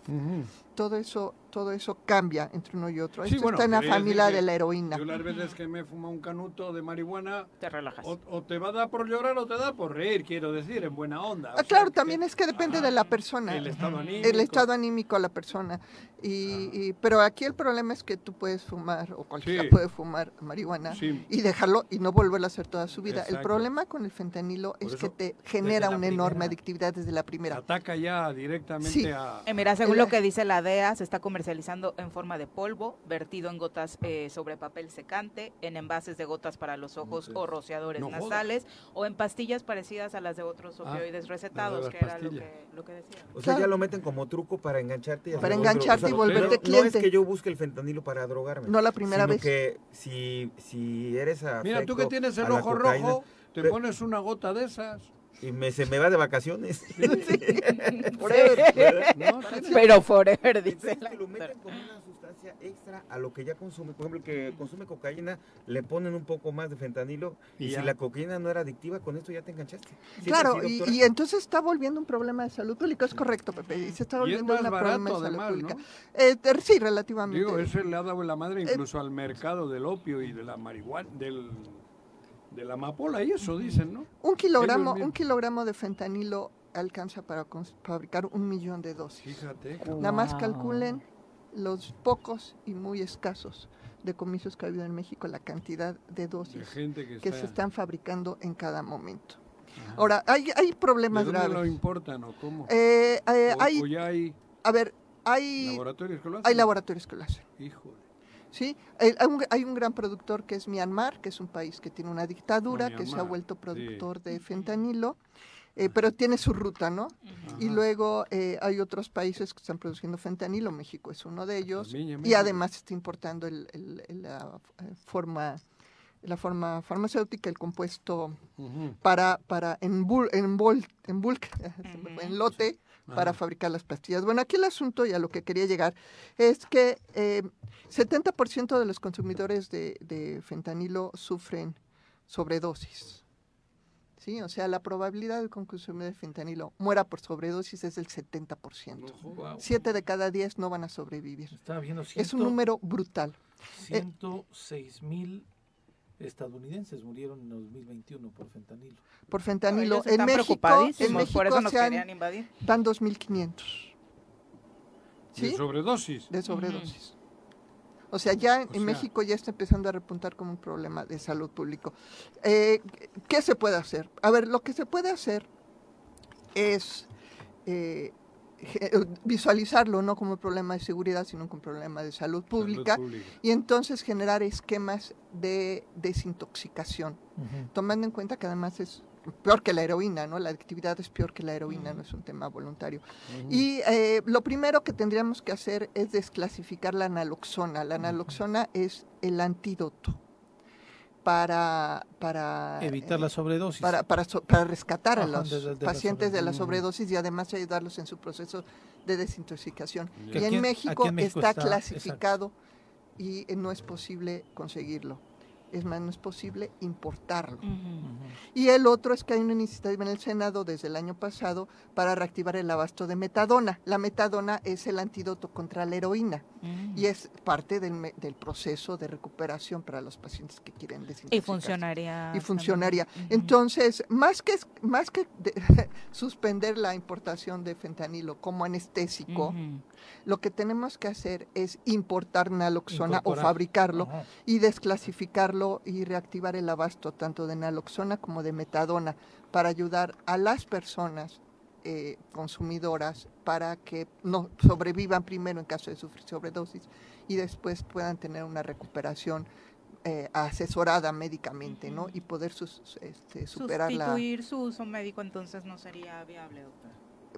Todo eso todo eso cambia entre uno y otro. Esto está en la familia de la heroína. Yo las veces que me fuma un canuto de marihuana, te relajas. O, te va a dar por llorar o te da por reír, quiero decir, en buena onda. Ah, claro, también es que depende de la persona. El estado anímico. El estado anímico a la persona. Y, pero aquí el problema es que tú puedes fumar, o cualquiera puede fumar marihuana y dejarlo y no volverlo a hacer toda su vida. El problema con el fentanilo es que te genera una enorme adictividad desde la primera. Ataca ya directamente a... Eh, mira, según lo que dice la DEA, se está comercializando en forma de polvo, vertido en gotas eh, sobre papel secante, en envases de gotas para los ojos o rociadores nasales, o en pastillas parecidas a las de otros ah, opioides recetados, que era lo que, lo que decía. O sea, ya lo meten como truco para engancharte. Y para engancharte y volverte cliente. No es que yo busque el fentanilo para drogarme. No la primera sino vez. que si, si eres Mira, tú que tienes el ojo rojo, te pones una gota de esas y me, se me va de vacaciones. *laughs* Pero forever, dice. Que lo meten con una sustancia extra a lo que ya consume. Por ejemplo, el que consume cocaína, le ponen un poco más de fentanilo. Y, si la cocaína no era adictiva, con esto ya te enganchaste. claro, y, entonces está volviendo un problema de salud pública. Es correcto, Pepe. Y se está volviendo un problema de salud pública. Eh, sí, relativamente. Digo, eso le ha dado la madre eh, incluso al mercado del opio y de la marihuana, del de la amapola y eso dicen, ¿no? Un kilogramo, un kilogramo de fentanilo alcanza para fabricar un millón de dosis. Fíjate. Nada más calculen los pocos y muy escasos decomisos que ha habido en México, la cantidad de dosis que, se están fabricando en cada momento. Ahora, hay, hay problemas ¿De dónde graves. importan o cómo? Eh, eh, hay, hay... A ver, hay... ¿Laboratorios que lo hacen? Hay laboratorios que lo hacen. Híjole. ¿Sí? Hay un, gran productor que es Myanmar, que es un país que tiene una dictadura, que se ha vuelto productor de fentanilo. Eh, pero tiene su ruta, ¿no? Y luego eh, hay otros países que están produciendo fentanilo, México es uno de ellos, y además está importando el, la eh, forma la forma farmacéutica, el compuesto para, para en, en, en bulk, *laughs* en lote, para fabricar las pastillas. Bueno, aquí el asunto y a lo que quería llegar es que eh, 70% de los consumidores de, fentanilo sufren sobredosis. ¿Sí? O sea, la probabilidad de que un consumidor de fentanilo muera por sobredosis es del 70%. Siete de cada diez no van a sobrevivir. es un número brutal. 106 mil estadounidenses murieron en 2021 por fentanilo. Por fentanilo. En México, en México por eso nos querían invadir. Dan 2.500. ¿Sí? ¿De sobredosis? De sobredosis. O sea, ya en México ya está empezando a repuntar como un problema de salud público. Eh, ¿Qué se puede hacer? A ver, lo que se puede hacer es eh, visualizarlo no como problema de seguridad, sino como problema de salud pública, y entonces generar esquemas de desintoxicación, tomando en cuenta que además es peor que la heroína, ¿no? La adictividad es peor que la heroína, no es un tema voluntario. Y eh, lo primero que tendríamos que hacer es desclasificar la naloxona. La naloxona es el antídoto para, para evitar la sobredosis. Para, para, para rescatar a los pacientes de la sobredosis y además ayudarlos en su proceso de desintoxicación. Y en, México, está, clasificado y no es posible conseguirlo es menos posible importarlo. Y el otro es que hay una iniciativa en el Senado desde el año pasado para reactivar el abasto de metadona. La metadona es el antídoto contra la heroína y mm. es parte del, del, proceso de recuperación para los pacientes que quieren desintoxicarse. Y funcionaría. Y funcionaría. Entonces, más que, más que *laughs* suspender la importación de fentanilo como anestésico, lo que tenemos que hacer es importar naloxona o fabricarlo y desclasificarlo y reactivar el abasto tanto de naloxona como de metadona para ayudar a las personas eh, consumidoras para que no sobrevivan primero en caso de sufrir sobredosis y después puedan tener una recuperación eh, asesorada médicamente, ¿no? Y poder este, superar Sustituir su uso médico entonces no sería viable, doctor.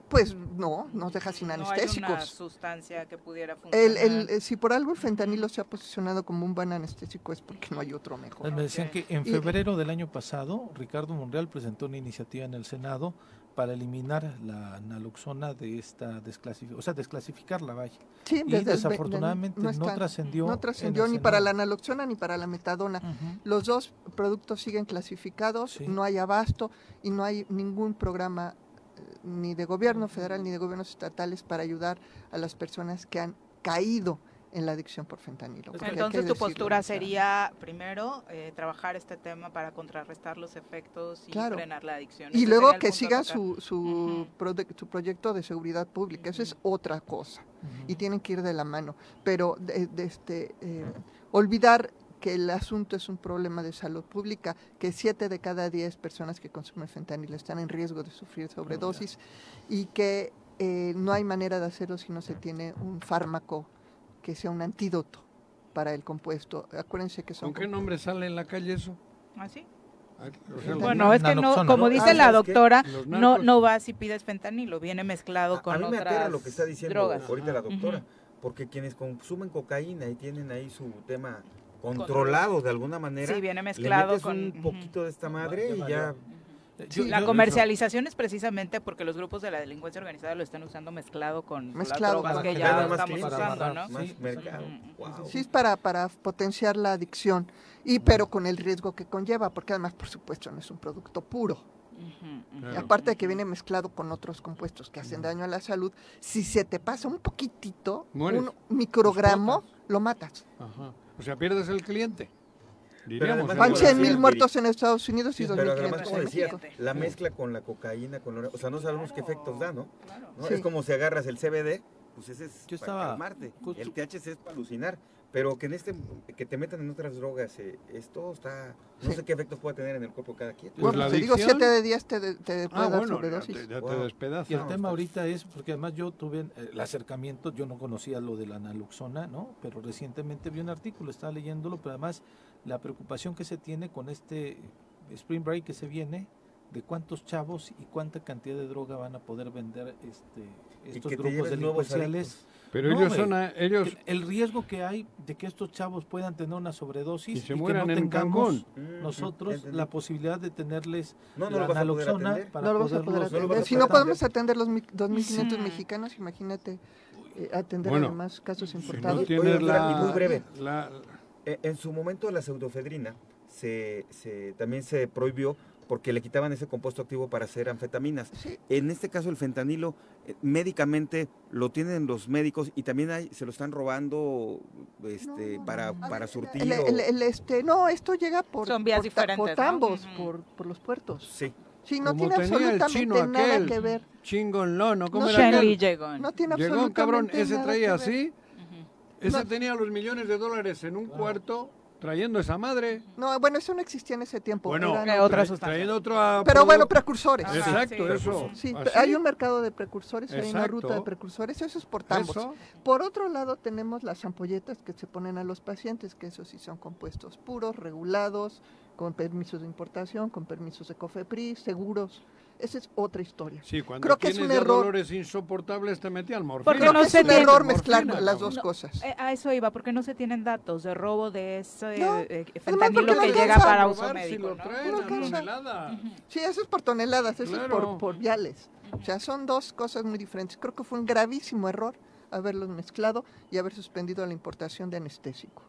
Pues no, nos deja sin anestésicos. No hay una sustancia que pudiera funcionar. El, el, si por algo el fentanilo se ha posicionado como un buen anestésico es porque no hay otro mejor. Me decían que en febrero del año pasado Ricardo Monreal presentó una iniciativa en el Senado para eliminar la naloxona de esta desclasificación, o sea, desclasificarla, vaya. Sí, y desafortunadamente no, trascendió. No trascendió ni para la naloxona ni para la metadona. Los dos productos siguen clasificados, no hay abasto y no hay ningún programa ni de gobierno federal ni de gobiernos estatales para ayudar a las personas que han caído en la adicción por fentanilo. Entonces tu postura sería primero eh, trabajar este tema para contrarrestar los efectos y frenar la adicción. Y luego que sigan su, su, su, proyecto de seguridad pública, eso es otra cosa. Y tienen que ir de la mano. Pero de, este, eh, olvidar que el asunto es un problema de salud pública, que siete de cada diez personas que consumen fentanilo están en riesgo de sufrir sobredosis y que eh, no hay manera de hacerlo si no se tiene un fármaco que sea un antídoto para el compuesto. Acuérdense que son... ¿Con qué nombre sale en la calle eso? ¿Ah, sí? Ah, bueno, es que no, como dice la doctora, no no vas y pides fentanilo, viene mezclado con a mí me lo que está diciendo ahorita la doctora, porque quienes consumen cocaína y tienen ahí su tema controlado de alguna manera. Sí, viene mezclado con un poquito de esta madre y ya. La comercialización es precisamente porque los grupos de la delincuencia organizada lo están usando mezclado con mezclado las drogas que ya estamos usando, ¿no? Sí, es para, para potenciar la adicción, y pero con el riesgo que conlleva, porque además, por supuesto, no es un producto puro. Y aparte de que viene mezclado con otros compuestos que hacen daño a la salud, si se te pasa un poquitito, un microgramo, lo matas. Ajá. O sea, pierdes el cliente. Van 100 mil muertos en Estados Unidos y 2.500 en México. La mezcla con la cocaína, con o sea, no sabemos qué efectos da, ¿no? Es como si agarras el CBD, pues ese es Yo para calmarte. El THC es para alucinar. Pero que en este, que te metan en otras drogas, eh, esto está, no sé qué efectos puede tener en el cuerpo cada quien. Pues bueno, te digo, siete de días te, te puede ah, dar sobredosis. y el tema ahorita es, porque además yo tuve eh, el acercamiento, yo no conocía lo de la naloxona, ¿no? Pero recientemente vi un artículo, estaba leyéndolo, pero además la preocupación que se tiene con este Spring Break que se viene, de cuántos chavos y cuánta cantidad de droga van a poder vender este, estos grupos delincuenciales pero ellos son ellos el riesgo que hay de que estos chavos puedan tener una sobredosis y se mueran en Cancún. Mm, nosotros la posibilidad de tenerles no, no la naloxona para no poderlos, si no podemos atender los 2.500 mexicanos, imagínate eh, atender bueno, además casos importados. Si no la, muy breve. La, eh, en su momento la pseudofedrina se, se, también se prohibió porque le quitaban ese compuesto activo para hacer anfetaminas. En este caso el fentanilo eh, médicamente lo tienen los médicos y también hay, se lo están robando este, para, para surtir. El, este, no, esto llega por, Son vías por, diferentes, por ambos, por, por, los puertos. Sí. Sí, no tiene absolutamente nada que ver. Chingón Lono, ¿cómo no, era llegó. No tiene llegó cabrón, ese traía así, ese tenía los millones de dólares en un cuarto trayendo esa madre. No, bueno, eso no existía en ese tiempo. Bueno, eran otros. trayendo otro Pero bueno, precursores. Ajá, Exacto, eso. Sí, Así. hay un mercado de precursores, hay una ruta de precursores, eso exportamos. Eso. Por otro lado, tenemos las ampolletas que se ponen a los pacientes, que esos sí son compuestos puros, regulados, con permisos de importación, con permisos de COFEPRIS, seguros. Esa es otra historia. Sí, cuando Creo que es un error. dolores insoportables te metían morfina. Porque Creo no se es un error mezclar Morfina, las dos cosas. Eh, a eso iba, porque no se tienen datos de robo de ese No, eh, además fentanilo que no llega para uso si médico, lo ¿no? traen. Sí, eso es por toneladas, eso es por, por viales. O sea, son dos cosas muy diferentes. Creo que fue un gravísimo error haberlos mezclado y haber suspendido la importación de anestésico.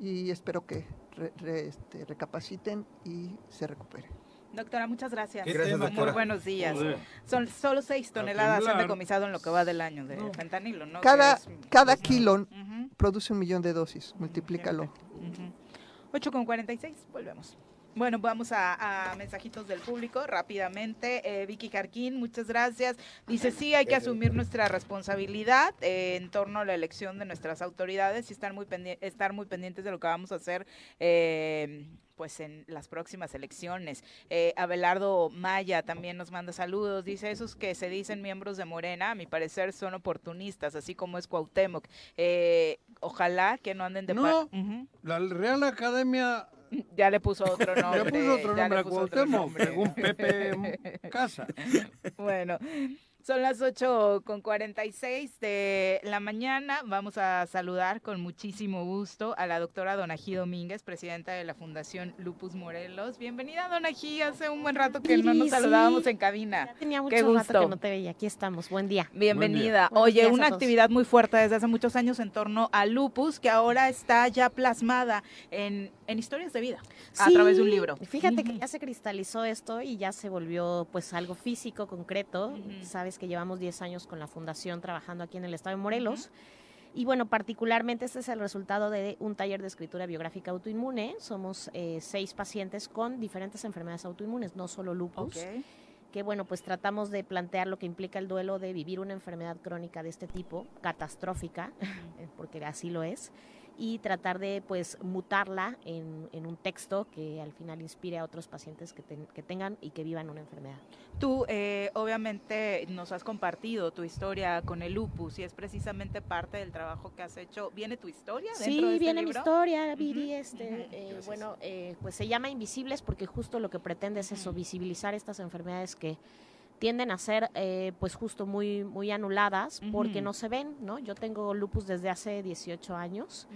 Y espero que re- re- este, recapaciten y se recuperen. Doctora, muchas gracias. Gracias, tema. Muy doctora. buenos días. Joder. Son solo seis toneladas han temblar. decomisado en lo que va del año de fentanilo, ¿no? Cada, es- cada pues, no. kilo produce un millón de dosis, multiplícalo. ujú. 8 con 46, volvemos. Bueno, vamos a, a mensajitos del público rápidamente. Eh, Vicky Jarquín, muchas gracias. Dice, sí, hay que asumir nuestra responsabilidad eh, en torno a la elección de nuestras autoridades y estar muy, pendi- estar muy pendientes de lo que vamos a hacer eh, pues en las próximas elecciones. Eh, Abelardo Maya también nos manda saludos. Dice, esos que se dicen miembros de Morena, a mi parecer son oportunistas, así como es Cuauhtémoc. Eh, ojalá que no anden de... No, la Real Academia *laughs* Ya le puso otro nombre. *laughs* le puso otro ya nombre le a puso otro Cuauhtémoc, según Pepe Casa. *laughs* Bueno, son las 8 con 46 de la mañana. Vamos a saludar con muchísimo gusto a la doctora Donají Domínguez, presidenta de la Fundación Lupus Morelos. Bienvenida, Donají. Hace un buen rato que no nos saludábamos sí. en cabina. Ya tenía Qué mucho rato gusto. que no te veía. Aquí estamos. Buen día. Bienvenida. Oye, una actividad muy fuerte desde hace muchos años en torno a lupus que ahora está ya plasmada en, en historias de vida a través de un libro. Fíjate que ya se cristalizó esto y ya se volvió pues algo físico, concreto. Sabes que llevamos 10 años con la fundación trabajando aquí en el estado de Morelos. Y bueno, particularmente este es el resultado de un taller de escritura biográfica autoinmune. Somos eh, seis pacientes con diferentes enfermedades autoinmunes, no solo lupus. Ok. que bueno, pues tratamos de plantear lo que implica el duelo de vivir una enfermedad crónica de este tipo, catastrófica, *laughs* porque así lo es, y tratar de pues mutarla en, en un texto que al final inspire a otros pacientes que, ten- que tengan y que vivan una enfermedad. Tú, eh, obviamente, nos has compartido tu historia con el lupus y es precisamente parte del trabajo que has hecho. ¿Viene tu historia dentro Sí, de este viene mi libro? historia, Viri, este, eh, bueno, eh, pues se llama Invisibles porque justo lo que pretende es eso, visibilizar estas enfermedades que tienden a ser eh, pues justo muy muy anuladas porque no se ven, ¿no? Yo tengo lupus desde hace 18 años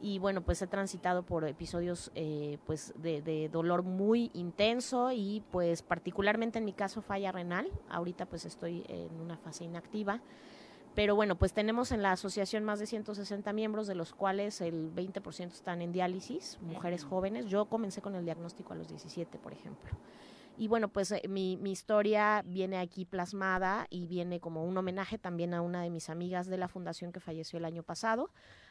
y bueno, pues he transitado por episodios eh, pues de, de dolor muy intenso y pues particularmente en mi caso falla renal, ahorita pues estoy en una fase inactiva. Pero bueno, pues tenemos en la asociación más de 160 miembros, de los cuales el 20% están en diálisis, mujeres jóvenes. Yo comencé con el diagnóstico a los 17, por ejemplo. Y bueno, pues eh, mi, mi historia viene aquí plasmada y viene como un homenaje también a una de mis amigas de la fundación que falleció el año pasado,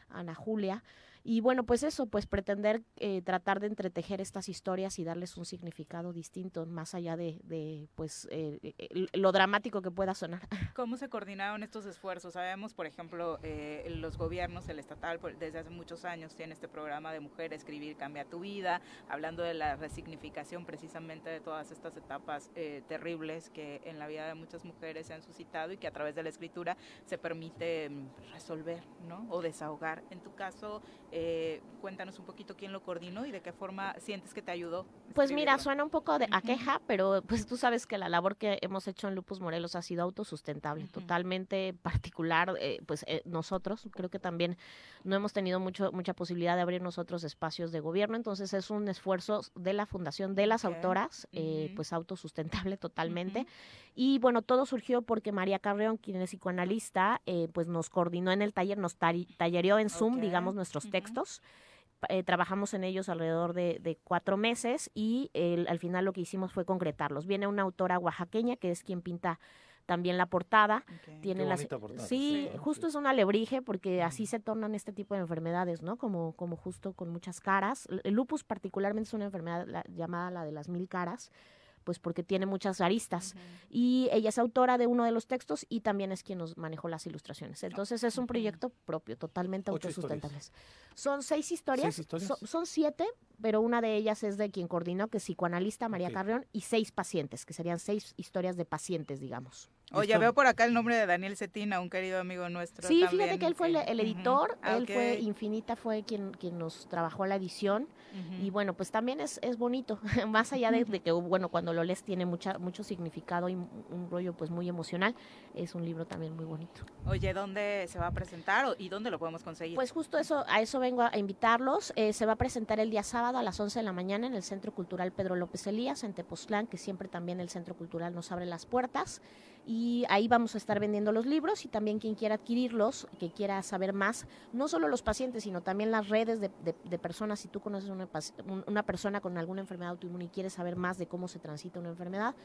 Ana Julia. Y bueno, pues eso, pues pretender eh, tratar de entretejer estas historias y darles un significado distinto, más allá de, de pues, eh, eh, lo dramático que pueda sonar. *laughs* ¿Cómo se coordinaron estos esfuerzos? Sabemos, por ejemplo, eh, los gobiernos, el estatal, desde hace muchos años tiene este programa de Mujer Escribir Cambia tu Vida, hablando de la resignificación precisamente de todas estas etapas eh, terribles que en la vida de muchas mujeres se han suscitado y que a través de la escritura se permite mm, resolver, ¿no? O desahogar. En tu caso, eh, cuéntanos un poquito quién lo coordinó y de qué forma sientes que te ayudó. Pues mira, suena un poco de a queja, pero pues tú sabes que la labor que hemos hecho en Lupus Morelos ha sido autosustentable, totalmente particular, eh, pues eh, nosotros creo que también no hemos tenido mucho mucha posibilidad de abrir nosotros espacios de gobierno, entonces es un esfuerzo de la fundación de las Ok. autoras, eh, Ujú. pues autosustentable *laughs* totalmente. Y bueno, todo surgió porque María Carreón, quien es psicoanalista, eh, pues nos coordinó en el taller, nos tallereó en Zoom, Ok. digamos, nuestros textos. Eh, trabajamos en ellos alrededor de, de cuatro meses y el- al final lo que hicimos fue concretarlos. Viene una autora oaxaqueña que es quien pinta también la portada. Tiene Qué las, portada. sí, Sí. justo es un alebrije porque así se tornan este tipo de enfermedades, ¿no? Como, como justo con muchas caras. El lupus particularmente es una enfermedad la- llamada la de las mil caras pues porque tiene muchas aristas. Y ella es autora de uno de los textos y también es quien nos manejó las ilustraciones. Entonces es un proyecto propio, totalmente autosustentable. Son seis historias, son siete, pero una de ellas es de quien coordinó, que es psicoanalista María Carrión, y seis pacientes, que serían seis historias de pacientes, digamos. Oye, veo por acá el nombre de Daniel Cetina, un querido amigo nuestro. Sí, fíjate que él fue el, editor, ah, él fue Infinita, fue quien, quien nos trabajó la edición. Y bueno, pues también es, es bonito, *laughs* más allá de, que, bueno, cuando lo lees tiene mucha, mucho significado y un rollo pues muy emocional, es un libro también muy bonito. Oye, ¿dónde se va a presentar y dónde lo podemos conseguir? Pues justo eso, a eso vengo a invitarlos. Eh, se va a presentar el día sábado a las 11 de la mañana en el Centro Cultural Pedro López Elías, en Tepoztlán, que siempre también el Centro Cultural nos abre las puertas y ahí vamos a estar vendiendo los libros y también quien quiera adquirirlos, que quiera saber más, no solo los pacientes, sino también las redes de, personas, si tú conoces una, una persona con alguna enfermedad autoinmune y quieres saber más de cómo se transita una enfermedad,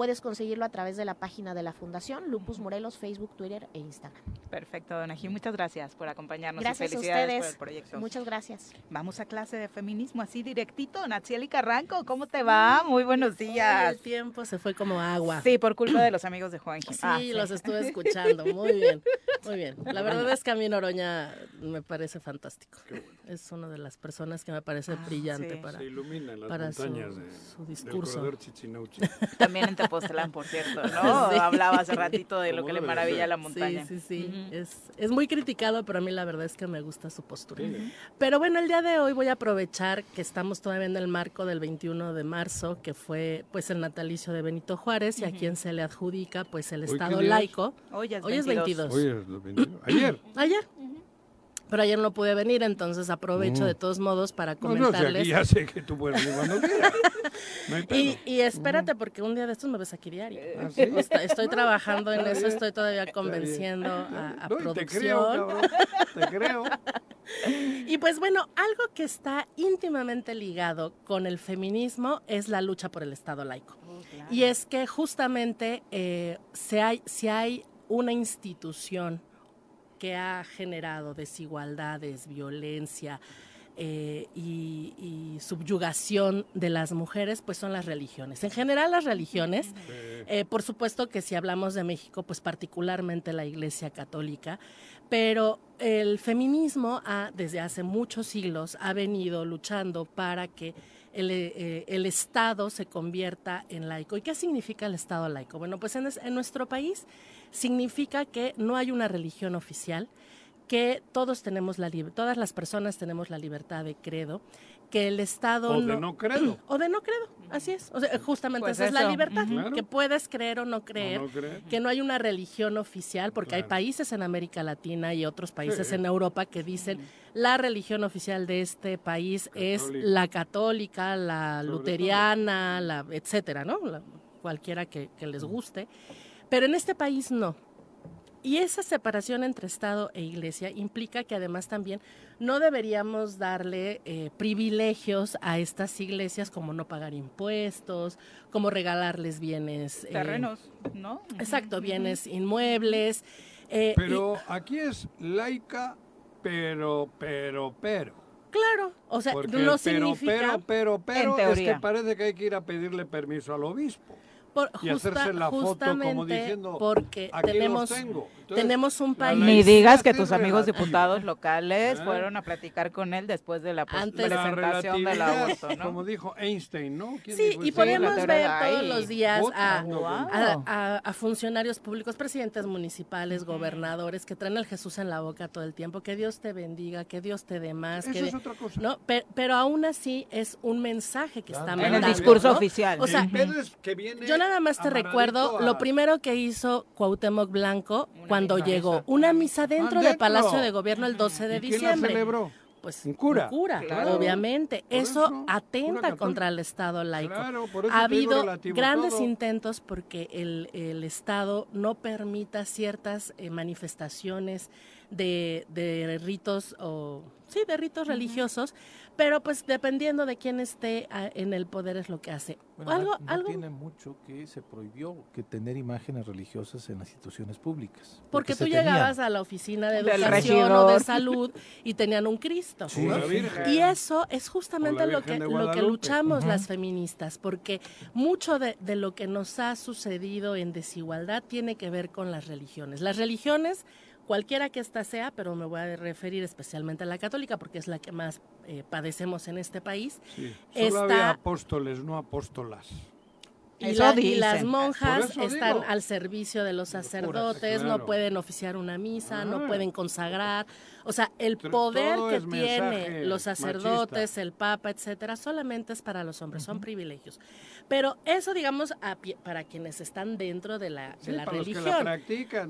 puedes conseguirlo a través de la página de la Fundación Lupus Morelos, Facebook, Twitter e Instagram. Perfecto, Don Ají, muchas gracias por acompañarnos gracias y felicidades a ustedes. por el proyecto. Muchas gracias. Vamos a clase de feminismo así directito. Natsieli Carranco, ¿cómo te va? Muy buenos días. el tiempo se fue como agua. Sí, por culpa de los amigos de Juan. Sí, ah, los estuve *laughs* escuchando. Muy bien, muy bien. La verdad es que a mí Noroña me parece fantástico. Es una de las personas que me parece ah, brillante para, se ilumina las para su, de, su discurso. *laughs* También en Tepoztlán, por cierto, ¿no? *laughs* Hablaba hace ratito de lo que le maravilla a la montaña. Sí, sí, sí. es, es muy criticado, pero a mí la verdad es que me gusta su postura. Pero bueno, el día de hoy voy a aprovechar que estamos todavía en el marco del 21 de marzo, que fue pues el natalicio de Benito Juárez y a quien se le adjudica pues el Estado laico. Hoy es 22. Hoy es 22. Ayer. Ayer pero ayer no pude venir, entonces aprovecho de todos modos para comentarles. No, ya sé que tú puedes venir cuando quieras. *laughs* y, y, espérate, porque un día de estos me ves aquí diario. ¿Ah, *laughs* estoy trabajando en eso, estoy todavía convenciendo a, a producción. Te creo, *laughs* Y pues bueno, algo que está íntimamente ligado con el feminismo es la lucha por el Estado laico. Oh, y es que justamente eh, si, hay, si hay una institución que ha generado desigualdades, violencia eh, y, subyugación de las mujeres, pues son las religiones. En general las religiones, eh, por supuesto que si hablamos de México, pues particularmente la Iglesia Católica, pero el feminismo ha, desde hace muchos siglos ha venido luchando para que el, eh, el, Estado se convierta en laico. ¿Y qué significa el Estado laico? Bueno, pues en, en nuestro país significa que no hay una religión oficial, que todos tenemos la todas las personas tenemos la libertad de credo, que el Estado o de no, credo. *clears throat* o de no credo, así es, o sea, justamente pues esa es la libertad, que puedes creer o no creer, que no hay una religión oficial, porque hay países en América Latina y otros países en Europa que dicen la religión oficial de este país es la católica, la luteriana, la etcétera, ¿no? cualquiera que les guste. Pero en este país no. Y esa separación entre Estado e Iglesia implica que además también no deberíamos darle eh, privilegios a estas iglesias como no pagar impuestos, como regalarles bienes. Eh, Terrenos, ¿no? Exacto, bienes inmuebles. Eh, pero aquí es laica, pero, pero, pero. Claro, o sea, no significa... Pero, pero, pero, es que parece que hay que ir a pedirle permiso al obispo y hacerse la foto como diciendo, porque tenemos, tenemos un país... Ni digas que tus amigos diputados locales ¿Eh? fueron a platicar con él después de la presentación del aborto, ¿no? Como dijo Einstein, ¿no? Sí, y podemos ver todos los días a, a, funcionarios públicos, presidentes municipales, gobernadores, que traen el Jesús en la boca todo el tiempo, que Dios te bendiga, que Dios te dé más. Eso que es otra cosa. ¿no? Pero, aún así es un mensaje que está mandando. En el discurso oficial. O sea, que viene yo nada más te recuerdo lo primero que hizo Cuauhtémoc Blanco cuando llegó, una misa dentro del Palacio de Gobierno el 12 de diciembre. celebró? Pues un cura. cura, obviamente. Eso, atenta contra el Estado laico. ha habido grandes intentos porque el, el, Estado no permita ciertas eh, manifestaciones de, de ritos o sí, de ritos religiosos, pero pues dependiendo de quién esté ah, en el poder es lo que hace. algo, no, algo... tiene mucho que se prohibió que tener imágenes religiosas en las instituciones públicas. Porque, tú llegabas a la oficina de educación o de salud y tenían un Cristo. Y eso es justamente lo que, lo que luchamos las feministas, porque mucho de, de lo que nos ha sucedido en desigualdad tiene que ver con las religiones. Las religiones cualquiera que ésta sea, pero me voy a referir especialmente a la católica porque es la que más eh, padecemos en este país. Sí. Solo había apóstoles, no apóstolas. Y, las monjas están al servicio de los sacerdotes, no pueden oficiar una misa, no ah. pueden consagrar. O sea, el poder que tienen los sacerdotes, el papa, etcétera, solamente es para los hombres, son privilegios. Pero eso, digamos, para quienes están dentro de la, religión.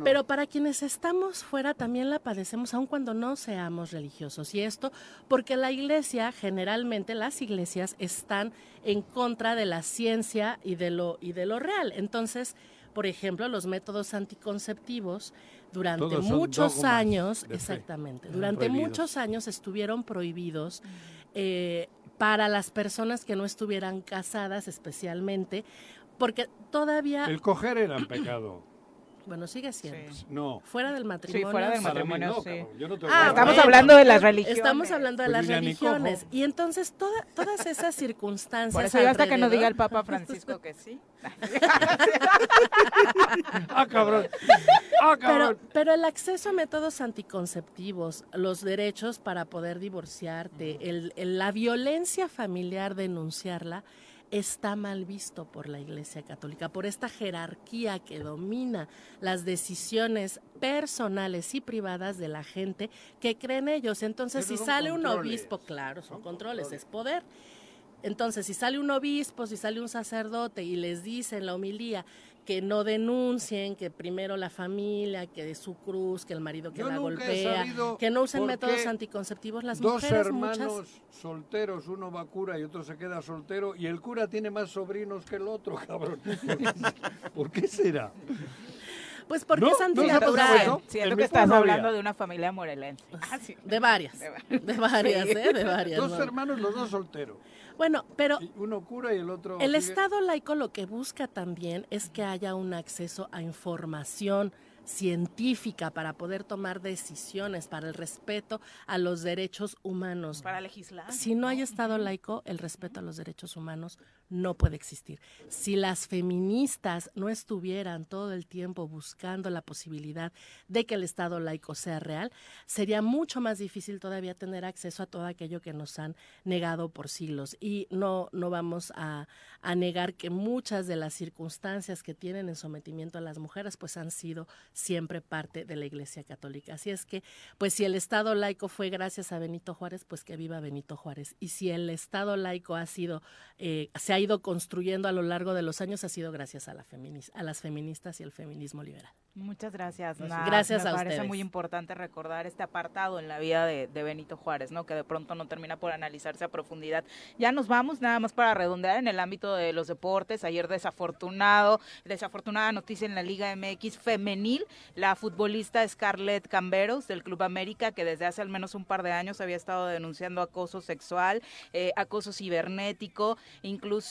Pero para quienes estamos fuera también la padecemos, aun cuando no seamos religiosos. Y esto porque la iglesia, generalmente las iglesias están en contra de la ciencia y de lo, y de lo real. Entonces, por ejemplo, los métodos anticonceptivos durante muchos años, exactamente, durante muchos años estuvieron prohibidos. Eh, para las personas que no estuvieran casadas especialmente, porque todavía... El coger era pecado. Bueno, sigue siendo. No. Fuera del matrimonio. Sí, fuera del matrimonio, sí. ah, estamos hablando de las religiones. Estamos hablando de las religiones. Y entonces todas esas circunstancias. Por eso hasta que no diga el Papa Francisco que sí. *laughs* *laughs* ah, cabrón. Ah, cabrón. Pero, pero el acceso a métodos anticonceptivos, los derechos para poder divorciarte, el, la violencia familiar, denunciarla está mal visto por la Iglesia Católica, por esta jerarquía que domina las decisiones personales y privadas de la gente que creen ellos. Entonces, si sale un obispo, claro, son, controles, es poder. Entonces, si sale un obispo, si sale un sacerdote y les dice en la homilía, que no denuncien, que primero la familia, que de su cruz, que el marido que la golpea, que no usen métodos anticonceptivos las dos mujeres. Dos hermanos solteros, uno va a cura y otro se queda soltero, y el cura tiene más sobrinos que el otro, *laughs* cabrón. ¿Por qué será? Pues porque es antinatural. No, Siento que estás hablando de una familia morelense. Ah, de varias. De, varias, ¿eh? De varias. Dos hermanos, los dos solteros. Bueno, pero... Uno cura y el otro... El Estado laico lo que busca también es que haya un acceso a información científica para poder tomar decisiones, para el respeto a los derechos humanos. Para legislar. Si no hay Estado laico, el respeto a los derechos humanos no puede existir. Si las feministas no estuvieran todo el tiempo buscando la posibilidad de que el Estado laico sea real, sería mucho más difícil todavía tener acceso a todo aquello que nos han negado por siglos. Y no, no vamos a, a negar que muchas de las circunstancias que tienen en sometimiento a las mujeres pues han sido siempre parte de la Iglesia Católica. Así es que, pues si el Estado laico fue gracias a Benito Juárez, pues que viva Benito Juárez. Y si el Estado laico ha sido, eh, se ha ido construyendo a lo largo de los años, ha sido gracias a, la a las feministas y el feminismo liberal. Muchas gracias. gracias me a parece muy importante recordar este apartado en la vida de, Benito Juárez, ¿no? Que de pronto no termina por analizarse a profundidad. Ya nos vamos, nada más para redondear en el ámbito de los deportes. Ayer desafortunado, desafortunada noticia en la Liga MX femenil, la futbolista Scarlett Camberos del Club América, que desde hace al menos un par de años había estado denunciando acoso sexual, eh, acoso cibernético, incluso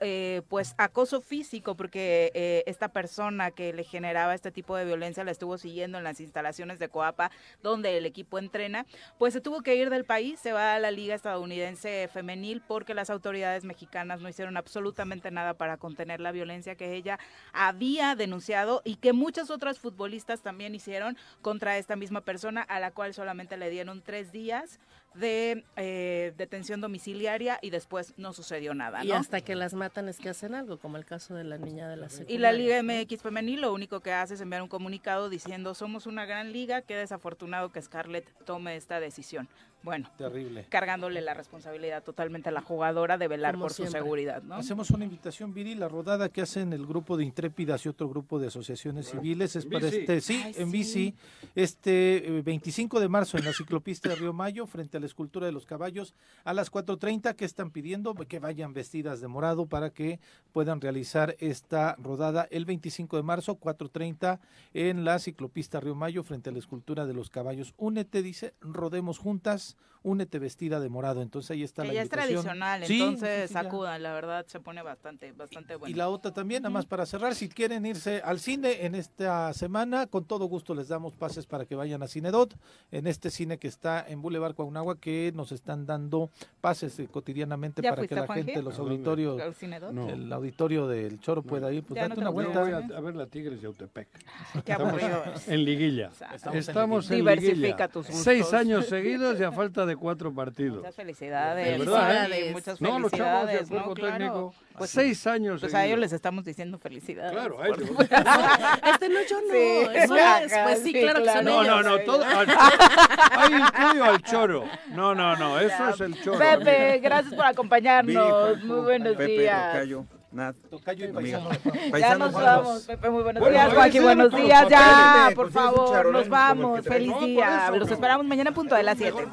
eh, pues acoso físico, porque eh, esta persona que le generaba este tipo de violencia la estuvo siguiendo en las instalaciones de Coapa, donde el equipo entrena, pues se tuvo que ir del país, se va a la Liga Estadounidense Femenil porque las autoridades mexicanas no hicieron absolutamente nada para contener la violencia que ella había denunciado y que muchas otras futbolistas también hicieron contra esta misma persona, a la cual solamente le dieron tres días de eh, detención domiciliaria y después no sucedió nada. Y hasta que las matan es que hacen algo, como el caso de la niña de la secundaria. Y la Liga MX Femenil lo único que hace es enviar un comunicado diciendo somos una gran liga, qué desafortunado que Scarlett tome esta decisión. Bueno, terrible. Cargándole la responsabilidad totalmente a la jugadora de velar por su seguridad, ¿no? Hacemos una invitación, Viri, la rodada que hacen el grupo de Intrépidas y otro grupo de asociaciones civiles es para este, sí, en bici, este 25 eh, de marzo en la ciclopista de Río Mayo frente frente a la escultura de los caballos a las 4.30 que están pidiendo que vayan vestidas de morado para que puedan realizar esta rodada el 25 de marzo 4.30 en la ciclopista Río Mayo frente a la escultura de los caballos. Únete, dice, rodemos juntas, únete vestida de morado. Entonces ahí está la es tradicional, entonces acudan, la verdad se pone bastante, bastante bueno. Y la otra también, nada más para cerrar, si quieren irse al cine en esta semana, con todo gusto les damos pases para que vayan a Cinedot, en este cine que está en Boulevard Cuauhnagua, que nos están dando pases eh, cotidianamente para que la gente, los auditorios, el auditorio del Choro pueda ir, pues date una vuelta. Voy a, ver la Tigres de Autepec. *laughs* Estamos en liguilla. Estamos, en liguilla. Seis años seguidos y a *laughs* falta de cuatro partidos. Muchas felicidades. ¿eh? Muchas felicidades. No, los chavos del cuerpo técnico. Pues, seis años. Pues a ellos les estamos diciendo felicidades. Claro, a ellos. *laughs* este no, yo no. Eso es, pues sí, claro que son No, ellos. no, no. Todo, al, *laughs* incluyo al choro. No, no, no. Eso es el choro. Pepe, gracias por acompañarnos. Muy buenos Pepe, días. Tocayo. Nat, Tocayo y paisano. Ya nos vamos, Pepe, muy buenos días, Joaquín, buenos días, ya, por favor, nos vamos, feliz día, los esperamos mañana a punto de las 7.